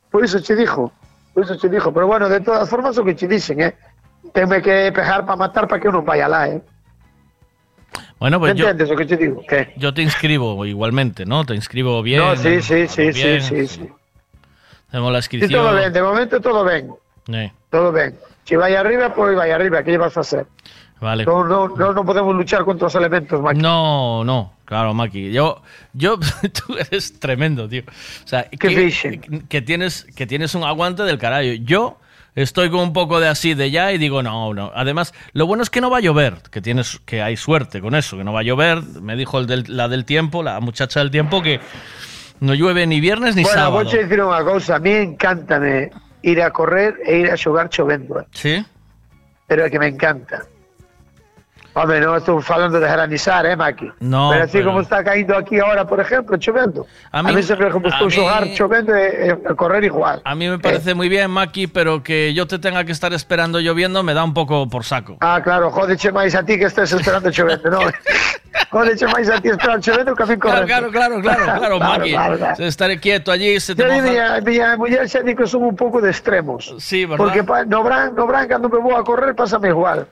Por iso che dixo, por iso che dixo. Pero bueno, de todas formas o que che dixen, eh. Tenme que pejar para matar para que eu non vaya lá, eh. Bueno, pues yo, Entendes o que che digo? Que? yo te inscribo igualmente, ¿no? Te inscribo bien. no, sí, sí, sí, sí, bien. sí, sí. Hacemos la Sí, inscripción. todo ben, de momento todo ben. Eh, Todo ben. Se vai arriba, pois vai arriba, lle vas a hacer? vale. Non, non, non, non podemos luchar contra os elementos, Maki. No, no, claro, Maki. Yo, yo, (laughs) tú eres tremendo, tío. O sea, ¿Qué que, que tienes, que tienes un aguante del carajo. Yo estoy con un poco de así de ya y digo, no, no. Además, lo bueno es que no va a llover, que tienes, que hay suerte con eso, que no va a llover. Me dijo el del- la del tiempo, la muchacha del tiempo, que no llueve ni viernes ni bueno, sábado. vou che dicir unha cousa, a mí encántame ir a correr e ir a xogar chovendo. Sí. pero que me encanta. Home, non estou falando de granizar, eh, Maki? No, pero así pero- como está caindo aquí ahora, por exemplo, chovendo. A A mí- mí, sempre como a estou mí- chovendo e, e correr igual. A mí me parece muy bien, Maki, pero que yo te tenga que estar esperando lloviendo me da un poco por saco. Ah, claro, jodeche máis a ti que estés esperando chovendo, non? (laughs) jodeche máis a ti esperando chovendo que a mí Claro, correndo. claro, claro, claro, claro, Maki. claro, claro. Estaré quieto allí, se te Yo moja- miña, miña muller xa di que son un pouco de extremos. Sí, ¿verdad? Porque no, bran, no bran, cando me vou a correr, pásame igual.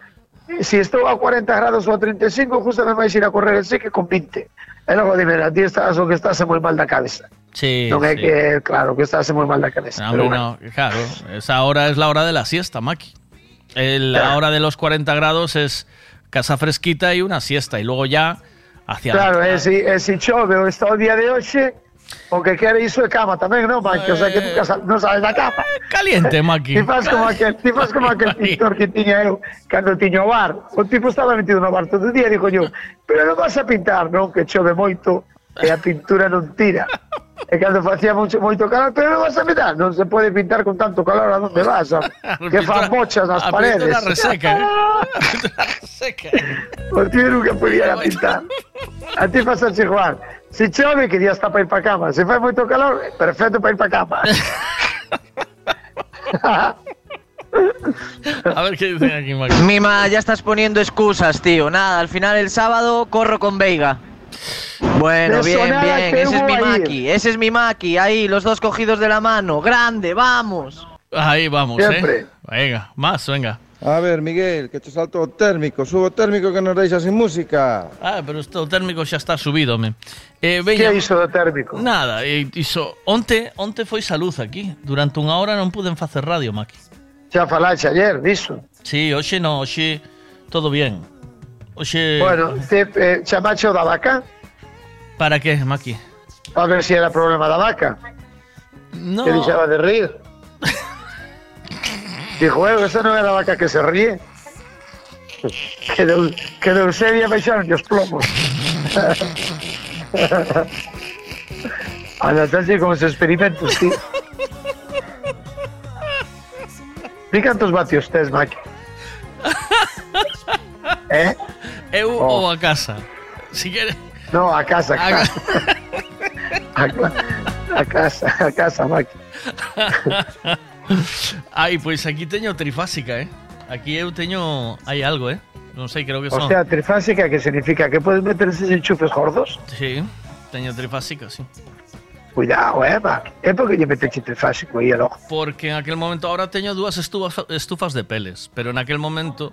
Si estou a 40 grados ou a 35, justamente máis ir a correr el sí que con 20. E logo dime, a ti estás o que estás moi mal da cabeza. Sí. non é sí. que, claro, que estás moi mal da cabeza. No, pero hombre, bueno. no, claro, esa hora es la hora de la siesta, Maki. El- la hora de los 40 grados es casa fresquita y una siesta. Y luego ya hacia Claro, e si, si chove o día de hoxe, o que quere iso é cama tamén, non, Maki? O sea, que nunca sal, non sabes da cama. Caliente, Maki. Ti faz como aquel, ti faz como aquel pintor que tiña eu cando tiño o bar. O tipo estaba metido no bar todo o día e digo yo, pero non vas a pintar, non, que chove moito e a pintura non tira. E cando facía moito, moito calor, pero non vas a pintar, non se pode pintar con tanto calor a donde vas, (laughs) a, que fan mochas nas a paredes. A pintura reseca, eh? (laughs) A reseca. O tío nunca podía pintar. A ti faz a Juan. Si chove, que día está para ir para cama. Se fai moito calor, perfecto para ir para cama. (laughs) A ver qué dicen aquí, Maki. Mima, ya estás poniendo excusas, tío. Nada, al final el sábado corro con Veiga. Bueno, De bien, bien. Ese es mi. Maki, ese es mi Maki. Ahí, los dos cogidos de la mano. Grande, vamos. Ahí vamos, Siempre. ¿eh? Venga, más, venga. A ver, Miguel, que te salto o térmico, subo o térmico que nos deixa sin música. Ah, pero isto, o térmico xa está subido, me. Eh, veña, que iso do térmico? Nada, eh, iso, onte, onte foi salud aquí, durante unha hora non puden facer radio, Maki. Xa falaxe ayer diso. Sí, hoxe non, hoxe todo bien. Hoxe... Bueno, te, eh, chamaxe o da vaca? Para que, Maki? A ver se si era problema da vaca. No. Que deixaba de rir. (laughs) Dijo, eh, esa non é a vaca que se ríe. Que de, que de Eusebia baixaron os plomos. (laughs) Anastasia con os experimentos, tío. Di cantos vatios tes, Maki? (laughs) Eh? Eu Oh. ou a casa. Si quere. No, a casa, a A casa. (laughs) A, ca- a casa, a casa, Maki. Ai, pois aquí teño trifásica, eh. Aquí eu teño hai algo, eh. Non sei, creo que O son. sea, trifásica, que significa que puedes meter esos enchufes gordos. Sí, teño trifásica, sí. Cuidado, eh, Maki. É porque lle meteche trifásico aí al ojo. Porque en aquel momento ahora teño dúas estufas, estufas de peles, pero en aquel momento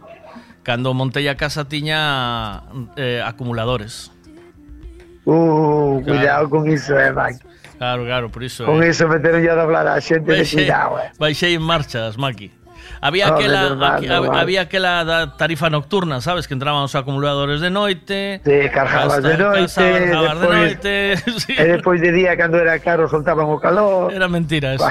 cando montei a casa tiña eh, acumuladores. Uh, Claro. cuidado con iso, eh. Claro, claro, por iso. Con eh. iso meteron ya a doblar a xente de Baixei, cuidado, eh. baixei en marchas, Maki. Había Home, aquela, normal, aquí- normal. había aquela da tarifa nocturna, sabes? Que entraban os acumuladores de noite. Te cargabas de noite, cargabas de noite. (laughs) sí. E despois de día, cando era caro, soltaban o calor. Era mentira eso.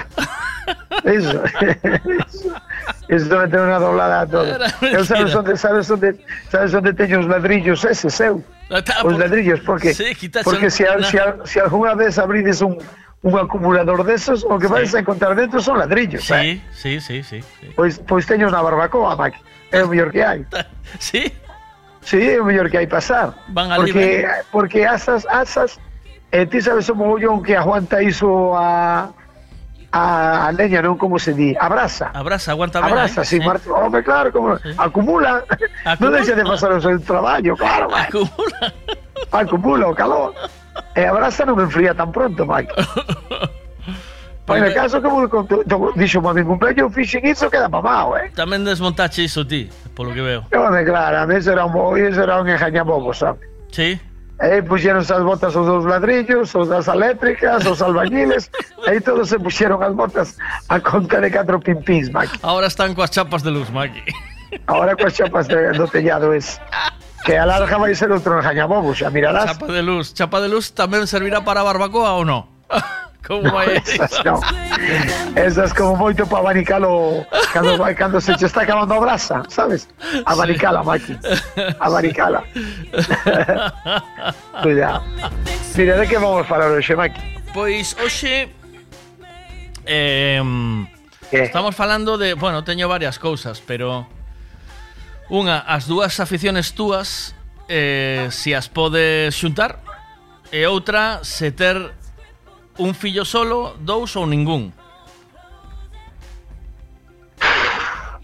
Eso. (laughs) Eso meteron unha doblada a todo. Eu sabes onde, sabes onde, sabes onde teño os ladrillos eses, eu? Ah, tá, Os ladrillos, porque, Sí, porque se, se, a- se alguna vez abrides un, un acumulador desos, o que vais a encontrar dentro son ladrillos. eh. Sí, sí, sí, sí. sí. Pois, pois teño unha barbacoa, Maki. É o mellor que hai. (laughs) Sí? Sí, é o mellor que hai pasar. Van ali, porque, porque asas, asas, eh, ti sabes o mogollón que aguanta iso a, a, a leña, non como se di, a brasa. A brasa, aguanta ben, Abraza, eh? Sí. marcha. Home, claro, como acumula. Non deixa de pasar o seu traballo, claro. Mike. Acumula. Acumula calor. E a brasa non me enfría tan pronto, Mike. Pois no caso que conto, dixo mami un cumpleaños, fixen iso, queda mamao, eh. Tamén desmontache iso ti, polo que veo. Home, claro, a mí eso era un, eso era un engañabobo, sabe? Sí? Aí puxeron as botas os dos ladrillos, os das eléctricas, os albañiles, aí todos se puxeron as botas a conta de catro pimpins, Mike. Ahora están coas chapas de luz, Maki. Ahora coas chapas de, do tellado es. Que a larga vai ser outro engañabobo, xa mirarás. Chapa de luz. Chapa de luz tamén servirá para barbacoa ou no? (laughs) como é. Esas. Esas como moito para abanicalo cando, vai, cando se che está acabando a brasa, sabes? Abanicala. Maki. Abanicala. (laughs) Cuidado. Mira, de que vamos falar hoxe, Maki? Pois hoxe... Eh, ¿Qué? estamos falando de... Bueno, teño varias cousas, pero... Unha, as dúas aficiones túas eh, se si as podes xuntar e outra se ter un fillo solo, dous ou ningún.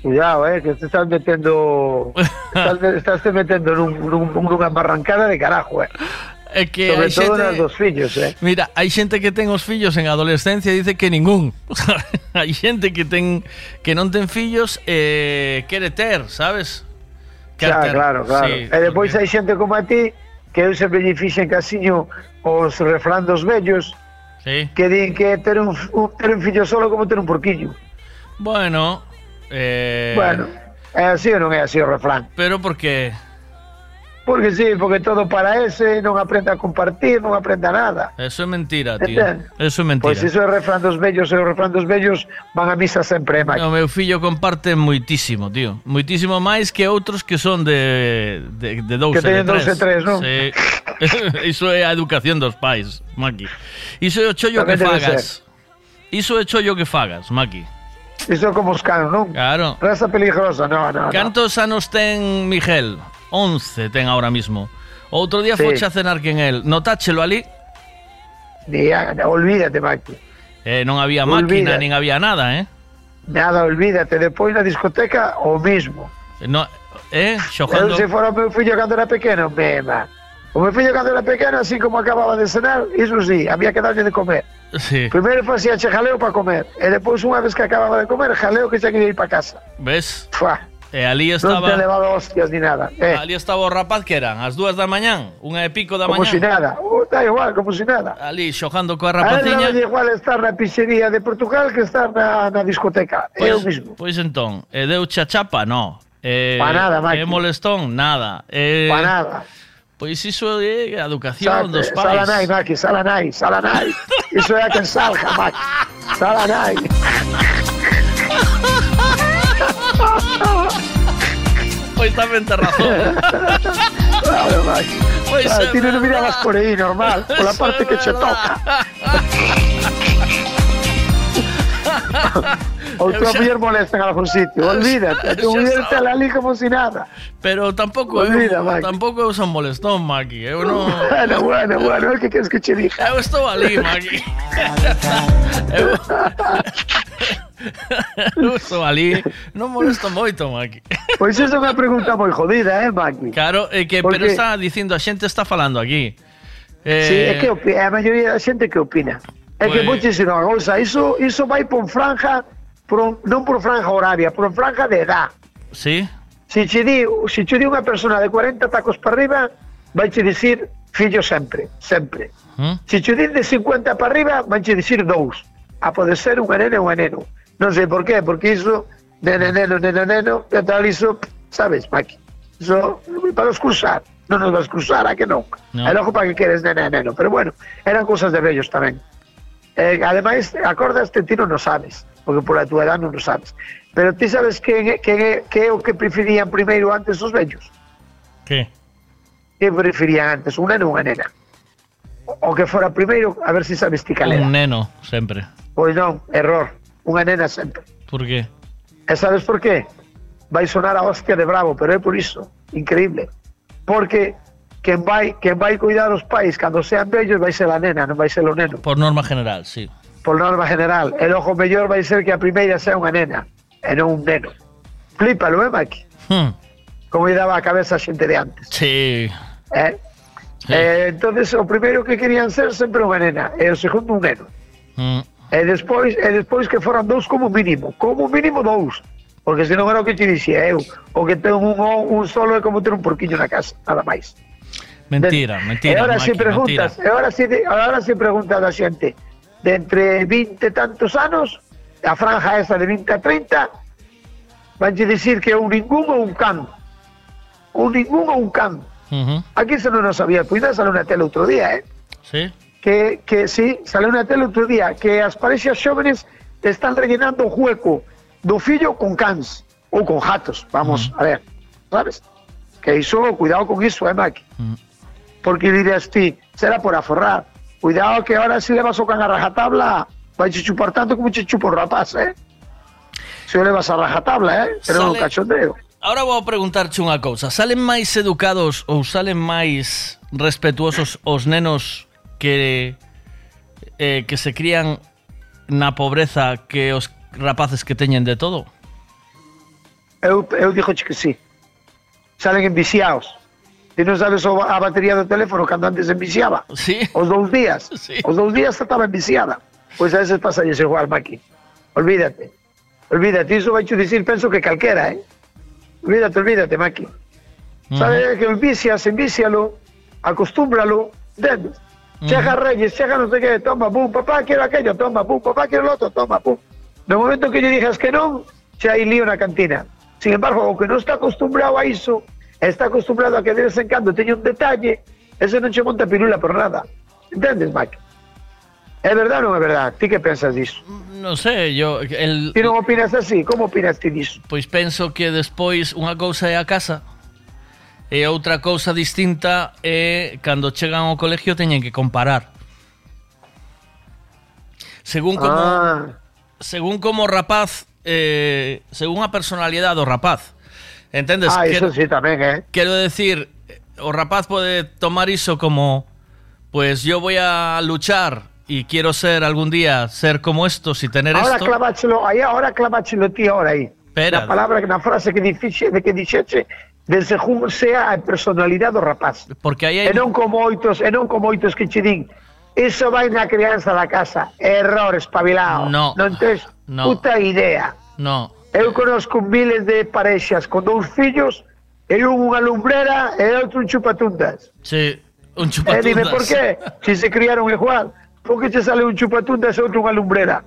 Cuidado, eh, que te estás metendo estás, estás metendo nun, nun, nunha barrancada de carajo, eh. É que Sobre todo xente- nas dos fillos, eh. Mira, hai xente que ten os fillos en adolescencia e dice que ningún. (laughs) hai xente que ten que non ten fillos e quere ter, sabes? Xa, Carter, claro, claro. sí, e depois hai xente como a ti que eu sempre lle fixen casiño os refrán dos vellos Sí. que din que ter un, un, ter un fillo solo como ter un porquiño. Bueno, eh, Bueno, é así ou non é así o refrán? Pero porque Porque sí, porque todo para ese, non aprende a compartir, non aprende a nada. eso é mentira, tío. Entende? Eso é mentira. Pois iso é o refrán dos vellos e o refrán dos vellos van a misa sempre, Mike. O meu fillo comparte moitísimo, tío. Moitísimo máis que outros que son de, de, de dous Que e de teñen dous e tres, non? Sí. (laughs) Iso é a educación dos pais, Maki. Iso é o chollo que Tamén fagas. Iso é chollo que fagas, Maki. Iso é como os canos, non? Claro. Raza peligrosa, no, no, no. Cantos anos ten Miguel? 11 ten ahora mismo. Outro día Sí. foche a cenar quen el. Notáchelo ali? Ni, olvídate, Mike. Eh, non había Olvida. máquina, nin había nada, eh? Nada, olvídate. Depois na discoteca, o mismo. No, eh, Eu xogando. se fora o meu fillo cando era pequeno, mema. O meu fillo cando era pequeno, así como acababa de cenar, iso sí, había que darlle de comer. Sí. Primeiro facía che jaleo para comer, e depois unha vez que acababa de comer, jaleo que xa quería ir para casa. Ves? Fua, E ali estaba... Non te levaba hostias ni nada. Eh. Ali estaba o rapaz que eran, as dúas da mañán, unha e pico da mañán. Como si nada, uh, da igual, como si nada. Ali xojando coa rapaciña. A igual estar na pizzería de Portugal que estar na, na discoteca, pois, eu mismo. Pois entón, e deu chachapa, no. Eh, pa nada, Maki. E molestón, nada. Eh, pa nada. Pois iso é a educación Sal, dos eh, pais. Salanai, Maki, salanai, salanai. iso é a que salga, Maki. (laughs) Salanai. Pois tamén te razón. Claro, Maki. Pois Ah, é ti non mirabas por aí, normal, por la Eso parte que che toca. (laughs) Ou Eu tua xa- muller molesta en algún sitio, olvídate, a tu muller te ali como si nada. Pero tampouco Olvida, eu, Maki. tampouco eu son molestón, Maki. Eu non Bueno, bueno, bueno, que queres que che diga? Eu estou ali, Maki. eu... (laughs) estou ali, non molesto moito, Maki. (laughs) Pois esa é unha pregunta moi jodida, eh, Maki? Claro, é que Porque- pero está dicindo, a xente está falando aquí. Eh, Sí, é que a maioría da xente que opina. É que Pues- vou dicir unha cousa, iso, iso vai por franja, por, non por franja horaria, por franja de edad. Sí? Si che di, si che di unha persona de 40 tacos para arriba, vai che dicir fillo sempre, sempre. ¿Mm? Si che di de 50 para arriba, vai che dicir dous. A pode ser unha nena ou un neno. Non sei por qué, porque iso, nene, neno, neno, neno, e tal, iso, sabes, Maki, iso, para excusar, non nos vas excusar, a que non? No. E logo para que queres nene, neno, pero bueno, eran cousas de vellos tamén. Eh, ademais, acordaste, ti non o sabes, porque por a tua edad non o sabes. Pero ti sabes que, que, que é o que preferían primeiro antes os vellos? Que? Que preferían antes, un neno ou unha nena? O que fora primeiro, a ver se sabes ti cal era. Un neno, sempre. Pois non, error, unha nena sempre. Por qué? E sabes por qué? Vai sonar a hostia de bravo, pero é por iso, increíble. Porque quen vai, quen vai cuidar os pais cando sean vellos vai ser a nena, non vai ser o neno. Por norma general, sí. Por norma general, el ojo mellor vai ser que a primeira sea unha nena, e non un neno. Flípalo, eh, Maki? Hmm. Como lle daba a cabeza a xente de antes. Sí. Eh? Eh, entonces o primeiro que querían ser sempre unha nena, e o segundo un neno. Mm. E despois, e despois que foran dous como mínimo, como mínimo dous. Porque senón era o que te dixía eu, o que ten un, un solo é como ter un porquiño na casa, nada máis. Mentira, e mentira. ahora Maki, si preguntas, e ahora si, ahora si preguntas a xente de entre 20 e tantos anos, a franja esa de 20 a 30, vanche dicir que un ningún ou un can. Un ningún ou un can. Ujú. Aquí se non o sabía, pois sale na tele outro día, eh? Sí. Que, que sí, salió na tele outro día, que as parexas xóvenes están rellenando o hueco do fillo con cans ou con jatos, vamos, a ver, sabes? Que iso, cuidado con iso, eh, Maki? Porque dirías ti, será por aforrar. Cuidado que ahora si levas o can a rajatabla, vai che chupar tanto como che chupa o rapaz, eh? Se o levas a rajatabla, eh? Pero Sale- cachondeo. Ahora vou preguntarche unha cousa. Salen máis educados ou salen máis respetuosos os nenos que eh, que se crían na pobreza que os rapaces que teñen de todo? Eu, eu dixo que sí. Salen enviciados. Ti non sabes a batería do teléfono cando antes enviciaba? Sí. Os dous días. (laughs) Sí. Os dous días estaba enviciada. Pois a veces pasa igual, Maki. Olvídate. Olvídate, iso vai dicir, penso que calquera, eh? Olvídate, olvídate, Maki. Sabe que envicias, envícialo, acostúmbralo, ¿entiendes? Chega Reyes, chega no sé qué, toma, pum, papá quiero aquello, toma, pum, papá quiero lo otro, toma, pum. No momento que lle digas que non, xa hai lío na cantina. Sin embargo, o que non está acostumbrado a iso, está acostumbrado a que de vez en cando teña un detalle, ese non che monta pirula por nada. Entendes, Mike? É verdade ou non é verdade? Ti que pensas disso? Non sei, yo el Ti non opinas así? Como opinas ti disso? Pois penso que despois unha cousa é a casa e outra cousa distinta é cando chegan ao colegio teñen que comparar. Según como Ah. según como rapaz, eh, según a personalidade do rapaz. Entendes? Ah, Quero- eso sí tamén, eh? Quero decir, o rapaz pode tomar iso como pues yo voy a luchar y quiero ser algún día ser como estos y tener Ahora esto. claváchelo, aí ahora claváchelo ti ahora aí. Espera. Na palabra, na frase que difixe, de que dixeche, de según sea a personalidade do rapaz. Porque aí hai E non como oitos, e non como oitos que che din, iso vai na crianza da casa. Error, espabilado. No. Non No. puta idea. No. Eu conozco miles de parexas con dous fillos, e un unha lumbrera e outro un chupatundas. Sí, un E chupatundas. dime por qué, si se criaron igual, por que che sale un chupatundas e outro unha lumbrera?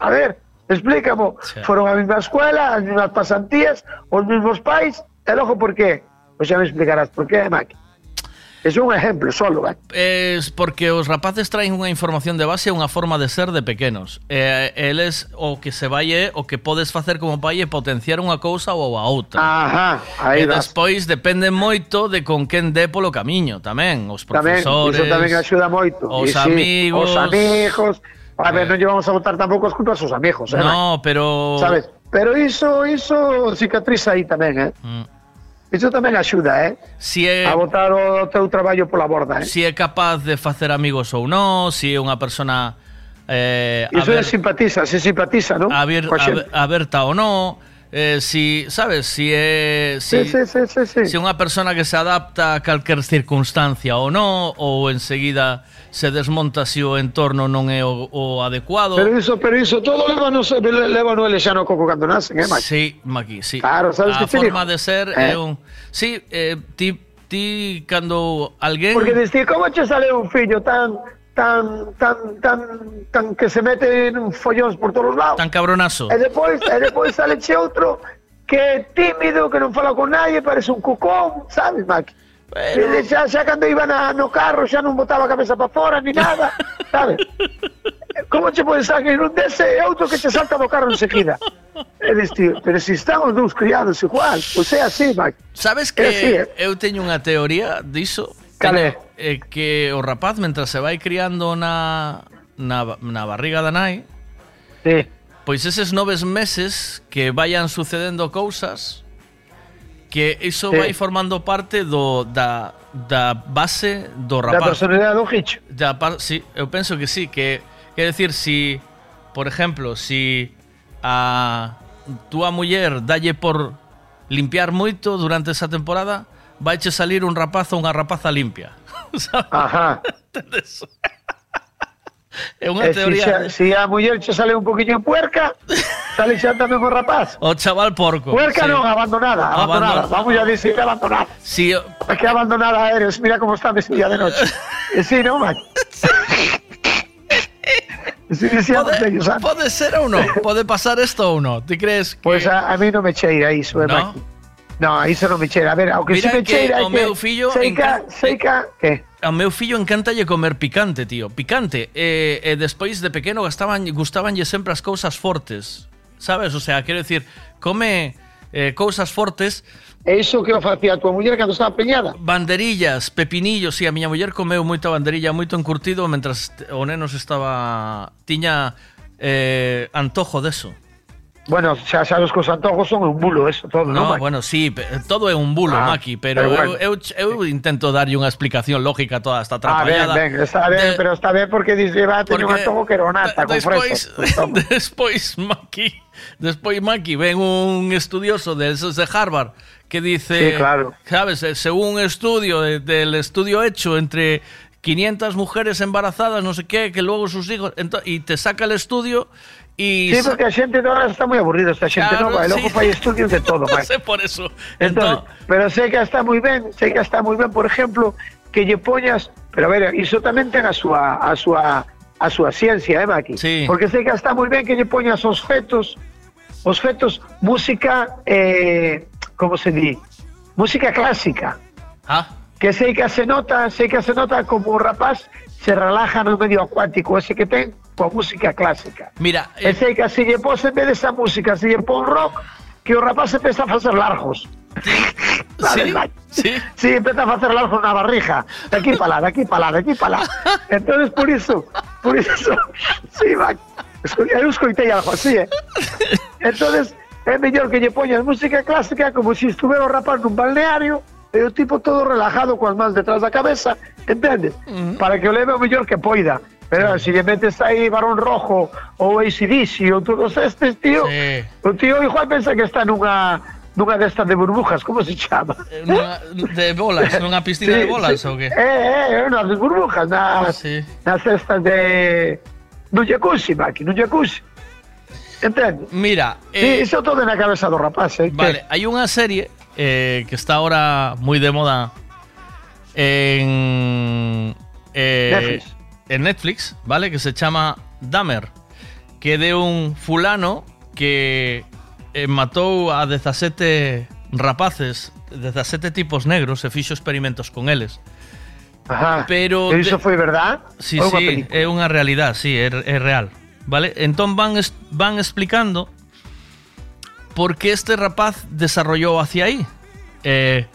A ver, explícamo. Foron a mesma escuela, as mesmas pasantías, os mesmos pais, E logo por qué? Pois xa me explicarás por qué, Mac. É un exemplo solo, eh? Es porque os rapaces traen unha información de base e unha forma de ser de pequenos. E eh, eles o que se vai é o que podes facer como pai é potenciar unha cousa ou a outra. Ajá, aí E despois depende moito de con quen dé polo camiño tamén, os profesores. Tamén, iso tamén axuda moito. Os e amigos. Sí, os amigos. A ver, eh, non llevamos a botar tampouco as culpas aos amigos, eh? No, pero... Sabes? Pero iso, iso cicatriza aí tamén, eh? Mm. Iso tamén axuda, eh? Si é A botar o teu traballo pola borda, eh? si é capaz de facer amigos ou non, si é unha persona eh, Iso aber- simpatiza, se simpatiza, non? Coa xente. aber- aberta ou non, eh, si, sabes, si é si, Sí, sí, sí, sí, sí. si é unha persona que se adapta a calquer circunstancia ou non, ou enseguida se desmonta si o entorno non é o, o adecuado. Pero iso, pero iso todo leva no, leva no ele xa no coco cando nacen, eh, Mike? Sí, Maki, sí. Claro, sabes a que forma de ser Eh. é un Sí, eh, ti ti cando alguén Porque dicir, como che sale un fillo tan tan tan tan tan que se mete en follóns por todos os lados? tan cabronazo. E depois, e depois sale che outro que é tímido, que non fala con nadie, parece un cucón, sabes, Maki? Pero... E xa, xa cando iba na, no carro xa non botaba a cabeza para fora ni nada, (laughs) sabes? Como che podes sacar un dese e outro que te salta do carro enseguida? E dis, tío, pero se si están os dous criados igual, pois é así, Mike. Sabes que así, eh? eu teño unha teoría diso? Cale? É eh, que o rapaz, mentras se vai criando na, na, na barriga da nai, sí. pois eses noves meses que vayan sucedendo cousas, que iso Sí. vai formando parte do da, da base do Da rapaz personalidade do Hicho. Da sí, eu penso que sí, que quer decir si por ejemplo, si a túa muller dalle por limpiar moito durante esa temporada, vaiche salir un rapaz ou unha rapaza limpia. (laughs) Ajá. Entendes? É unha E si, teoría. xa- si a muller che sale un poquinho puerca, sale xa tamén o rapaz. (laughs) O chaval porco. Puerca sí. non, abandonada, abandonada. Abandon- Vamos a decir abandonada. Si, Es que abandonada eres, mira cómo está vestida de noche. (laughs) Eh, sí, ¿no, Mac? (laughs) Sí, decíamos pode, ellos, pode ser ou non? Pode pasar isto ou non? Ti crees que... Pues a, a mí no me cheira iso, eh, No? No, iso non me cheira. A ver, ao que Mira si me cheira é que meu fillo seica, encan... Eh, seica, que? Ao meu fillo encantalle comer picante, tío. Picante. E, e despois de pequeno gastaban, gustabanlle sempre as cousas fortes. Sabes? O sea, quero decir, come eh, cousas fortes. E iso que o facía a tua muller cando estaba peñada? Banderillas, pepinillos, si sí, a miña muller comeu moita banderilla, moito encurtido, mentras o neno estaba... Tiña eh, antojo deso. De Bueno, xa sabes que os antojos son un bulo, eso todo, No, bueno, sí, todo é un bulo, Ah, Maki, pero, bueno. eu, eu, eu intento darlle unha explicación lógica a toda esta Ah, ben, atrapallada. ben, está ben, pero está ben porque dice, va, teño un antojo que era nata con despois, fresco. (laughs) despois Maki, despois Maki ven un estudioso de esos de Harvard que dice, Sí, claro. sabes, Eh, según un estudio de- del estudio hecho entre 500 mujeres embarazadas, no sé qué, que luego sus hijos, y te saca el estudio Y Sí, porque a xente de ahora está moi aburrida esta xente Claro, nova, e logo sí. fai estudios de todo, (laughs) Mike. sé por eso. Entón, pero sei que está moi ben, sei que está moi ben, por exemplo, que lle poñas, pero a ver, iso tamén ten a súa a súa a súa ciencia, eh, Maki? Sí. Porque sei que está moi ben que lle poñas os fetos, os fetos música eh, como se di? Música clásica. Ah. Que sei que se nota, sei que se nota como o rapaz se relaja no medio acuático ese que ten coa música clásica. Mira, E sei que se lle pos en vez desa música, se lle pon rock, que o rapaz empeza a facer largos. (laughs) Sí, sí. Sí, empeza a facer largos na barriga. De aquí para lá, de aquí para lá, de aquí para lá. Entonces, por iso, por iso, (laughs) sí. Esco- Eu escoitei algo así, eh. Entonces, é mellor que lle poñas música clásica como se estuvera o rapaz nun balneario e o tipo todo relajado coas mans detrás da cabeza, entendes? Para que o leve o mellor que poida. Pero se lle metes aí Barón Rojo ou ACDC ou todos estes, tío, Sí. o tío igual pensa que está nunha nunha destas de burbujas, como se chama? Nunha- de bolas, nunha piscina Sí, de bolas sí. ou que? Eh, eh, nas de burbujas, nas, Sí. nas cestas de... No jacuzzi, Maki, no jacuzzi. Entende? Mira, Sí, iso todo na cabeza do rapaz, eh? Vale, hay una serie eh, que está ahora muy de moda en eh, Netflix. en Netflix, ¿vale? Que se llama Dahmer, que de un fulano que eh, matou a 17 rapaces, 17 tipos negros e fixo experimentos con eles. Ajá. Pero E iso foi verdad? Sí, sí, é unha realidad, sí, é, é real. ¿Vale? Entón van, es- van explicando porque este rapaz desarrollou hacia aí. Eh,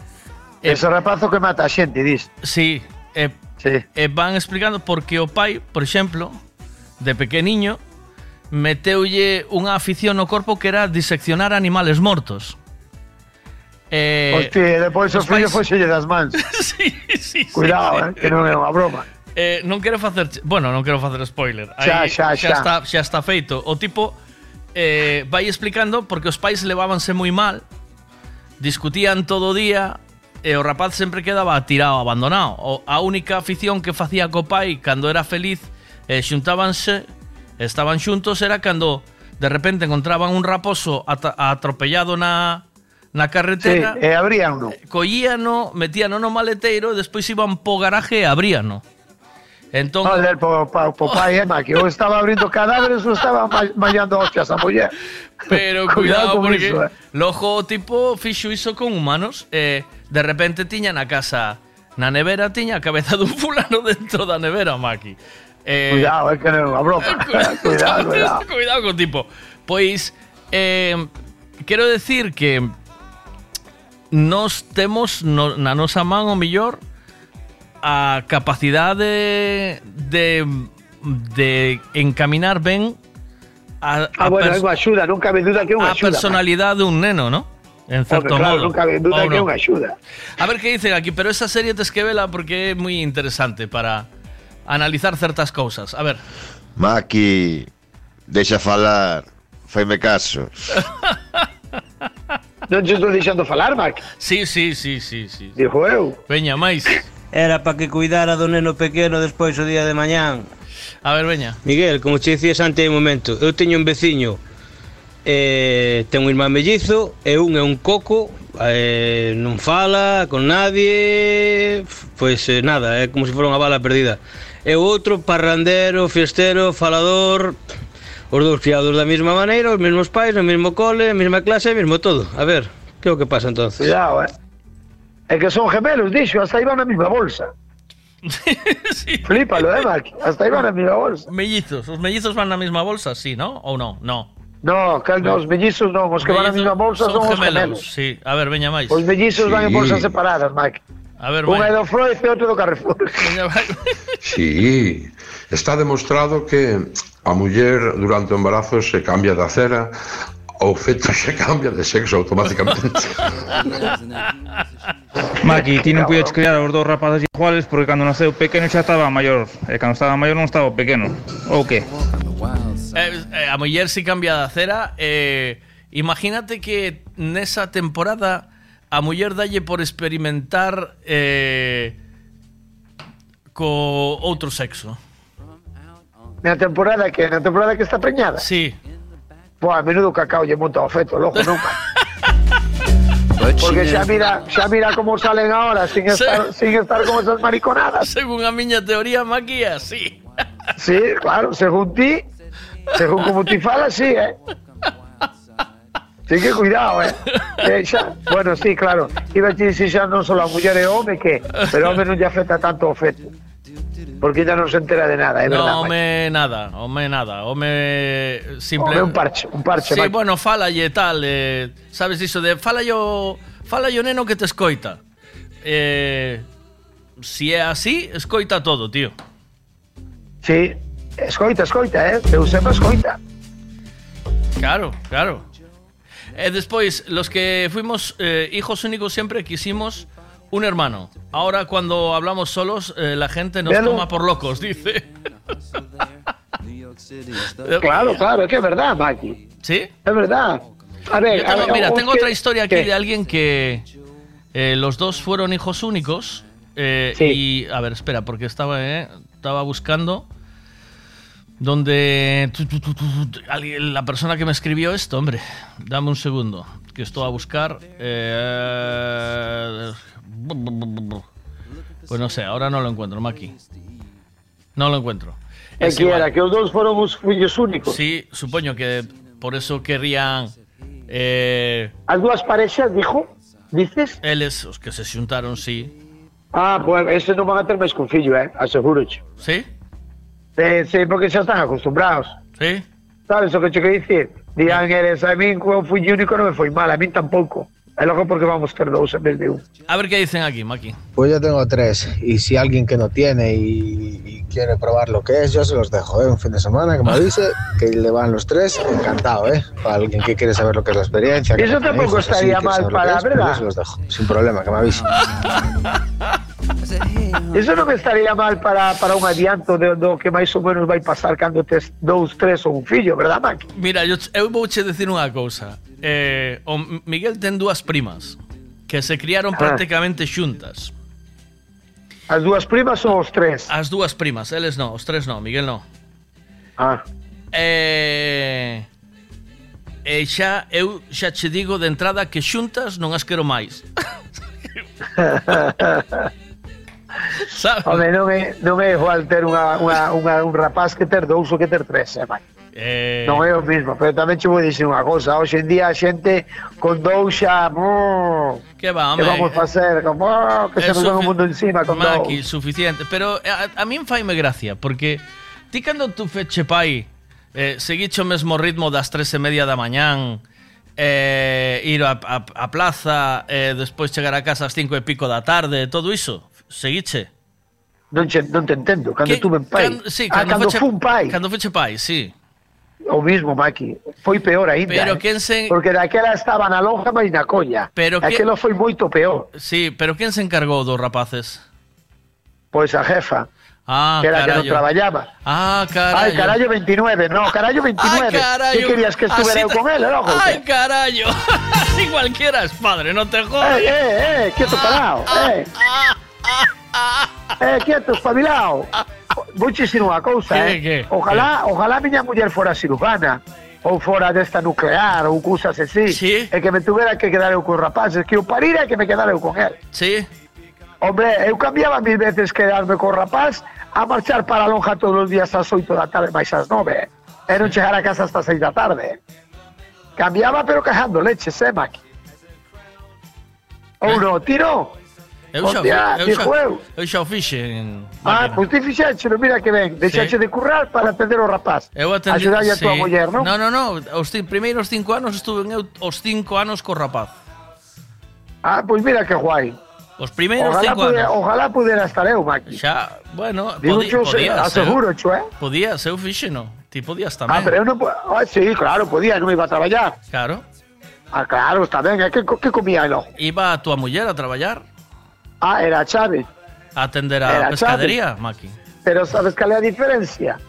eh, Ese rapazo que mata a xente, dis. Sí, eh, sí. Eh, van explicando porque o pai, por exemplo, de pequeniño, meteulle unha afición no corpo que era diseccionar animales mortos. Eh, Hostia, e depois o fillo pais... foxelle das mans. (laughs) sí, sí, Cuidado, sí, eh, que non é unha broma. Eh, non quero facer, bueno, non quero facer spoiler. Aí, xa, xa, xa, xa. está, xa está feito. O tipo eh, vai explicando porque os pais levábanse moi mal, discutían todo o día e o rapaz sempre quedaba tirado, abandonado. O, a única afición que facía co pai cando era feliz e xuntábanse, estaban xuntos, era cando de repente encontraban un raposo atropellado na, na carretera. Sí, e abríano. Eh, Collíano, metíano no maleteiro e despois iban po garaje e abríano. Entón, Joder, po, po, po pai, eh, Maki. Ou estaba abrindo cadáveres ou estaba ma- mallando hostias a muller. pero (laughs) Cuidado cuidado, porque iso, eh. tipo fixo iso con humanos e de repente tiña na casa na nevera tiña a cabeza dun fulano dentro da nevera, Maki. Eh, Cuidado, é que non é unha broma. (laughs) (laughs) cuidado, cuidado. cuidado con tipo. Pois eh, quero decir que nos temos no, na nosa man o millor a capacidade de de encaminar ben a, Ah, a bueno, unha axuda, non cabe duda que a axuda. personalidade dun neno, ¿no? En Maki. certo Hombre, claro, modo. non cabe duda Ou que unha axuda. A ver qué dicen aquí, pero esa serie tes que vela porque é moi interesante para analizar certas cousas. A ver. Maki, deixa falar, faime caso. Non te estou deixando falar, Maki? Sí, sí, sí, sí, sí. Dijo eu. Veña, máis. era para que cuidara do neno pequeno despois o día de mañán. A ver, veña. Miguel, como che dicías antes de momento, eu teño un veciño eh, ten un irmán mellizo e un é un coco eh, non fala con nadie pois eh, nada, é eh, como se fora unha bala perdida e o outro parrandero, fiestero, falador os dous criados da mesma maneira os mesmos pais, no mesmo cole, a mesma clase, mesmo todo a ver, que é o que pasa entonces? Cuidado, eh É que son gemelos, dixo, hasta iban na mesma bolsa. (laughs) Flípalo, eh, Maki. Hasta iban na mesma bolsa. Mellizos, os mellizos van na mesma bolsa, sí, ¿no? Ou non? No. No, que os mellizos non, os que van na Mellizos mesma bolsa son, os gemelos. Sí, a ver, veña máis. Os mellizos van en Sí. bolsas separadas, Maki. A ver, Unha é do Freud e outro do Carrefour. (laughs) Sí, está demostrado que a muller durante o embarazo se cambia de acera o feto se cambia de sexo automáticamente. (laughs) Maki, ti non puides criar os dous rapaces iguales porque cando naceu pequeno xa estaba maior e cando estaba maior non estaba pequeno. Ou que? Eh, eh, a muller si cambia de acera eh, Imagínate que nesa temporada A muller dalle por experimentar eh, Co outro sexo Na temporada que na temporada que está preñada. Sí Buah, menudo cacao lle monta o feto, loco, (laughs) non, Maki. Porque xa mira, xa mira como salen ahora sin estar, sin estar con esas mariconadas. Según a miña teoría, Maki, así. Sí, claro, según ti, según como ti falas, sí, eh. Sí que cuidado, eh. eh xa, bueno, sí, claro. Iba a dicir xa non só a muller e o home que, pero o home non lle afecta tanto o feto. Porque ya non se entera de nada, verdad. no, home nada, home nada, home simple. Home, un parche, un parche, Sí, bueno, falalle tal, eh, sabes iso de falalle falalle o neno que te escoita. Eh, si é así, escoita todo, tío. Sí, escoita, escoita, eh. Eu escoita. Claro, claro. E despois, los que fuimos eh, hijos únicos siempre quisimos un hermano. Ahora cuando hablamos solos, eh, la gente nos toma por locos, dice. (laughs) Claro, claro, es que es verdad, Maki. ¿Sí? Es verdad. A ver, Yo tengo- a ver, mira, tengo que- otra historia aquí ¿qué? de alguien que eh, los dos fueron hijos únicos. eh, Y, a ver, espera, porque estaba, eh, estaba buscando donde tu, tu, tu, tu, tu, alguien- la persona que me escribió esto, hombre, dame un segundo, que esto a buscar. eh, pues no sé, ahora no lo encuentro, Maki. No lo encuentro. Es que igual. era que os dous foron os fillos únicos. Sí, supongo que por eso querrían eh, As dúas parexas, dijo? Dices? eles os que se xuntaron, sí. Ah, pues ese non van a ter máis con fillo, eh? Asegúroche. Sí? Eh, sí, porque xa están acostumbrados. Sí? Sabes o que che que dicir? Dirán eres, a min co fillo único non me foi mal, a min tampouco. É logo porque vamos ter dous en vez de un. A ver qué dicen aquí, Maki. Pues yo tengo tres. Y si alguien que no tiene y, y quiere probar lo que es, yo se los dejo, ¿eh? Un fin de semana que me avise, que le van los tres, encantado, ¿eh? Para alguien que quiere saber lo que es la experiencia. que Eso no tampoco estaría mal lo para- es, pues ¿verdad? yo se los dejo, sin problema, que me avise. (laughs) Eso non estaría mal para, para un adianto de, do que máis ou menos vai pasar cando tes dous, tres ou un fillo, verdad, Maki? Mira, yo, eu vou che decir unha cousa. eh, o Miguel ten dúas primas que se criaron ah. prácticamente xuntas. As dúas primas ou os tres? As dúas primas, eles non, os tres non, Miguel non. Ah. Eh, e xa eu xa che digo de entrada que xuntas non as quero máis. (laughs) Sabe? Home, non é, non é igual ter unha, unha, unha, un rapaz que ter dous ou que ter tres, eh, vai. Eh... Non é o mismo, pero tamén che vou dicir unha cousa, hoxe en día a xente con dous xa, brrr, que va, que vamos facer, como, brrr, que se nos sufic... o mundo encima con Maki, dous. suficiente, pero eh, a, a min faime gracia, porque ti cando tu feche pai, eh, seguiche o mesmo ritmo das tres e media da mañán, eh, ir a, a, a plaza, eh, despois chegar a casa ás cinco e pico da tarde, todo iso, seguiche non, che, non te entendo, cando tuve pai. Can, sí, ah, cando ah, cando feche, fun pai. Cando feche pai, sí. O mismo, Maki. Foi peor ainda. Pero eh. quen se- Porque daquela estaba na lonja máis na colla. Pero que- Aquelo foi moito peor. Sí, pero quen se encargou dos rapaces? Pois a jefa, Ah, que era que non carallo. traballaba. Ah, carallo. Ai, carallo 29, no, carallo 29. Ay, carallo. ¿Qué querías que estuviera Así eu te- con él, loco? Ay, carallo. (laughs) Así cualquiera es padre, no te Eh, jodas. eh, eh, quieto parado, eh. Eh, quieto, espabilado. Vou Que, eh. Ojalá, ojalá miña muller fora cirujana ou fora desta nuclear ou cousas así. Sí. E que me tuvera que quedar eu con rapaces, que eu parira e que me quedara eu con él. Sí. Hombre, eu cambiaba mil veces quedarme con rapaz a marchar para a lonja todos os días ás 8 da tarde máis ás 9. E non chegar a casa hasta 6 da tarde. Cambiaba pero cajando leches, eh, Maki? Ou non, tiro? Eu xa, Hostia, eu, xa, eu xa o fixen. Ah, pois pues ti fixéchelo, mira que ben. Deixaxe sí. de currar para atender o rapaz. Eu atendí, Axudalle sí. a tua muller, non? Non, non, non. Os primeiros cinco anos estuve eu os cinco anos co rapaz. Ah, pois pues mira que guai. Os primeiros ojalá cinco pude, anos. Ojalá pudera estar eu, Maki. Xa, bueno, Digo, podi, xo, podías, eh. aseguro, eu, xo, eh? Podías, eu fixeno. Ti podías ah, tamén. Ah, pero eu non... Ah, sí, claro, podía, non iba a traballar. Claro. Ah, claro, está ben. Eh? Que, que comía, non? Iba a tua muller a traballar. Ah, era a atender a Era pescadería, Maki. Pero sabes cal é a diferencia?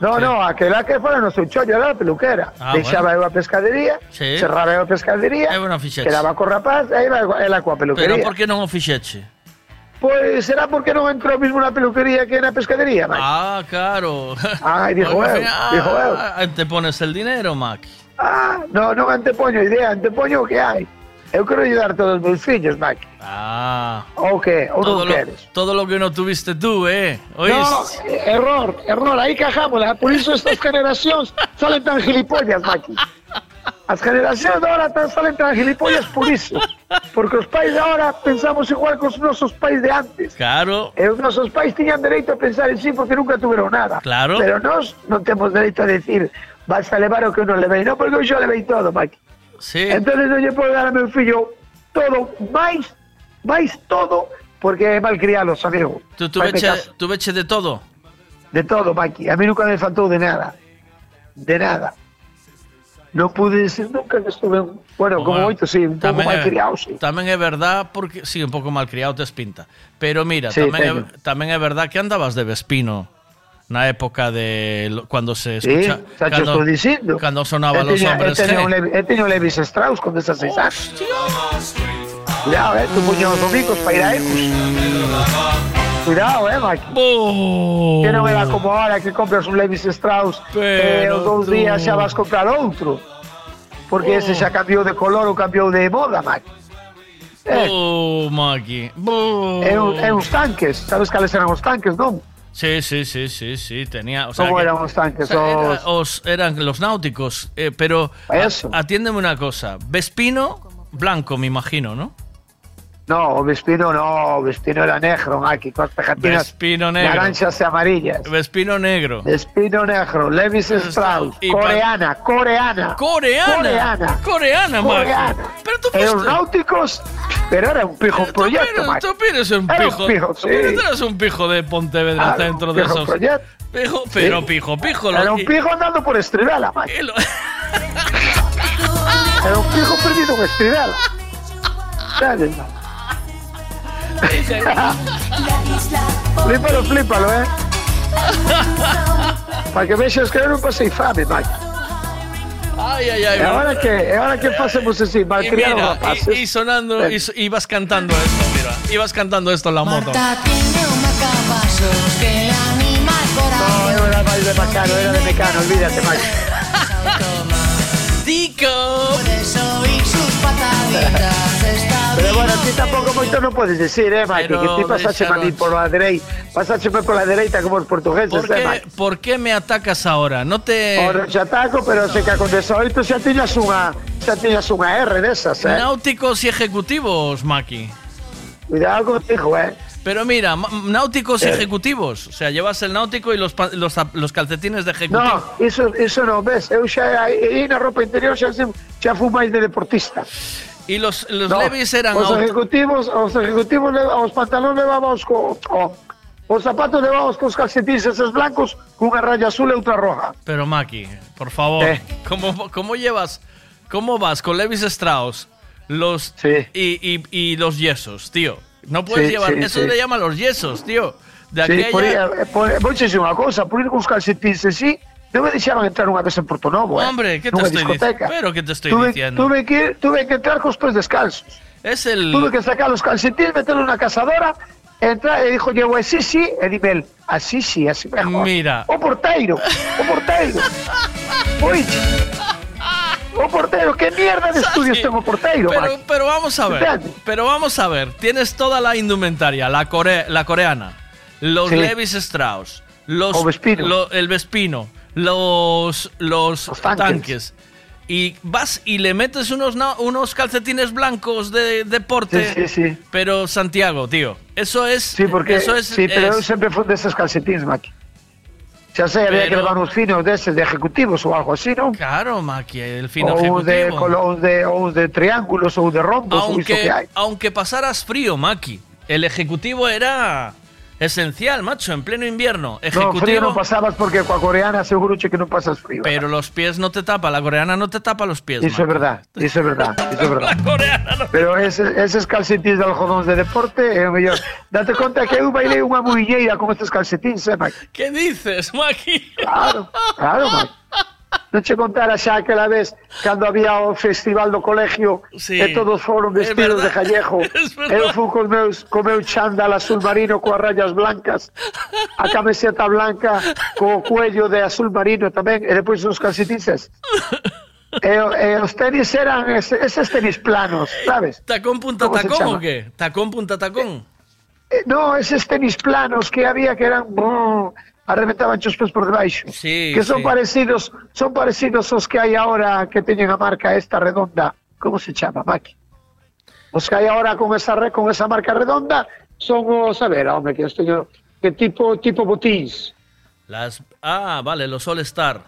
No, no, aquela que fora no seu chollo, era a peluquera. Ah, Deixaba eu a pescadería, Sí. cerraba eu a pescadería, bueno, fixeche. quedaba co rapaz, e iba ela coa Pero peluquería. por que non o fixeche? Pois será porque non entrou mismo na peluquería que na pescadería, Maki. Ah, claro. Ai, dijo eu, ah, dijo eu. Te pones el dinero, Maki. Ah, no, non antepoño idea, antepoño o que hai. Eu quero ayudar a todos os meus fillos, Maki. Ah. O que? Ou Todo lo, todo lo que no tuviste tú, ¿eh? ¿Oíste? No, error, error, aí cajámola. Por iso estas generacións salen tan gilipollas, Maki. As generacións de ahora tan salen tan gilipollas por iso. Porque os pais de ahora pensamos igual que os nosos pais de antes. Claro. E os nosos pais tiñan dereito a pensar en sí porque nunca tuveron nada. Claro. Pero nós non temos dereito a decir vas a levar o que eu non levei. Non, porque eu xa levei todo, Maki. Sí. Entonces non lle podo dar a meu fillo todo, máis, máis todo, porque é malcriados, amigo. ¿Tú, tú, Faime veche, caso. tú de todo? De todo, Maki. A mí nunca me faltou de nada. De nada. Non pude decir nunca que estuve, bueno, como Bueno, moito, sí, un é- malcriado, sí. Tamén é verdad porque sí, un pouco malcriado tes pinta. Pero mira, Sí, tamén, é, teño. tamén é verdad que andabas de Vespino na época de cuando se Sí, escucha xa te estou dicindo. cando sonaba los hombres teño un G. Levi- Eu teño Levis Strauss con 16 anos. Cuidado, eh, tu puño os domingos para ir a Ecos. Cuidado, eh, Maki. Que non era como ahora que compras un Levis Strauss e Pero os dous tú- días xa vas comprar outro. Porque ese xa cambiou de color ou cambiou de moda, Maki. Eh, Oh, Maki. Bo. é, é tanques, sabes cales eran os tanques, non? Sí, sí, sí, sí, sí, tenía, o sea, ¿Cómo que- los tanques? era- Os- eran los náuticos, eh, pero a- atiéndeme una cosa, Vespino blanco, me imagino, ¿no? No, Vespino no, Vespino era negro, Maki, con pegatinas Vespino negro. naranjas e amarillas. Vespino negro. Vespino negro, Levis Strauss, Y coreana, coreana. Coreana. Coreana. Coreana, Maki. Coreana. Pero tú Eran náuticos, pero era un pijo proyecto, Pero Maki. tú eres un Era un pijo. pijo, sí. Tú eres un pijo de Pontevedra Claro, dentro de pijo esos. proyecto. Pijo, pero Sí. pijo, pijo. lo- Era un y- pijo andando por Estribela, Maki. (laughs) Era un pijo perdido en Estribela. Flípalo, flípalo, eh. Para que vexas que eu non pasei fame, Mike. Ay, ay, ay. E agora que, e agora que facemos así, rapaces. y, y sonando, y, y ibas cantando esto, mira. Ibas cantando esto en la moto. Marta tiene un macapasos que le anima el No, corazón. era de Macano, era de Mecano, olvídate, Mike. Tico. Puedes oír sus pataditas. Pero bueno, vivo. ti tampouco moito non podes decir, eh, Pero que ti pasache a mí por la dereita, pasache por la dereita como os portugueses, ¿Por eh, qué, Mike. ¿Por qué me atacas ahora? No te. Ora xa ataco, pero se que con 18 xa tiñas unha xa tiñas unha R desas, eh. Náuticos y ejecutivos, Maki. Cuidado contigo, eh. Pero mira, náuticos y Eh. ejecutivos. O sea, llevas el náutico y los, los, los calcetines de ejecutivo. No, iso, iso non, ves, eu xa aí na roupa interior xa, xa fui máis de deportista. Y los, los No, levis eran os auto- ejecutivos, os ejecutivos, leva- os pantalones levábamos co, co os zapatos levábamos cos calcetines esos blancos cunha raya azul e outra roja. Pero Maki, por favor, Eh. ¿cómo, ¿cómo llevas, cómo vas con Levis Strauss los y, y, y los yesos, tío? No puedes Sí, llevar, sí, eso sí. le llaman los yesos, tío. De Sí, aquella... por, eh, por, vou dicir unha cousa, por ir cos calcetines así, non me deixaban entrar unha vez en Porto Novo, eh. Hombre, ¿qué te estoy discoteca. Pero ¿qué te estoy tuve, diciendo? Tuve que, tuve que entrar cos pés descalzos. Es el... Tuve que sacar los calcetines, meterlo en una cazadora, entrar e dijo, llevo así sí, e dime así sí, así mejor. Mira. O porteiro, o porteiro. (laughs) Oiche. O porteiro, que mierda de (laughs) estudios tengo porteiro, Pero, pero vamos a ver, Espérate. pero vamos a ver. Tienes toda la indumentaria, la, core- la coreana, los Sí. Levis Strauss, los, lo- el Vespino, los, los, tanques. tanques. Y vas y le metes unos, unos calcetines blancos de deporte. Sí, sí, sí. Pero Santiago, tío, eso es. Sí, porque, eso es, sí, pero es- sempre fui deses calcetines, Maki. Xa sei, había que Pero- levar uns finos deses de ejecutivos ou algo así, non? Claro, Maki, el fino uns de, uns de, uns de triángulos ou de rombos aunque, que aunque pasaras frío, Maki, el ejecutivo era esencial, macho, en pleno invierno. No, frío Ejecutivo, non pasabas porque coa coreana seguro que non pasas frío. pero los pies no te tapa, la coreana no te tapa los pies. Iso é Maki. verdad, iso é verdad, iso é verdad. (laughs) Pero eses, eses calcetines de algodóns de deporte é o mellor. Date conta que eu bailei unha muiñeira con estes calcetines, eh, Mike? ¿Qué dices, Maki? Claro, claro, Mike. Non che contara xa aquela vez cando había o festival do colegio Sí. e todos foron vestidos de verdad. Eu (laughs) fui con meus, con meu chándal azul marino coas rayas blancas, a camiseta blanca co cuello de azul marino tamén, e depois os calcetines. E, e os tenis eran ese- eses tenis planos, sabes? ¿Tacón punta ¿Cómo se tacón o qué? ¿Tacón punta tacón? Eh, No, eses tenis planos que había que eran brrr, arrebentaban os pés por debaixo. Sí, que son sí. parecidos, son parecidos aos que hai agora que teñen a marca esta redonda. Como se chama, Maki? Os que hai agora con esa re- con esa marca redonda son os, a ver, home, que os teño que tipo tipo botins. Las... Ah, vale, los All Star.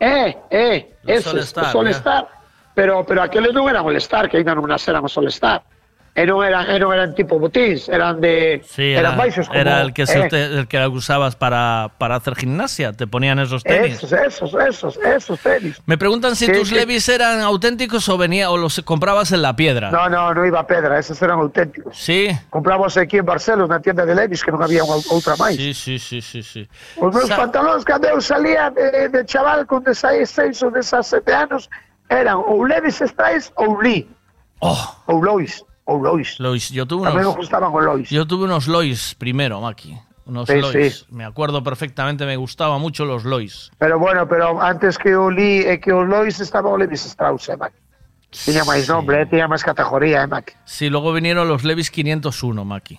Eh, eh, Los esos, All-Star, os All-Star. Pero, pero aqueles non eran All-Star, que ainda non nas éramos All-Star. E eran, e non eran tipo botins, eran de... Sí, eran era, baixos como... era el que, se eh, el que usabas para, para hacer gimnasia. Te ponían esos tenis. Esos, esos, esos, esos tenis. Me preguntan si Sí, tus sí. Levis eran auténticos o venía o los comprabas en la piedra. No, no, no iba a pedra, esos eran auténticos. Sí. Compramos aquí en Barcelona, na tienda de Levis, que non había unha outra máis. Sí, sí, sí, sí, sí. Os meus pantalóns, cando eu salía de, de chaval con 16 ou 17 anos, eran ou Levis Stripes ou Lee. Ou Lois, ou Lois. Lois, yo tuve Tamén me unos, gustaban os Lois. yo tuve unos Lois primero, Maki. Unos Sí, Lois. sí. Me acuerdo perfectamente, me gustaban mucho los Lois. Pero bueno, pero antes que o Lee e que o Lois estaba o Levis Strauss, eh, Mac. Tiña máis nombre, eh, tiña máis categoría, eh, Mac. Sí, luego vinieron los Levis 501, Maki.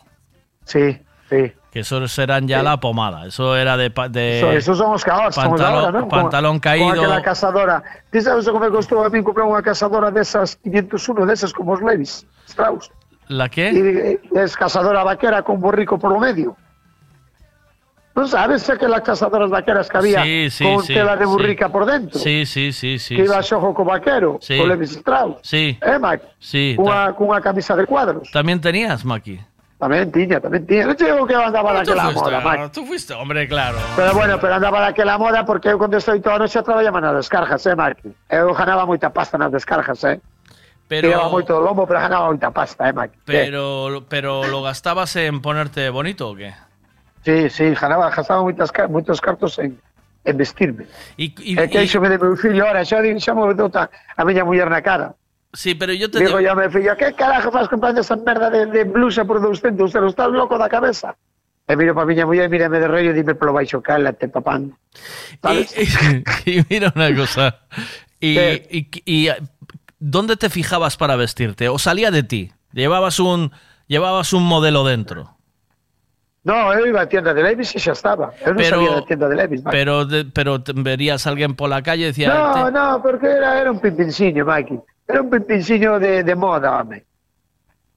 Sí, sí. Que esos eran ya la pomada. Eso era de. de Eso, esos son os caos, de pantalón, ahora, non? pantalón Con caído. aquela cazadora. Ti sabes como me costou a mí comprar unha cazadora desas 501, desas como os Levis Strauss. ¿La qué? E, es cazadora vaquera con borrico polo medio. Non sabes aquelas cazadoras vaqueras que había Sí, sí, con sí, tela de sí. burrica por dentro? Sí, sí, sí, sí. que iba a sí. xojo co vaquero, Sí. co Levis Strauss. Sí. Eh, Mac? Sí, Cunha, cunha camisa de cuadros. También tenías, Maki. Tamén tiña, tamén tiña. Te digo que andaba Tú daquela fuiste, moda, tú fuiste, hombre, claro. Pero bueno, pero andaba daquela moda porque eu cando estou toda noche traballaba nas descargas, eh, Mac. Eu ganaba moita pasta nas descargas, eh. Pero- Tiraba moito do lombo, pero ganaba moita pasta, eh. Eh, Pero, pero lo gastabas en ponerte bonito o qué? Sí, sí, ganaba, gastaba moitas, moitos cartos en, en vestirme. Y, y- é que iso me de meu fillo, ahora xa, xa me dota a miña muller na cara. Sí, pero yo te Digo digo. yo a meu fillo, que carajo faz comprando esa merda de, de blusa por 200 euros? Estás loco da cabeza? E miro pa miña muller, mírame de rollo e dime polo baixo, cálate, papán. Y, (laughs) y mira una cosa. Y, y, y, ¿Dónde te fijabas para vestirte? ¿O salía de ti? ¿Llevabas un, llevabas un modelo dentro? No, eu iba a tienda de Levis e xa estaba. Eu non Pero- sabía da tienda de Levis, Mike. Pero, de- pero te verías a alguien por la calle y decía. No, "Te- no, porque era, era un pimpinciño, Mikey. Era un pimpinciño de, de moda, home.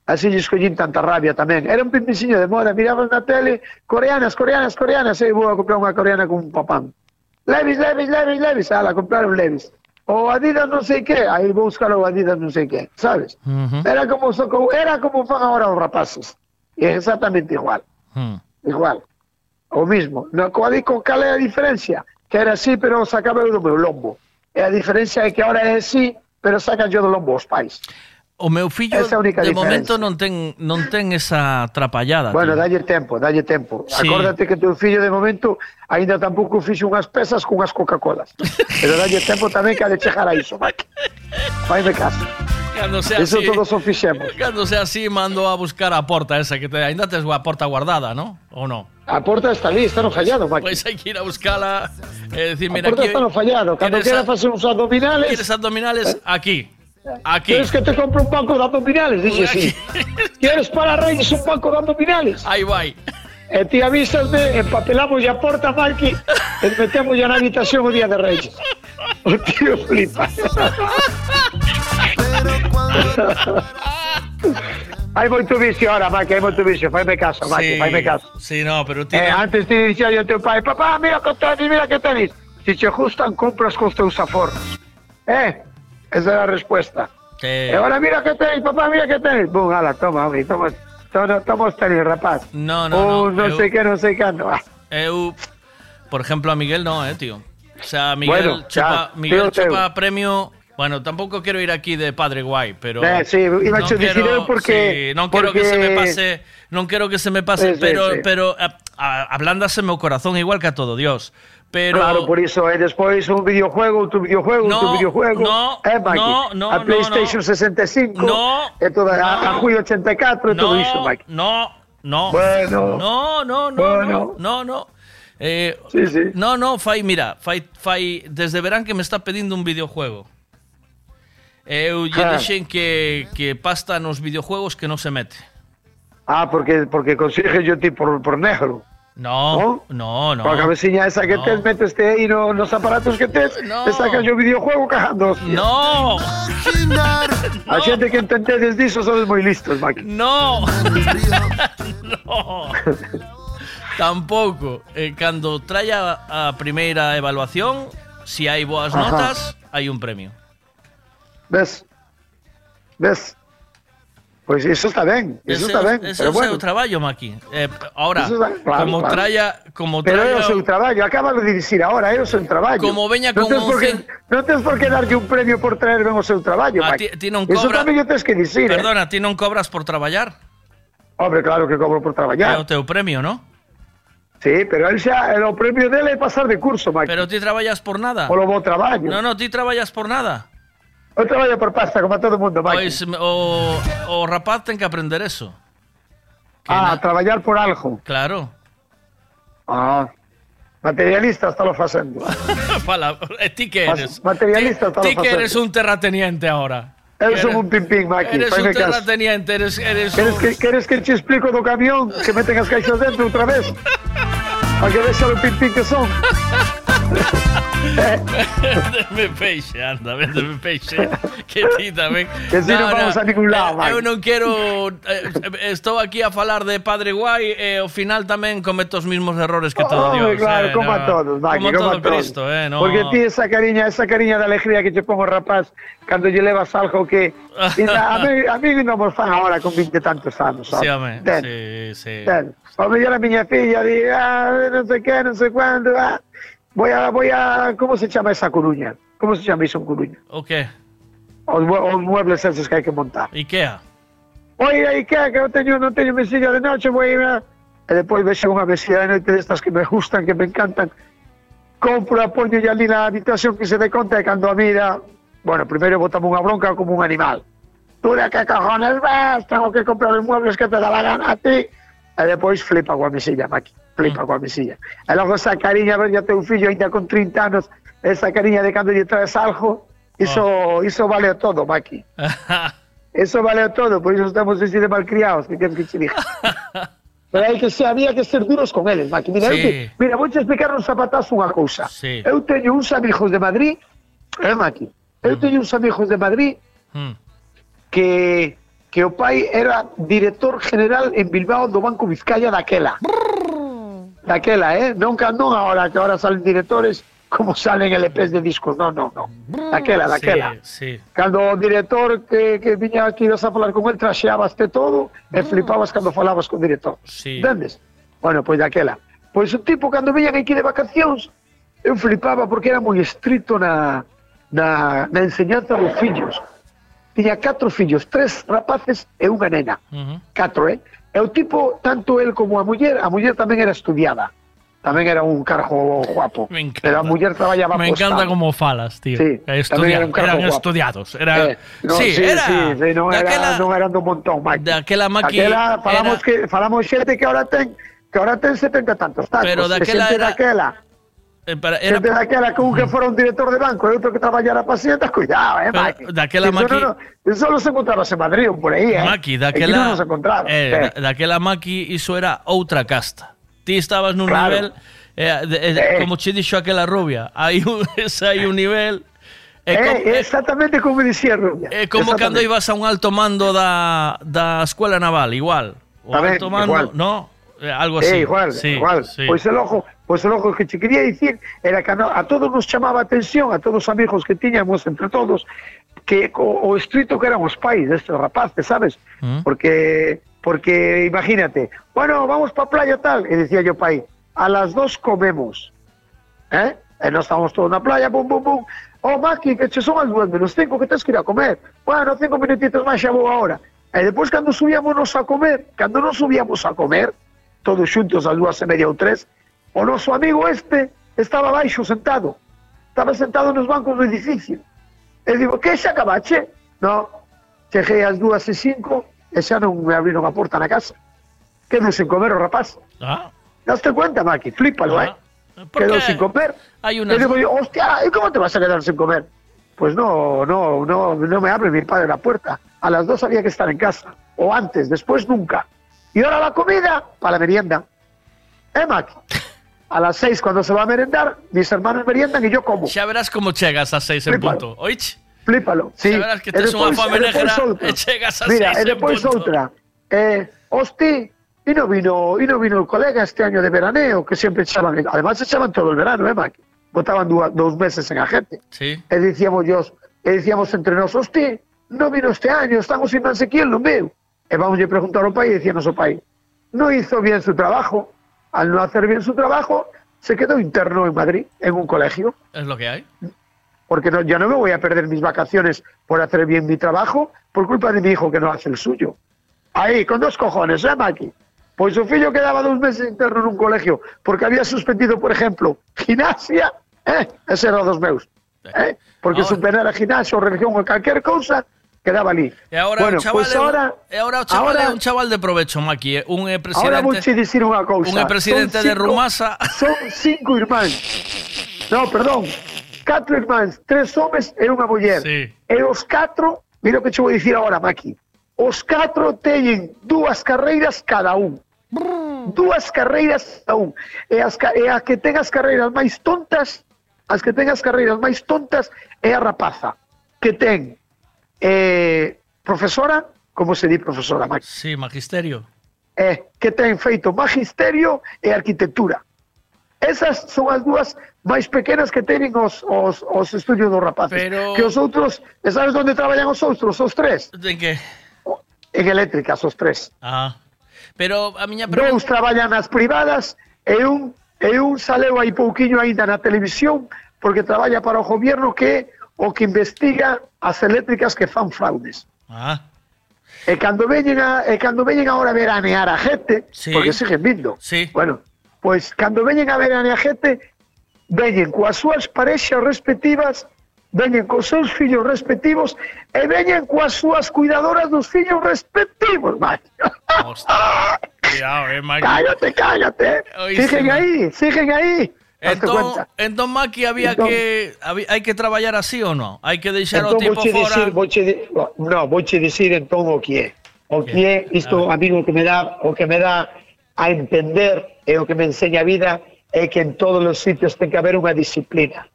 Así lle escollín tanta rabia tamén. Era un pimpinciño de moda. Mirabas na tele, coreanas, coreanas, coreanas. E vou a comprar unha coreana con un papán. Levis, Levis, Levis, Levis. Ala, comprar un Levis. O Adidas non sei que. Aí vou buscar o Adidas non sei que. Sabes? Ujú. Era como, era como fan ahora os rapaces. E é exactamente igual. Hmm. Igual. O mismo. No, co, cal é a diferencia? Que era así, pero sacaba eu do meu lombo. E a diferencia é que ahora é así, pero sacanlle do lombo os pais. O meu fillo Esa única de diferencia. momento non ten non ten esa atrapallada. Bueno, dalle tempo, dalle tempo. Sí. Acórdate que teu fillo de momento aínda tampouco fixo unhas pesas cunhas Coca-Colas. pero dalle tempo tamén que a le a iso, Mike. Faime caso. Cando sea Eso así, todos o fixemos. Cando sea así, mando a buscar a porta esa que te ainda tes a porta guardada, ¿no? ¿O no? A porta está ali, está no fallado, Mike. Pois hai que ir a buscala e decir, A mira, porta aquí está no fallado. Cando ¿Quieres quieras a- facer uns abdominales... ¿Quieres abdominales? Aquí. Aquí. ¿Quieres que te compre un banco de abdominales? Dice sí. ¿Quieres para Reyes un banco de abdominales? Ahí vai. E ti avísasme, empapelamos a porta, Marqui, e metemos ya na habitación o día de Reyes. O tío flipa. Hai moito vicio ahora, Marqui, hai moito vicio. Faime caso, Marqui, Sí, faime caso. Sí, no, pero Eh, tiene... antes te dicía yo a teu pai, papá, mira que tenis, mira que tenis. Si che gustan, compras cos teus aforros. Eh, esa era a respuesta. que- E agora mira que tenis, papá, mira que tenis. Bum, ala, toma, hombre, toma, toma, toma os tenis, rapaz. No, no, Oh, no, non eu- sei que, non sei cando. Ah, Eu, por ejemplo, a Miguel no, eh, tío. O sea, Miguel Bueno, chupa, ya, Miguel chupa premio. Bueno, tampoco quiero ir aquí de padre guay, pero. Eh, sí, iba a decir quero- eu porque- sí, non quero que porque- se me pase, non quero que se me pase, pero sí. pero a, a, meu corazón igual que a todo Dios. Pero Claro, por iso, e despois un videojuego, outro videojuego, No, outro videojuego. no, eh, Mike? no, no, A no, PlayStation 65. No, E toda, a, a Julio 84 e todo no, iso, Mike. No, no. Bueno. No, no, no, Bueno. no, no, no. Eh, Sí, sí. No, no, fai, mira, fai, fai desde verán que me está pedindo un videojuego. Eu lle Ah. dixen que, que pasta nos videojuegos que non se mete. Ah, porque, porque consigues yo ti por, por negro. No, no, no. Con a cabeciña esa que No. tes, metes aí no, nos aparatos que tes, No. te sacas o videojuego cagando. hostia. No. A xente que entendedes diso sodes moi listos, Maki. No. no. Tampouco. Eh, cando traia a primeira evaluación, si hai boas Ajá. notas, hai un premio. Ves? Ves? Pois iso está ben, iso Ese, está ben, ese é pero o bueno. seu traballo, Maki. Eh, ahora, Eso está- claro, como claro. como Pero é o seu traballo, acaba de dicir ahora, é o seu traballo. Como veña non con tens por que, 11. non tens por que darlle un premio por traer ben o seu traballo, A Maki. ti- ti non cobra- tamén o tens que dicir, eh? Perdona, ti non cobras por traballar? Hombre, claro que cobro por É traballar. o teu premio, ¿no? Sí, pero él xa, el- o premio dele é pasar de curso, Maki. Pero ti traballas por nada. Polo bo traballo. No, no, ti traballas por nada. Eu traballo por pasta, como a todo mundo, Maki. Pois o, o rapaz ten que aprender eso. ah, traballar por algo. Claro. Ah, materialista está lo facendo. (laughs) E ti que eres? materialista está Ti lo que facendo. eres un terrateniente ahora. Eres- son un pimpín, Maki, Eres un terrateniente, eres, eres Queres un- que, queres que te explico do camión que meten as caixas dentro outra vez? (laughs) Para que vexa o pimpín que son. (laughs) Véndeme peixe, anda, véndeme peixe Que ti tamén Que si non vamos a ningún lado, eh. Eu non quero eh, Estou aquí a falar de Padre Guai E ao final tamén cometo os mismos errores que todo Hombre, Dios claro, eh, como no. a todos, Como como todo a todos. Cristo, eh, no. Porque ti esa cariña, esa cariña de alegría que te pongo rapaz cando lle levas algo que (laughs) Mira, a mí, a mí non me fan ahora con 20 tantos anos, Sí, sabes? home, Ten, sí, sí ten. O mellor a miña filla di, ah, non sei que, non sei cuándo, ah, voy a, voy a, como se chama esa Coruña? Como se chama iso en Coruña? O? Os, os muebles esos que hai que montar. Ikea Oi, aí que eu teño, non teño mesilla de noche, ir a... E depois vexo unha mesilla de noite destas que me gustan, que me encantan. Compro a poño e ali na habitación que se dé conta e cando a mira, bueno, primeiro botame unha bronca como un animal. Tú de que cojones ves, tengo que comprar os muebles que te da la gana a ti. E depois flipa coa mesilla, Maki, flipa coa mesilla. E logo esa cariña, ver a teu fillo ainda con 30 anos, esa cariña de cando lle traes algo, iso, iso vale todo, Maki. (laughs) Eso vale todo, por eso estamos así de malcriados, que quieres que te diga. Pero hai que ser, había que ser duros con eles, Maki. Mira, Sí. te, mira, vou te explicar un zapatazo unha cousa. Sí. Eu teño uns amigos de Madrid, eh, Maki? Eu teño uns amigos de Madrid Mm. que que o pai era director general en Bilbao do Banco Vizcaya daquela. daquela, eh? Non, non agora, que agora salen directores como salen LPs de discos, non, non, non. Daquela, daquela. Sí, sí. Cando o director que, que viña aquí a falar con el traxeabaste todo e flipabas cando falabas con o director. Sí. Entendes? Bueno, pois daquela. Pois o tipo cando viñan aquí de vacacións eu flipaba porque era moi estrito na, na, na enseñanza dos fillos. Tiña catro fillos, tres rapaces e unha nena. Uh -huh. Catro, eh? E o tipo, tanto el como a muller, a muller tamén era estudiada. Tamén era un carjo guapo. Pero a muller traballaba Me encanta como falas, tío. Sí, Estudia, era un eran guapo. estudiados. Era... Eh, no, sí, sí, era... Sí, sí, non, daquela, non eran do montón, Mike. Daquela maqui... Daquela, falamos, era... que, falamos xente que ahora ten que ahora ten 70 tantos tacos. Pero daquela, era, daquela para- era- xente daquela que un que fora un director de banco e outro que traballara para Hacienda, cuidado, eh, Mike. daquela Eso maqui- non, non, eso solo se encontraba en Madrid por aí, eh. Maki, Aquí daquela, non nos encontraba. eh, eh. da- daquela Maki iso era outra casta. Ti estabas nun Claro. nivel, eh, de- de- Eh. como che dixo aquela rubia, hai un, (laughs) hai un nivel... É Eh, exactamente como dicía Rubia. é como cando ibas a un alto mando da, da escuela naval, igual. O Tamén, alto mando, igual. no, eh, algo así. Eh, igual, sí, igual. sí. Pois el ojo, pois el ojo que che quería dicir era que a todos nos chamaba a atención, a todos os amigos que tiñamos entre todos, que o, o que eran os pais destes rapaces, sabes? Mm. Porque porque imagínate, bueno, vamos pa playa tal, e decía yo pai, a las dos comemos. Eh? E nós estábamos todos na playa, bum, bum, bum. Oh, Maki, que che son as duas menos cinco que tens que ir a comer. Bueno, cinco minutitos máis xa vou agora. E depois, cando subíamos a comer, cando non subíamos a comer, todos xuntos as dúas e media ou tres, o noso amigo este estaba baixo sentado. Estaba sentado nos bancos do edificio. E digo, que xa acabache? No, cheguei ás dúas e cinco e xa non me abriron a porta na casa. Quedo sen comer o rapaz. Ah, Daste cuenta, Maki? Flípalo, eh? porque Quedou sin comer. hai E unas... digo yo, hostia, ¿y cómo te vas a quedar sin comer? pues no, no, no, no me abre mi padre la puerta. A las dos había que estar en casa, o antes, después nunca. Y ahora la comida para la merienda. ¿Eh, Mac? A las seis, cuando se va a merendar, mis hermanos meriendan y yo como. Xa verás como chegas a seis en punto. Oich? Flípalo, sí. Xa verás que E tes unha despois- fame e despois negra chegas (laughs) a Mira, seis en punto. outra. Eh, hosti, y no vino, y no vino el colega este año de veraneo, que siempre echaban, además echaban todo el verano, eh, Mac? Botaban dúa- dos meses en agente. Sí. E dicíamos yo, e dicíamos entre nós, hosti, no vino este año, estamos sin quién, non veo. E vamos a preguntar ao pai e dicíamos ao pai, no hizo bien su trabajo, al no hacer bien su trabajo, se quedó interno en Madrid, en un colegio Es lo que hay. porque no, yo no me voy a perder mis vacaciones por hacer bien mi trabajo por culpa de mi hijo que no hace el suyo. Ahí, con dos cojones, ¿eh, Maki? Pues su fillo quedaba dos meses interno en un colegio porque había suspendido, por ejemplo, gimnasia, ¿eh? Ese era dos meus, ¿eh? Porque Ahora- superar a gimnasia o religión o cualquier cosa, quedaba ali. E agora bueno, un chaval, pois ahora, e agora o chaval ahora, é un chaval de provecho, Maki, eh? un é presidente. Ahora vouche dicir unha cousa. Un é presidente cinco, de Rumasa. Son cinco irmáns. No, perdón. Catro irmáns, tres homes e unha muller. Sí. E os catro, mira o que che vou dicir agora, Maki. Os catro teñen dúas carreiras cada un. Dúas carreiras cada un. E as, e a que ten as carreiras máis tontas, as que ten as carreiras máis tontas é a rapaza que ten eh, profesora, como se di profesora? Max? Sí, magisterio. Eh, que ten feito magisterio e arquitectura. Esas son as dúas máis pequenas que teñen os, os, os estudios dos rapaces. Pero... Que os outros, sabes onde traballan os outros, os tres? En que? En eléctricas, os tres. Ah. Pero a miña pregunta... Dous traballan nas privadas e un, e un saleu aí pouquiño aínda na televisión porque traballa para o gobierno que é o que investiga as eléctricas que fan fraudes. Ah. E cando veñen a, e cando veñen agora a veranear a gente, Sí. porque siguen vindo. Sí. Bueno, pois cando veñen a veranear a gente, veñen coas súas parexas respectivas, veñen cos seus fillos respectivos e veñen coas súas cuidadoras dos fillos respectivos, macho. (laughs) Cuidado, eh, Maki. cállate, cállate. Oíste, Siguen Maki. aí, siguen aí. Entón, entón Maki, había entón, que había, hai que traballar así ou non? Hai que deixar entón, o tipo vouche fora? Dicir, vouche, no, vouche dicir entón o que é. O que é, isto a, mí o que me dá, o que me dá a entender e o que me enseña a vida é que en todos os sitios ten que haber unha disciplina.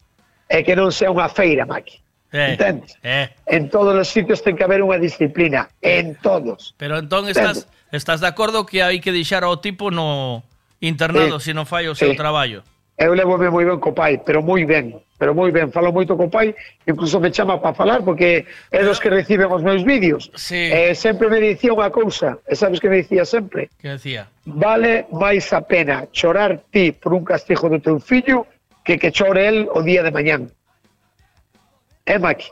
É que non sea unha feira, Maki. Eh, Entendes? Eh. En todos os sitios ten que haber unha disciplina. En todos. Pero entón estás, Entendes? estás de acordo que hai que deixar ao tipo no internado eh, se non fai o seu eh. traballo? eu levo moi ben co pai, pero moi ben, pero moi ben, falo moito co pai, incluso me chama para falar porque é dos que reciben os meus vídeos. Sí. Eh, sempre me dicía unha cousa, e sabes que me dicía sempre? Que decía? Vale máis a pena chorar ti por un castigo do teu fillo que que chore el o día de mañán. É eh, Maki.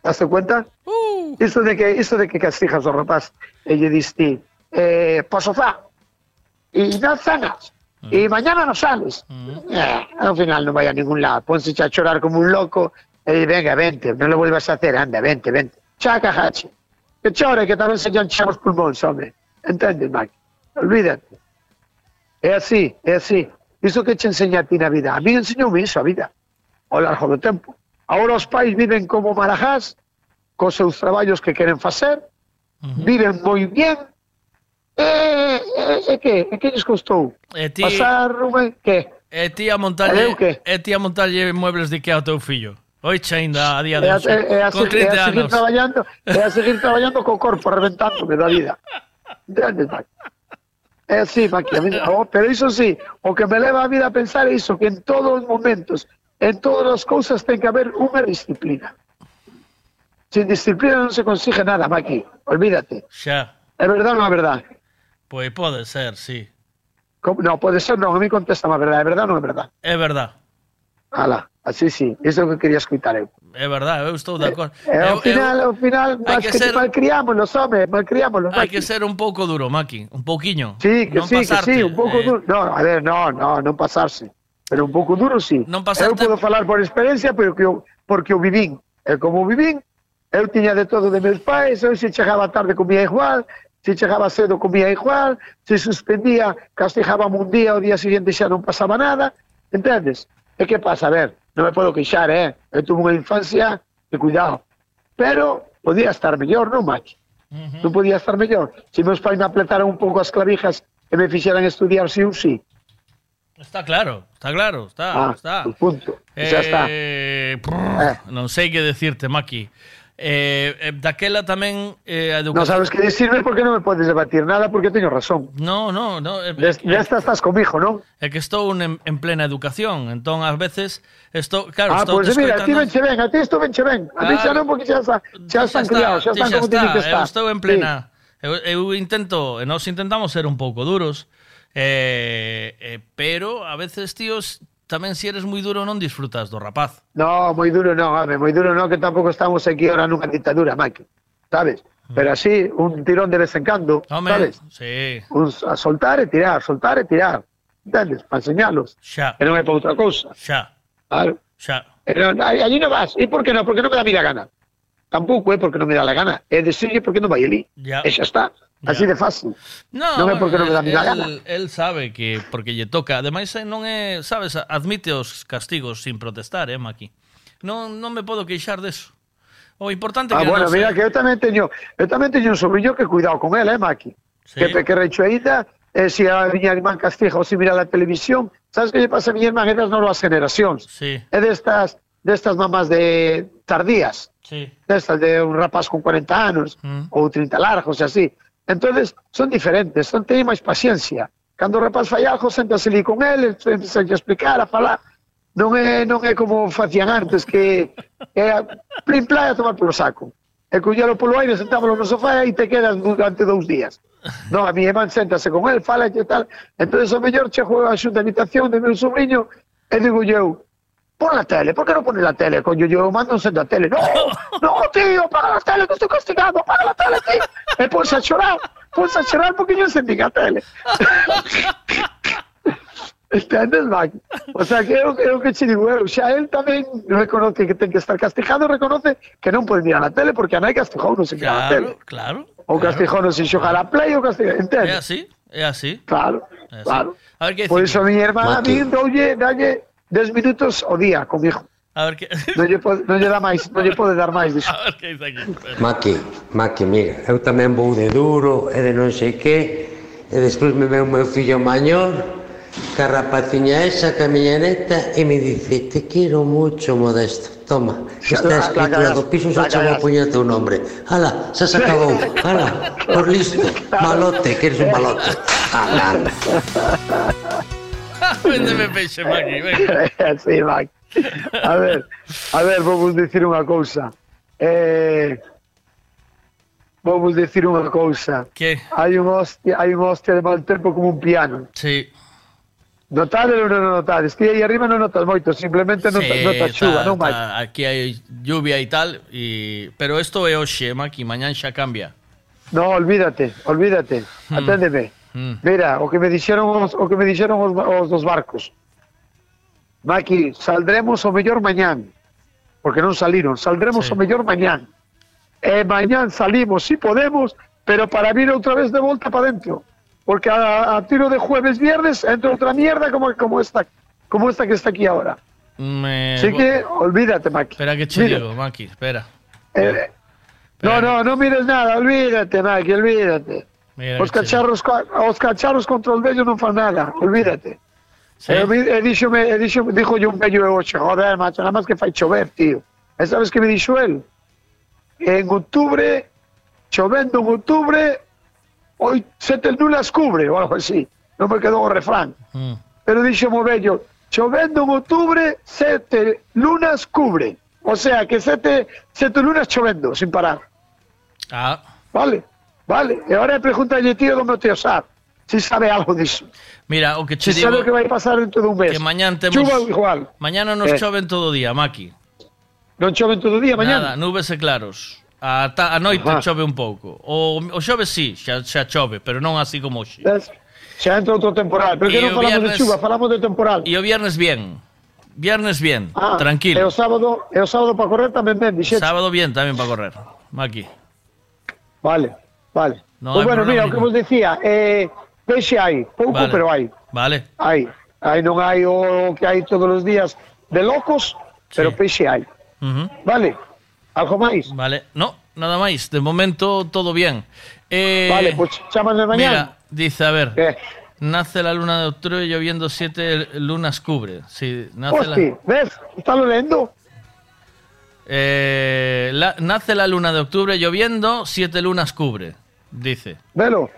Daste cuenta? Uh. Isto de que isto de que castijas ao rapaz e lle dis ti, eh, poso fa. E das sanas. Cenas, e mañana non sales. Eh, ao final non vai a ningún lado. Ponse a chorar como un loco di, venga, vente, non lo vuelvas a hacer, anda, vente, vente. Chaca, hache. Que chore, que tamén se os pulmóns, home. Entendes, Maki? Olvídate. É así, é así. Iso que te enseña a ti na vida. A mí enseñoume iso a vida, ao largo do tempo. Agora os pais viven como marajás, cos seus traballos que queren facer, viven moi bien, E, e, e que? E que lles costou? E ti... Pasar unha... Que? E ti a montarlle... E ti a montarlle muebles de que ao teu fillo? Oiche ainda a día de hoxe, e a, con 30 a seguir traballando, e a seguir traballando co corpo reventándome da vida. Entende, É así, Maqui. (laughs) Oh, pero iso sí, o que me leva a vida a pensar é iso, que en todos os momentos, en todas as cousas ten que haber unha disciplina. Sin disciplina non se consigue nada, Maqui. Olvídate. Xa. É verdade ou non é verdade? Pois pode ser, sí. Como? no, pode ser, non, a mí contesta a verdade, é verdade ou non é verdade? É verdade. Ala, así sí, iso é o que quería escutar eu. É verdade, eu estou de eh, acordo. Eh, é, é, ao final, eu, ao final, mas que, que ser... malcriámonos, home, malcriámonos. Hai que ser un pouco duro, Maki, un pouquiño. Sí, que non sí, pasarte, que sí, un pouco eh... duro. No, a ver, no, no, non pasarse. Pero un pouco duro, sí. Non pasarte... Eu podo falar por experiencia, pero que eu, porque eu vivín. E como vivín, eu tiña de todo de meus pais, eu se chegaba tarde comía igual, se chegaba cedo comía igual, se suspendía, castigábame un día, o día siguiente xa non pasaba nada, entendes? E que pasa? A ver, non me podo queixar, eh? Eu tuve unha infancia de cuidado, pero podía estar mellor, non, macho? Uh -huh. Non podía estar mellor. Se meus pais me apretaran un pouco as clavijas e me fixeran estudiar si sí ou si. Sí. Está claro, está claro, está, ah, está. Punto. Eh, xa está. Eh, prrr, eh. Non sei que decirte, Maki. Eh, eh, daquela tamén eh, a educación... Non sabes que decirme porque non me podes debatir nada porque teño razón. No, no, no. Eh, Des, eh, desta estás comigo, non? É que estou en, en plena educación, entón ás veces estou, claro, ah, estou pues, mira, a ti venche ben, a ti isto venche ben. A claro, mí xa non porque xa, xa, xa están criados, xa están como ti que está. Eu estou en plena. Sí. Eu, eu intento, nós intentamos ser un pouco duros, Eh, eh, pero a veces, tíos, tamén se eres moi duro non disfrutas do rapaz. No, moi duro non, home, moi duro non, que tampouco estamos aquí ahora nunha dictadura, Mike. Sabes? Pero así, un tirón de vez en cando, Mm. Home, sabes? sí. Un, a soltar e tirar, soltar e tirar. Entendes? Para enseñalos. Xa. E non é para outra cousa. Xa. Claro. Xa. Aí- allí non vas. E por que non? Porque non me dá a mí la gana. Tampouco é porque non me dá la gana. É decirle porque non vai ali. Ya. E xa está. Así de fácil. No, non é porque non me dá a gana. El sabe que porque lle toca. Ademais non é, sabes, admite os castigos sin protestar, eh, Maki. Non non me podo queixar deso. O importante ah, que bueno, mira sei. que eu tamén teño, eu tamén teño un sobrinho que cuidado con él, eh, Maki. Sí. Que que recho aínda, eh, si a miña irmán castiga ou se mira a televisión, sabes que lle pasa a miña irmán é das novas generacións. Sí. É destas destas mamás de tardías. Sí. Destas de un rapaz con 40 anos mm. ou 30 largos e así Entonces, son diferentes, son, teñen máis paciencia. Cando o rapaz fai algo, sentase ali con ele, empezas a explicar, a falar, non é, non é como facían antes, que é plin playa a tomar polo saco. E collelo polo aire, sentámoslo no sofá e te quedas durante dous días. Non, a mi irmán sentase con el, fala e tal. Entón, o mellor che juega a xunta habitación de meu sobrinho e digo eu, pon la tele, por que non pones la tele? Coño, yo mando un sendo a tele. No, (laughs) no, tío, paga la tele, que estoy castigado, paga la tele, tío. E ponse a chorar, ponse a chorar porque yo encendí a tele. (laughs) Entendes, Mac? O sea, eu, eu que che digo, eu, xa el tamén reconoce que ten que estar castigado, reconoce que non pode mirar a tele porque a nai castigou non se mira a tele. Claro, claro. Ou castigou non se xogar a play ou castigou, É entendes? así, é así. Claro, É así. claro. A ver que Por decir. iso a miña irmá 10 minutos ao día comigo. A ver que... (laughs) non, lle pode, non lle dá máis, non lle pode dar máis disso. (laughs) A ver que dice aquí. Maki, Maki, mira, eu tamén vou de duro e de non sei que, e despois me veu o meu fillo maior, que a rapaciña esa, que a miña neta, e me dice, te quero mucho, Modesto, toma, que está na do piso, só chamo puña teu nombre. Ala, xa se acabou, ala, por listo, (laughs) malote, que eres un malote. Ala. Véndeme peixe, Maki, venga. sí, así, Maki. A ver, a ver, vou vos dicir unha cousa. Eh, vou vos dicir unha cousa. Que? Hai un hostia, hai un hostia de mal tempo como un piano. Sí. Notade ou non notades? Ti aí arriba non notas moito, simplemente non sí, notas chuva, non máis. Aquí hai lluvia e tal, y... pero isto é hoxe, Maki, mañán xa cambia. No, olvídate, olvídate. Hmm. Aténdeme. Mm. Mira, o que me dixeron os, o que me dixeron os, os dos barcos. Maki, saldremos o mellor mañán. Porque non saliron, saldremos o mellor mañán. E mañán salimos, si podemos, pero para vir outra vez de volta para dentro. Porque a, a tiro de jueves, viernes, entra outra mierda como, como esta como esta que está aquí ahora. Me... Así que, olvídate, Maki. Espera que che digo, Maki, espera. Eh, no, no, no mires nada, olvídate, Maki, olvídate. Mira Os cacharros, os cacharros contra os vellos non fan nada, olvídate. Sí. E, e díxome, e díxome, dijo yo un vello e oxe, joder, macho, nada máis que fai chover, tío. E sabes que me dixo el? En outubro, chovendo en outubro, oi, sete lunas cubre, ou algo así. Non me quedou o refrán. Mm. Pero dixo o vello, chovendo en outubro, sete lunas cubre. O sea, que sete, sete lunas chovendo, sin parar. Ah, Vale, Vale, e agora é preguntalle tío do Meteosar se sabe algo disso. Mira, o que che se digo... sabe o que vai pasar dentro dun mes. Que mañán temos... Chuva igual. Mañana nos eh. choven todo o día, Maki. Non choven todo o día mañana? Nada, nubes e claros. A, ta, a noite Ajá. chove un pouco. O, o xove sí, xa, xa chove, pero non así como hoxe. Es, xa entra outro temporal. Pero e que non falamos viernes, de chuva, falamos de temporal. E o viernes bien. Viernes bien, ah, tranquilo. E o sábado, e o sábado para correr tamén ben, dixete. Sábado bien tamén para correr, Maki. Vale. Vale. No pues bueno, mira, o que vos decía, eh, peixe hai, pouco, Vale. pero hai. Vale. Hai. Hai non hai o que hai todos os días de locos, pero peixe hai. Ujú. Vale. Algo máis? Vale, no, nada máis. De momento todo bien. Eh, Vale, pues chámame mañana. Mira, dice, a ver. Nace la luna de octubre lloviendo siete lunas cubre. Sí, nace la, Hostia, ves? Está lo lendo? Eh, la- nace la luna de octubre lloviendo, siete lunas cubre. Dice. Velo,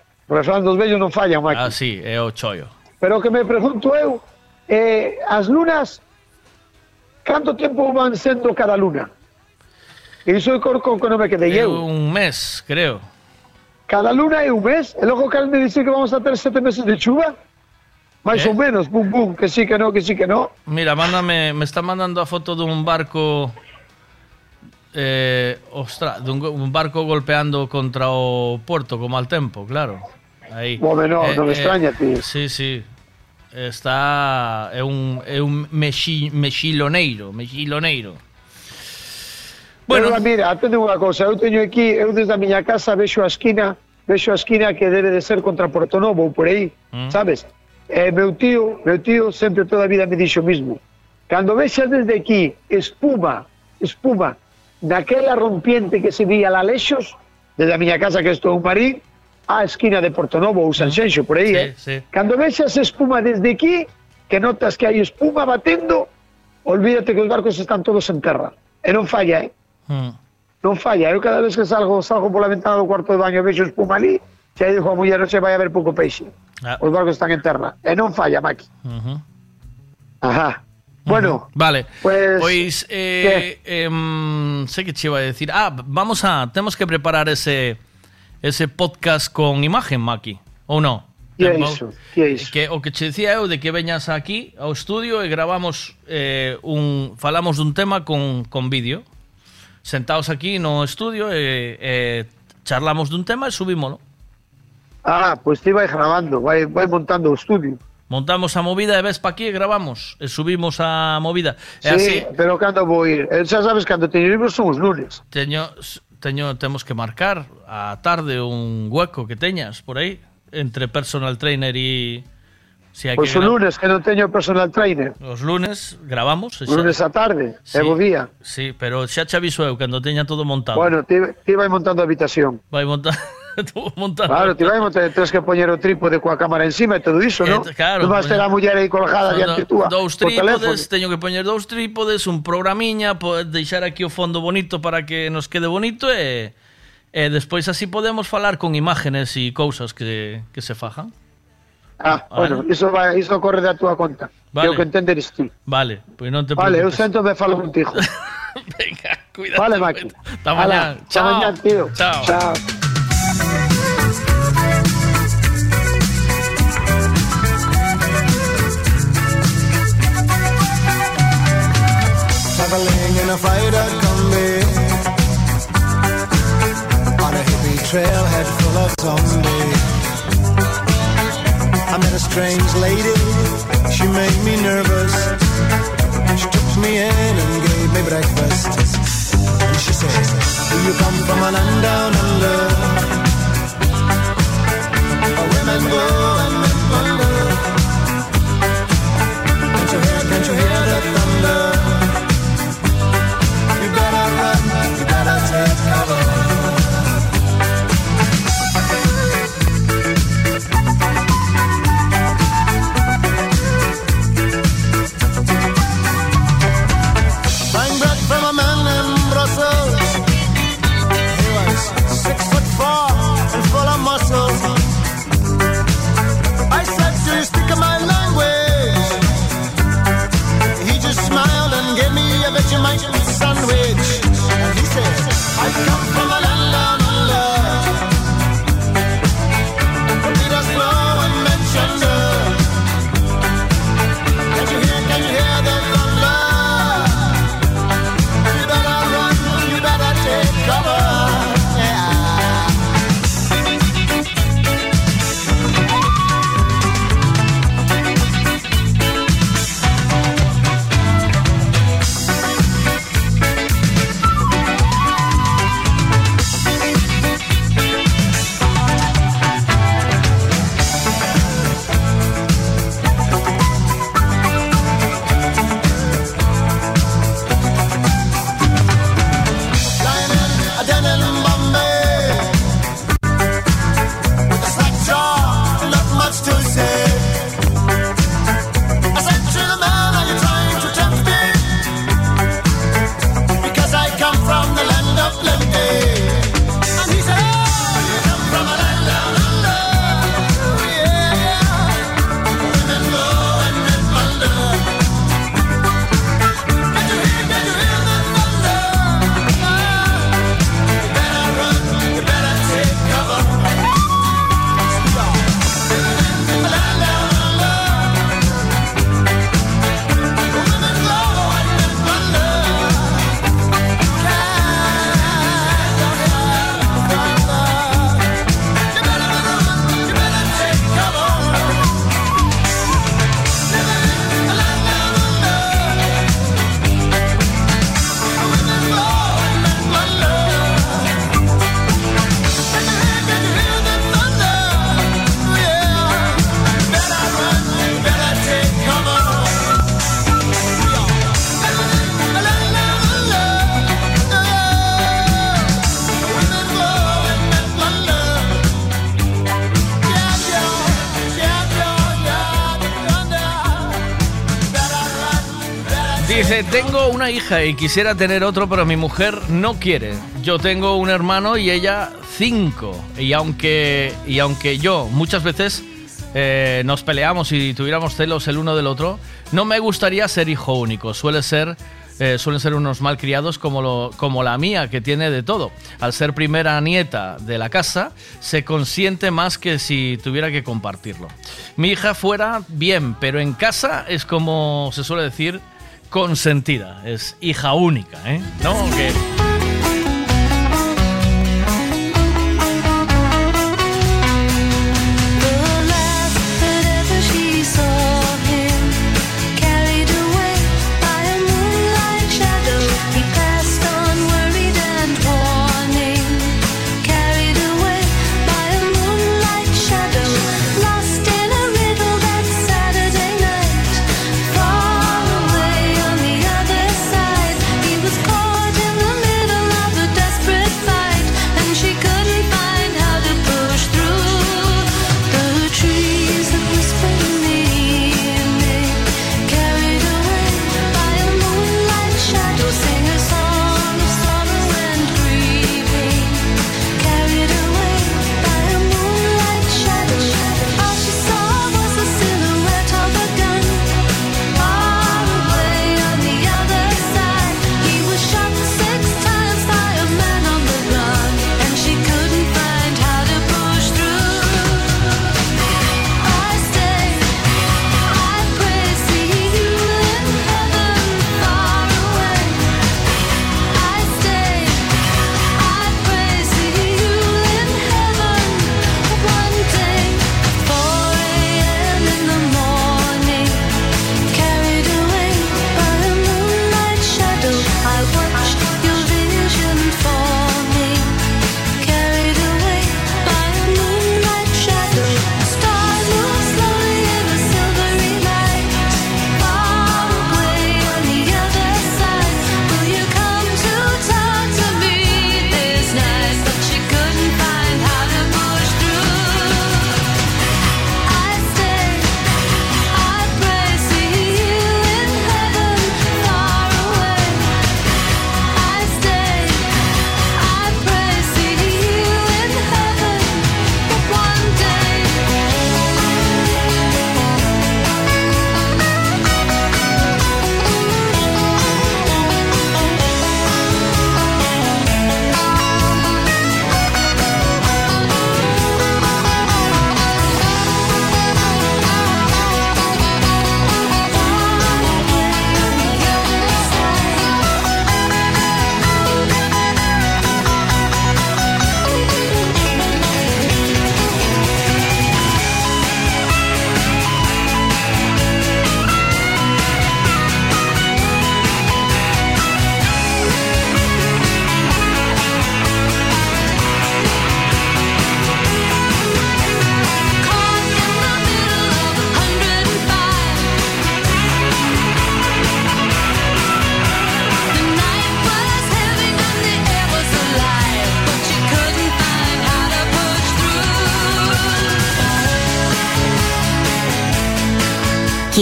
son dos vellos non fallan, Maki. Ah, sí, é o chollo. Pero que me pregunto eu, eh, as lunas, canto tempo van sendo cada luna? Iso é corco que non me quedei eu. un mes, creo. Cada luna é un mes, e logo cal me dice que vamos a ter sete meses de chuva? Mais Eh? ou menos, bum bum, que sí, que no, que sí, que no. Mira, mándame, me está mandando a foto de un barco. eh, ostra, dun, un barco golpeando contra o porto como al tempo, claro. Aí. Bome, no, eh, non eh, extraña, tío. Sí, sí. Está é un é un mexi, mexiloneiro, mexiloneiro. Bueno, Pero, mira, atende unha cousa, eu teño aquí, eu desde a miña casa vexo a esquina, vexo a esquina que debe de ser contra Porto Novo ou por aí, mm. sabes? E meu tío, meu tío sempre toda a vida me dixo o mismo. Cando vexas desde aquí espuma, espuma daquela rompiente que se vía lá lexos, desde a miña casa que estou en Marín, á esquina de Porto Novo ou Sanxenxo, por aí, Sí, eh? sí. Cando vexas espuma desde aquí, que notas que hai espuma batendo, olvídate que os barcos están todos en terra. E non falla, eh? Mm. Non falla, eu cada vez que salgo, salgo pola ventana do cuarto de baño e vexo espuma ali, xa dixo a muller, non se vai a ver pouco peixe. Ah. Os barcos están en terra. E non falla, Maki. Ujú. Ajá. Bueno, Vale. Pues, Pois eh, em, sei que che iba a decir. Ah, vamos a temos que preparar ese ese podcast con imagen, Maki, ou non? Que é iso? Que é iso? Que o que che dicía eu de que veñas aquí ao estudio e gravamos eh, un falamos dun tema con con vídeo. Sentados aquí no estudio e, e charlamos dun tema e subímolo. Ah, pois pues ti vai grabando, vai, vai montando o estudio. Montamos a movida e ves pa aquí e gravamos e subimos a movida. E sí, así... pero cando vou ir? Eh, xa sabes, cando teño libros son os lunes. Teño, teño, temos que marcar a tarde un hueco que teñas por aí entre personal trainer e... Si hai pois pues que o lunes, que non teño personal trainer. Os lunes gravamos. Xa... Lunes a tarde, sí, é bo día. Sí, pero xa te aviso eu, cando teña todo montado. Bueno, ti, ti vai montando a habitación. Vai montando... (laughs) (laughs) montar. Claro, ti vai montar, tens que poñer o trípode coa cámara encima e todo iso, non? Eh, claro, Non vas ter a muller aí colgada diante túa. Dous trípodes, teño que poñer dous trípodes, un programiña, deixar aquí o fondo bonito para que nos quede bonito e e despois así podemos falar con imágenes e cousas que, que se fajan. Ah, vale. bueno, iso, vai, iso corre da túa conta. Vale. Que o que entenderes tú. Vale, pois pues non te preocupes. Vale, eu sento me falo contigo. (laughs) Venga, cuidado. Vale, Maki. Hasta mañana. Chao. Mañana, tío. Chao. Chao. A fighter combi On a hippie trailhead full of zombies. I met a strange lady, she made me nervous. She took me in and gave me breakfast. And she said, do you come from a land down under? Where women go Tengo una hija y quisiera tener otro, pero mi mujer no quiere. Yo tengo un hermano y ella cinco. Y aunque, y aunque yo muchas veces eh, nos peleamos y tuviéramos celos el uno del otro, no me gustaría ser hijo único. Suele ser, eh, suelen ser unos malcriados como, lo, como la mía, que tiene de todo. Al ser primera nieta de la casa, se consiente más que si tuviera que compartirlo. Mi hija fuera bien, pero en casa es como se suele decir, consentida. Es hija única, ¿eh? ¿No?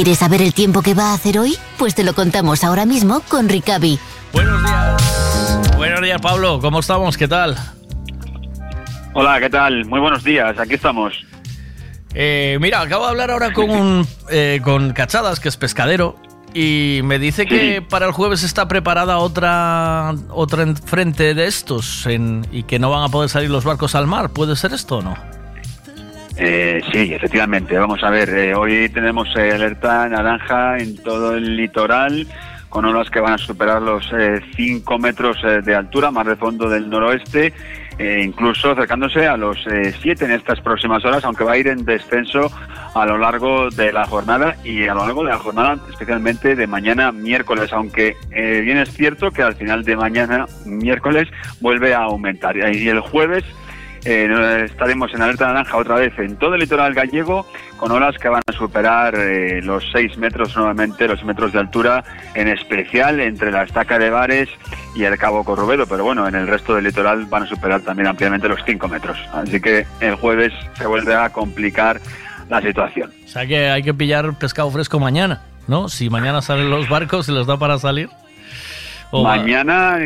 ¿Quieres saber el tiempo que va a hacer hoy? Pues te lo contamos ahora mismo con Ricavi. Buenos días. Buenos días, Pablo. ¿Cómo estamos? ¿Qué tal? Hola, ¿qué tal? Muy buenos días, aquí estamos. Eh, mira, acabo de hablar ahora con, un, eh, con Cachadas, que es pescadero, y me dice que para el jueves está preparada otra otra frente de estos en- y que no van a poder salir los barcos al mar. ¿Puede ser esto o no? Eh, sí, efectivamente. Vamos a ver, eh, hoy tenemos eh, alerta naranja en todo el litoral con olas que van a superar los 5 metros eh, de altura, mar de fondo del noroeste, eh, incluso acercándose a los 7 en estas próximas horas, aunque va a ir en descenso a lo largo de la jornada y a lo largo de la jornada especialmente de mañana miércoles, aunque eh, bien es cierto que al final de mañana miércoles vuelve a aumentar. Y el jueves eh, estaremos en alerta naranja otra vez en todo el litoral gallego con olas que van a superar eh, los 6 metros nuevamente, los metros de altura, en especial entre la estaca de Bares y el Cabo Corrubedo, pero bueno, en el resto del litoral van a superar también ampliamente los 5 metros. Así que el jueves se vuelve a complicar la situación. O sea que hay que pillar pescado fresco mañana, ¿no? Si mañana salen los barcos, ¿se les da para salir? O- Mañana,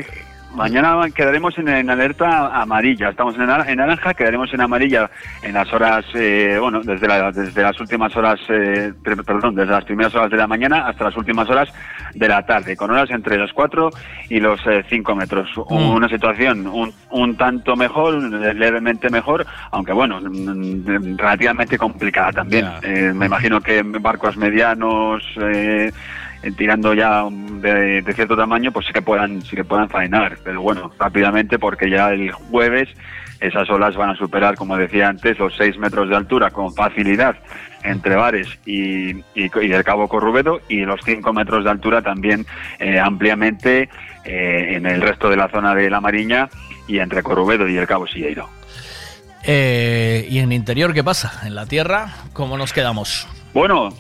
mañana quedaremos en, en alerta amarilla. Estamos en, en naranja, quedaremos en amarilla en las horas, eh, bueno, desde, la- desde las últimas horas, eh, perdón, desde las primeras horas de la mañana hasta las últimas horas de la tarde, con horas entre los 4 y los 5 metros. Mm. Una situación un, un tanto mejor, levemente mejor, aunque bueno, mm, relativamente complicada también. Eh, me imagino que barcos medianos, eh, eh, tirando ya de, de cierto tamaño, pues sí que puedan, sí que puedan faenar, pero bueno, rápidamente porque ya el jueves esas olas van a superar, como decía antes, los 6 metros de altura con facilidad entre Bares y, y, y el Cabo Corrubedo y los 5 metros de altura también eh, ampliamente eh, en el resto de la zona de la Mariña y entre Corrubedo y el Cabo Silleiro. Eh, ¿Y en interior qué pasa? ¿En la tierra cómo nos quedamos? Bueno,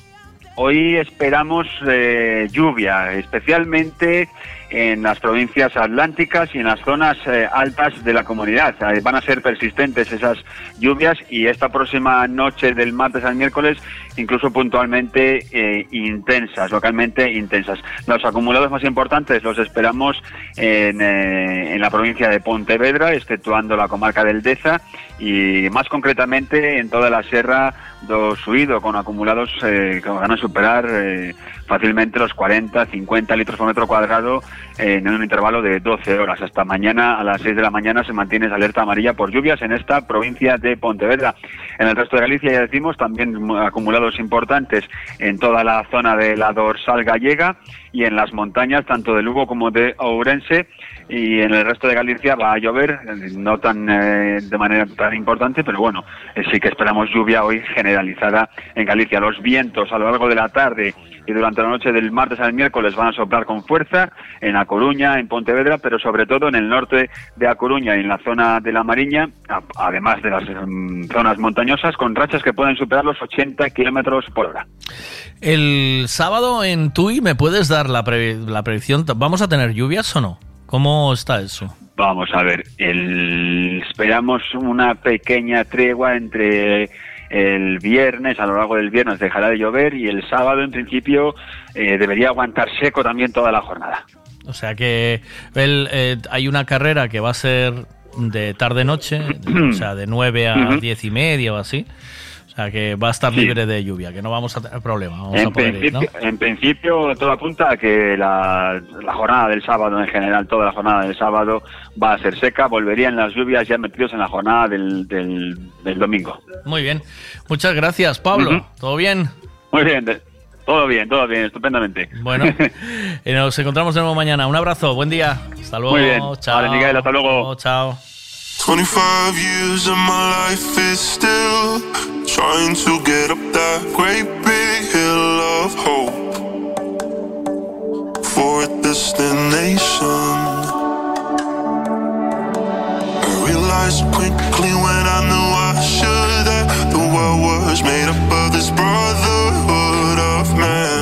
hoy esperamos eh, lluvia, especialmente en las provincias atlánticas y en las zonas eh, altas de la comunidad. Van a ser persistentes esas lluvias y esta próxima noche del martes al miércoles incluso puntualmente eh, intensas, localmente intensas. Los acumulados más importantes los esperamos en, eh, en la provincia de Pontevedra, exceptuando la comarca del Deza y más concretamente en toda la Sierra do Suído, con acumulados eh, que van a superar eh, fácilmente los 40, 50 litros por metro cuadrado en un intervalo de 12 horas. Hasta mañana a las 6 de la mañana se mantiene esa alerta amarilla por lluvias en esta provincia de Pontevedra. En el resto de Galicia, ya decimos, también acumulados importantes en toda la zona de la dorsal gallega y en las montañas, tanto de Lugo como de Ourense. Y en el resto de Galicia va a llover, eh, no tan eh, de manera tan importante, pero bueno, eh, sí que esperamos lluvia hoy generalizada en Galicia. Los vientos a lo largo de la tarde y durante la noche del martes al miércoles van a soplar con fuerza en A Coruña, en Pontevedra, pero sobre todo en el norte de A Coruña y en la zona de la Mariña, además de las mm, zonas montañosas, con rachas que pueden superar los 80 kilómetros por hora. El sábado en Tui, ¿me puedes dar la, pre- la predicción? ¿Vamos a tener lluvias o no? ¿Cómo está eso? Vamos a ver, el- esperamos una pequeña tregua entre el viernes, a lo largo del viernes dejará de llover y el sábado en principio eh, debería aguantar seco también toda la jornada. O sea que el, eh, hay una carrera que va a ser de tarde-noche, o sea, de 9 a Ujú. 10 y media o así. O sea que va a estar Sí. libre de lluvia, que no vamos a tener problema. Vamos a En poder ir, ¿no? principio, en principio todo apunta a que la, la jornada del sábado en general, toda la jornada del sábado va a ser seca, volverían las lluvias ya metidos en la jornada del, del, del domingo. Muy bien. Muchas gracias, Pablo. ¿Todo bien? Muy bien, todo bien, todo bien, estupendamente. Bueno, (laughs) nos encontramos de nuevo mañana. Un abrazo, buen día. Hasta luego. Muy bien. Chao. Vale, Miguel, hasta luego. Chao. 25 years of my life is still trying to get up that great big hill of hope for a destination. I realized quickly when I knew I should that the world was made up of this brotherhood of man.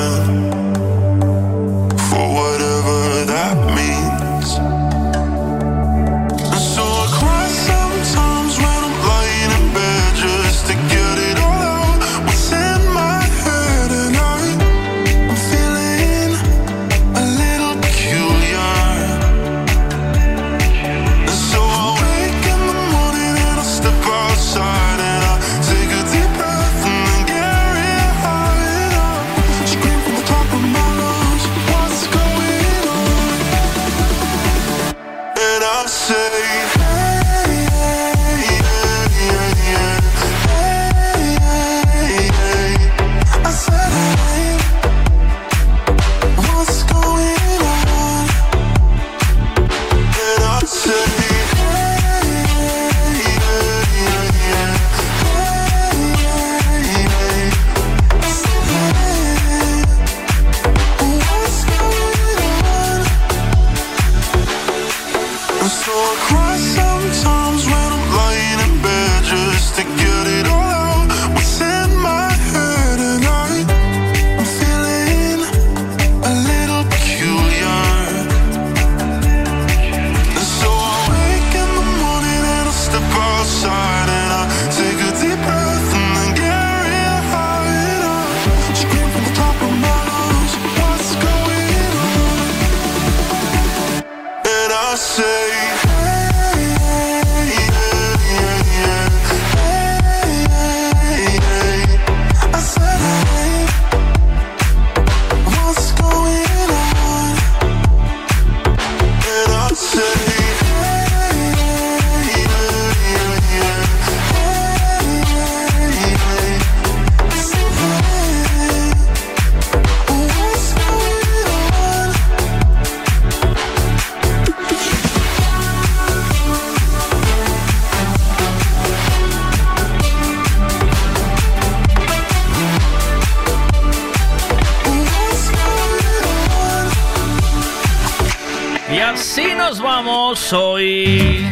Hoy.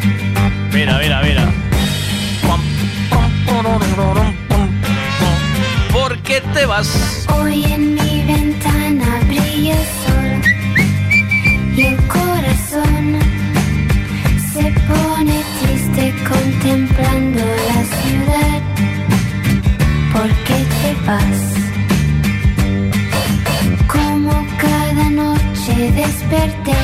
Mira, mira, mira. ¿Por qué te vas? Hoy en mi ventana brilla el sol y el corazón se pone triste contemplando la ciudad. ¿Por qué te vas? Como cada noche desperté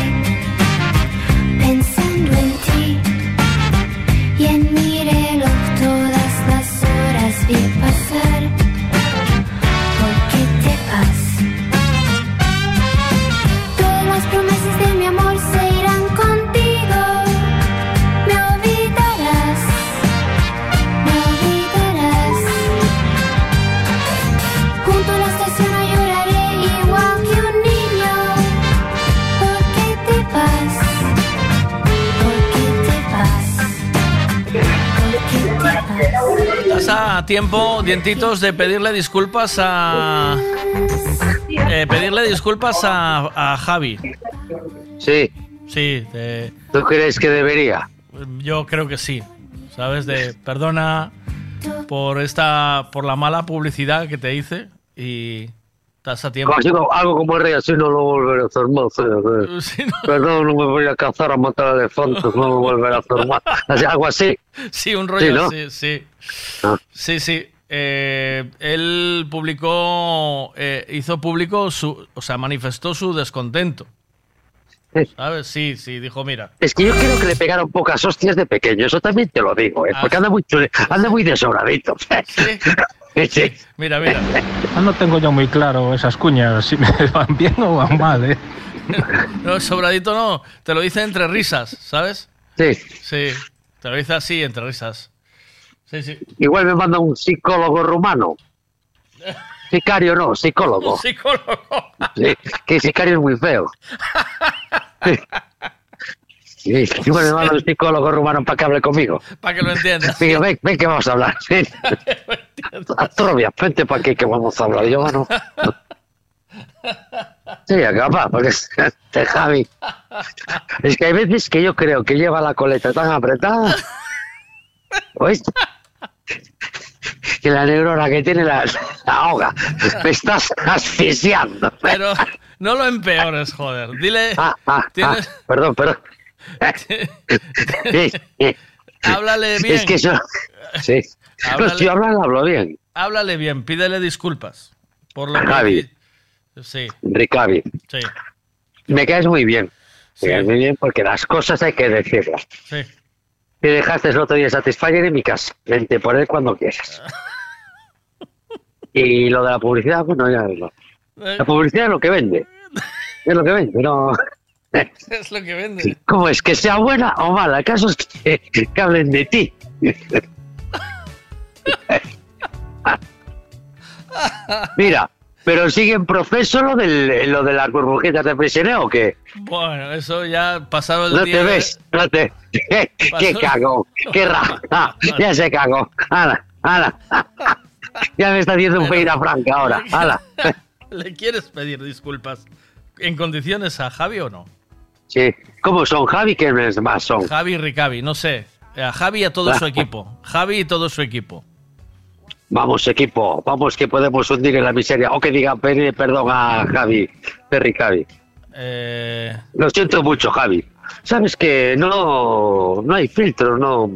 tiempo, dientitos, de pedirle disculpas a. eh, pedirle disculpas a, a Javi. Sí. Sí, de- ¿Tú crees que debería? yo creo que sí. ¿Sabes? De perdona por esta. por la mala publicidad que te hice y. Estás a tiempo. Como digo, algo como el rey así no lo volveré a hacer más. eh, eh. (laughs) Sí, no. Perdón, no me voy a cazar a matar elefantes, no me volveré a hacer más. (laughs) Así, algo así. Sí, un rollo Sí, ¿no? así, sí. Ah. Sí, sí. Eh, él publicó, eh, hizo público su, o sea, manifestó su descontento. ¿Sabes? Sí, sí, dijo, mira. Es que yo creo que le pegaron pocas hostias de pequeño, eso también te lo digo, ¿eh? porque anda muy, chule- anda muy desobradito. (laughs) Sí. Mira, mira. Ah, No tengo yo muy claro esas cuñas, si me (laughs) van bien o van mal, ¿eh? No, sobradito no, te lo dice entre risas, ¿sabes? Sí. Sí, te lo dice así, entre risas. Sí, sí. Igual me manda un psicólogo rumano. (laughs) Sicario no, psicólogo. (laughs) Psicólogo. Sí, que sicario es muy feo. Sí, igual me manda un psicólogo rumano para que hable conmigo. Para que lo entiendas. (laughs) Digo, ven, ven que vamos a hablar. (laughs) Sí. Atrobia, vente para aquí que vamos a hablar. Yo, bueno. Sí, capaz, porque este Javi. Es que hay veces que yo creo que lleva la coleta tan apretada. ¿Oíste? (laughs) Que la neurona que tiene la, la ahoga. (laughs) Me estás asfixiando. Pero no lo empeores, joder. Dile. Ah, tienes- Perdón, perdón. (laughs) Sí, sí. Háblale bien. Es que eso. Sí. No, Háblale- si hablan, hablo bien. Háblale bien, pídele disculpas. Por lo que. Sí, Ricavi. sí, Me caes muy bien. Me caes muy bien porque las cosas hay que decirlas. sí. Te dejaste el otro día Satisfyer en mi casa. Vente por él cuando quieras. (laughs) Y lo de la publicidad, bueno, ya no. La publicidad es lo que vende. Es lo que vende, no. (laughs) Es lo que vende. ¿Cómo es? ¿Que sea buena o mala? El caso es que, que hablen de ti. (laughs) Mira, pero sigue en proceso lo, del, lo de las burbujitas de prisionero o qué? Bueno, eso ya pasado el ¿No día. te ves? ¿No te... (laughs) ¿Qué, qué cago? ¿Qué raja? (laughs) (laughs) Ya se cagó. ¡Hala! ¡Hala! Ya me está haciendo un feira franca ahora. ¡Hala! ¿Le quieres pedir disculpas en condiciones a Javi o no? Sí. ¿Cómo son? Javi, ¿quiénes más son? Javi y Ricavi, no sé. A Javi y a todo su equipo. Javi y todo su equipo. Vamos, equipo. Vamos que podemos hundir en la miseria. O que diga perdón a Javi. Perry Javi. Eh, Lo siento mucho, Javi. Sabes que no, no hay filtro, no.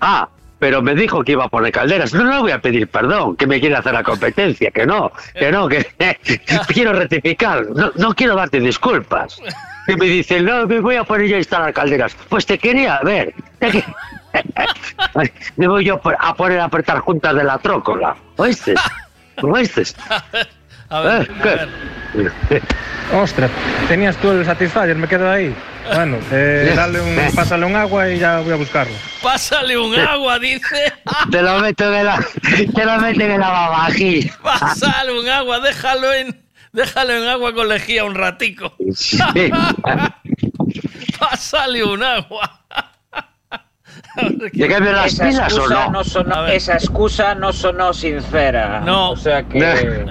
Ah, pero me dijo que iba a poner calderas. No, no le voy a pedir perdón, que me quiere hacer la competencia, que no, que no, que (laughs) quiero rectificar. No, no quiero darte disculpas. Que me dice, no, me voy a poner yo a instalar calderas. Pues te quería ver. Te (laughs) Me voy yo a poner a apretar juntas de la trócola. ¿Oíste? ¿Oíste? a ver, Eh, a. Ostras, tenías tú el Satisfyer, me quedo ahí. Bueno, eh, (laughs) dale un, pásale un agua y ya voy a buscarlo. Pásale un (laughs) agua, dice. Te lo meto en la, te lo meto en la babají. Pásale un agua, déjalo en, déjalo en agua con lejía un ratico. (laughs) Pásale un agua. ¿Le cambio las Esa pilas o excusa no? sonó- esa excusa no sonó sincera. No. O sea que.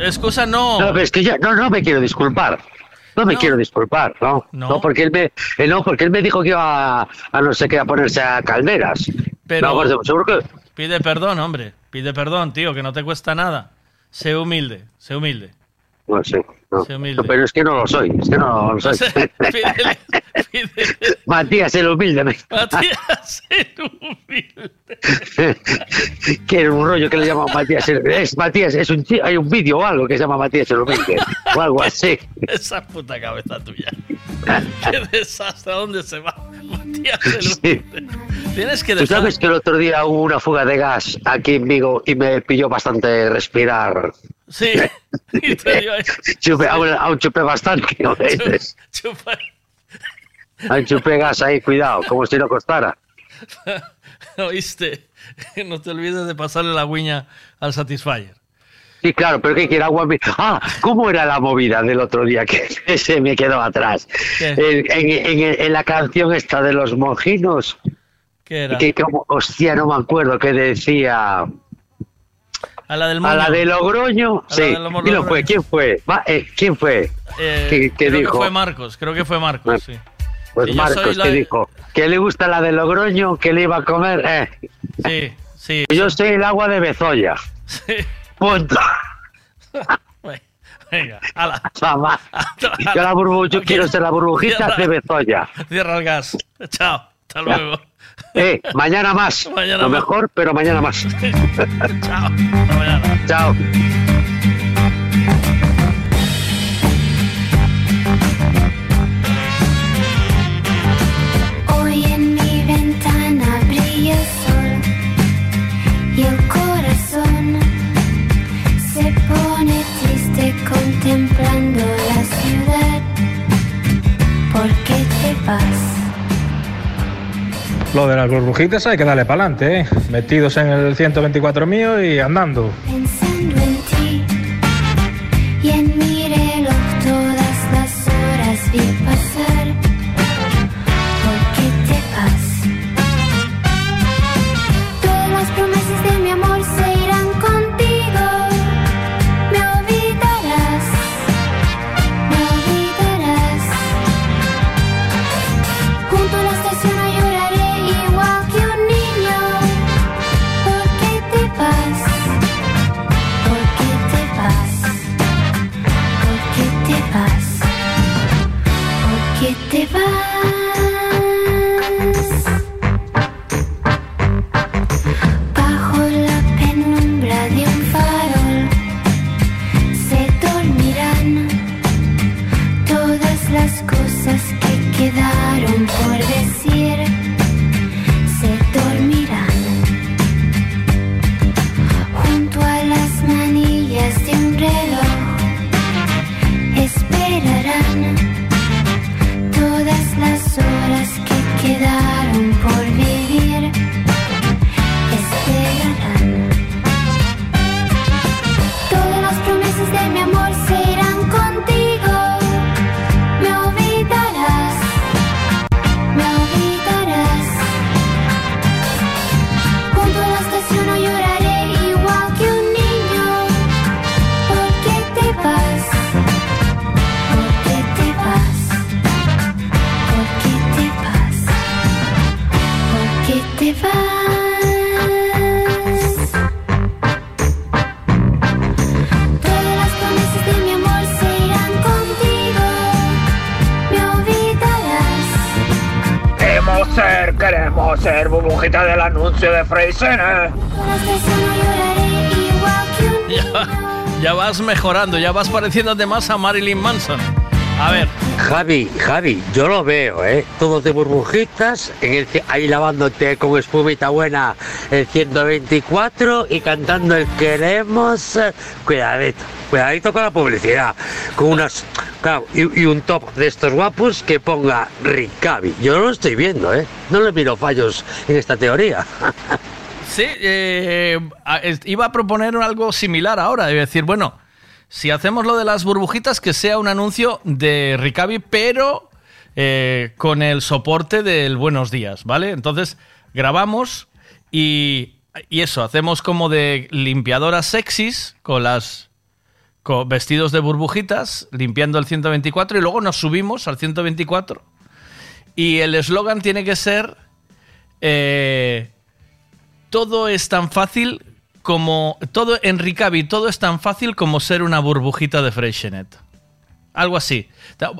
Excusa no. No, pero es que ya, no, no me quiero disculpar. No me No. quiero disculpar, ¿no? No. porque él me, eh, no, porque él me dijo que iba a, a no sé qué, a ponerse a calderas. Pero- No, pues, seguro que... Pide perdón, hombre. Pide perdón, tío, que no te cuesta nada. Sé humilde, sé humilde. No sé, no. No, pero es que no lo soy, es que no lo soy. (laughs) Pídele, pídele. Matías el humilde. Matías el humilde. (laughs) que era un rollo que le llaman Matías el Es Matías, es un hay un vídeo o algo que se llama Matías el humilde. o algo así. Esa puta cabeza tuya. Qué desastre, ¿a dónde se va? Matías el Sí. humilde. Tienes que Tú dejar. sabes que el otro día hubo una fuga de gas aquí en Vigo y me pilló bastante respirar. Sí. (laughs) (laughs) Chupé, chupé bastante, ¿no. Aún chupé gas ahí, cuidado, como si no costara. (laughs) ¿Oíste? No te olvides de pasarle la guiña al Satisfyer. Sí, claro, pero ¿qué quiere agua? Ah, ¿cómo era la movida del otro día que se me quedó atrás? ¿Qué? En, en- en- en la canción esta de los monjinos, ¿Qué era? que como, hostia, no me acuerdo, que decía... A la del A moño. la de Logroño, A sí. de Lomo- ¿Quién Logroño. fue? ¿Quién fue? Eh, ¿Quién fue? Eh, ¿Qué- qué creo dijo? que fue Marcos, creo que fue Marcos, sí. Pues Marcos, la que dijo que le gusta la de Logroño, que le iba a comer. Eh. Sí, sí. Yo soy el agua de Bezoya. Sí. Punto. (laughs) Venga, ala. Mamá. (laughs) Yo, la burbu- yo quiero ser la burbujita de Bezoya. Cierra el gas. Chao. Hasta luego. Eh, mañana más. (laughs) Mañana Lo más. mejor, pero mañana más. (laughs) Chao. Hasta mañana. Chao. Hoy en mi ventana brilla el sol y el corazón se pone triste contemplando la ciudad. ¿Por qué te vas? Lo de las burbujitas hay que darle para adelante, ¿eh? Metidos en el 124 mío y andando. Ser burbujita del anuncio de Freisen, ¿eh? Con la estación no lloraré igual que un Ya, ya vas mejorando, ya vas pareciéndote más a Marilyn Manson. A ver, Javi, Javi, yo lo veo, ¿eh? Todo de burbujitas, en el, ahí lavándote con espumita buena el 124 y cantando el queremos. eh, Cuidadito, cuidadito con la publicidad. Con unas. Claro, y, un top de estos guapos que ponga Ricavi. Yo lo estoy viendo, ¿eh? No le miro fallos en esta teoría. (laughs) sí, eh, iba a proponer algo similar ahora. A decir, bueno, si hacemos lo de las burbujitas, que sea un anuncio de Ricavi, pero eh, con el soporte del Buenos Días, ¿vale? Entonces, grabamos y, y eso, hacemos como de limpiadoras sexys con las vestidos de burbujitas, limpiando el 124 y luego nos subimos al 124 y el eslogan tiene que ser eh, todo es tan fácil como todo en Ricavi todo es tan fácil como ser una burbujita de Freixenet. Algo así.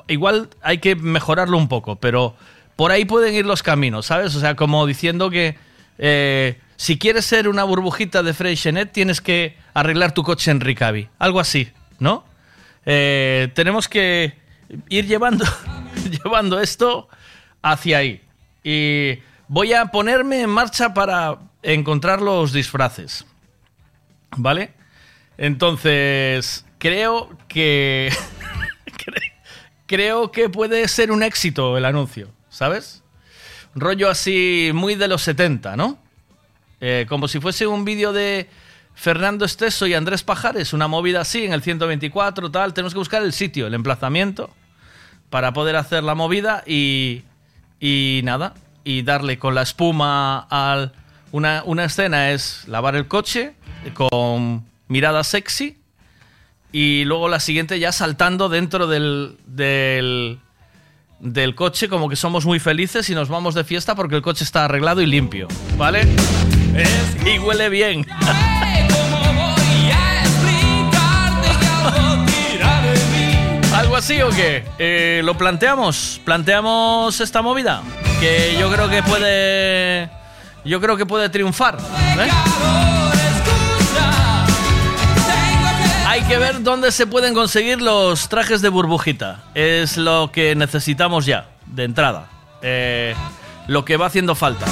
Igual hay que mejorarlo un poco, pero por ahí pueden ir los caminos, ¿sabes? O sea, como diciendo que eh, si quieres ser una burbujita de Freixenet, tienes que arreglar tu coche en Ricavi. Algo así, ¿no? Eh, tenemos que ir llevando, (laughs) llevando esto hacia ahí. Y voy a ponerme en marcha para encontrar los disfraces. ¿Vale? Entonces, creo que. (laughs) cre- creo que puede ser un éxito el anuncio, ¿sabes? Rollo así muy de los 70, ¿no? Eh, como si fuese un vídeo de Fernando Esteso y Andrés Pajares, una movida así en el 124, tal. Tenemos que buscar el sitio, el emplazamiento, para poder hacer la movida y, y nada, y darle con la espuma al... Una, una escena es lavar el coche con mirada sexy y luego la siguiente ya saltando dentro del, del, del coche como que somos muy felices y nos vamos de fiesta porque el coche está arreglado y limpio, ¿vale? Y huele bien. (laughs) así o qué? Eh, ¿Lo planteamos? ¿Planteamos esta movida? Que yo creo que puede... Yo creo que puede triunfar. ¿eh? Hay que ver dónde se pueden conseguir los trajes de burbujita. Es lo que necesitamos ya, de entrada. Eh, lo que va haciendo falta.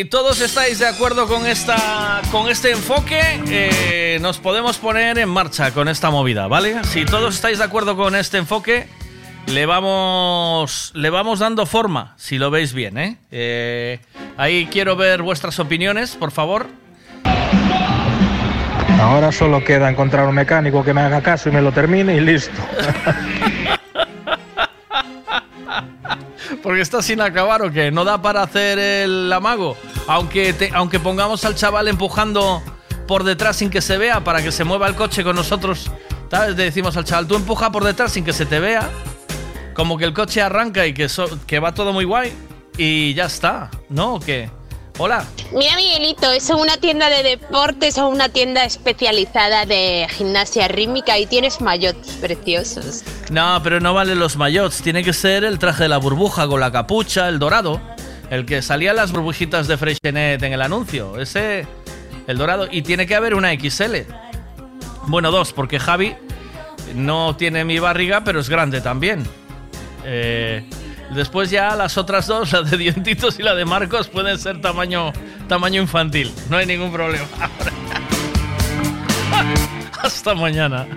Si todos estáis de acuerdo con esta con este enfoque, eh, nos podemos poner en marcha con esta movida, ¿vale? Si todos estáis de acuerdo con este enfoque, le vamos le vamos dando forma, si lo veis bien, ¿eh? Eh, ahí quiero ver vuestras opiniones, por favor. Ahora solo queda encontrar un mecánico que me haga caso y me lo termine y listo. (laughs) Porque está sin acabar o qué? ¿No da para hacer el amago? Aunque, aunque pongamos al chaval empujando por detrás sin que se vea para que se mueva el coche con nosotros. ¿Sabes? Le decimos al chaval, tú empuja por detrás sin que se te vea. Como que el coche arranca y que, que va todo muy guay. Y ya está, ¿no? ¿O qué? Hola. Mira, Miguelito, ¿es una tienda de deportes o una tienda especializada de gimnasia rítmica y tienes mayots preciosos? No, pero no valen los maillots. Tiene que ser el traje de la burbuja con la capucha, el dorado. El que salía las burbujitas de Freixenet en el anuncio. Ese, el dorado. Y tiene que haber una XL. Bueno, dos, porque Javi no tiene mi barriga, pero es grande también. Eh, después ya las otras dos, la de Dientitos y la de Marcos, pueden ser tamaño, tamaño infantil. No hay ningún problema. (laughs) Hasta mañana. (laughs)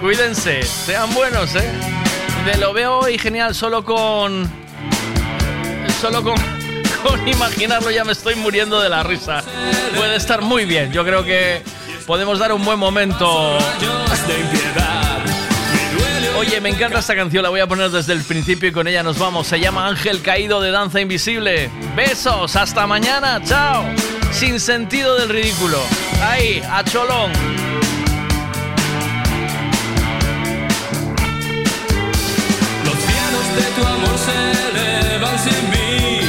Cuídense, sean buenos, ¿eh? De lo veo y genial, solo con. Solo con, (laughs) con imaginarlo ya me estoy muriendo de la risa. Puede estar muy bien, yo creo que podemos dar un buen momento. Oye, me encanta esta canción, la voy a poner desde el principio y con ella nos vamos. Se llama Ángel Caído de Danza Invisible. Besos, hasta mañana, chao. Sin sentido del ridículo. Ahí, a cholón. Los de tu amor se elevan sin mí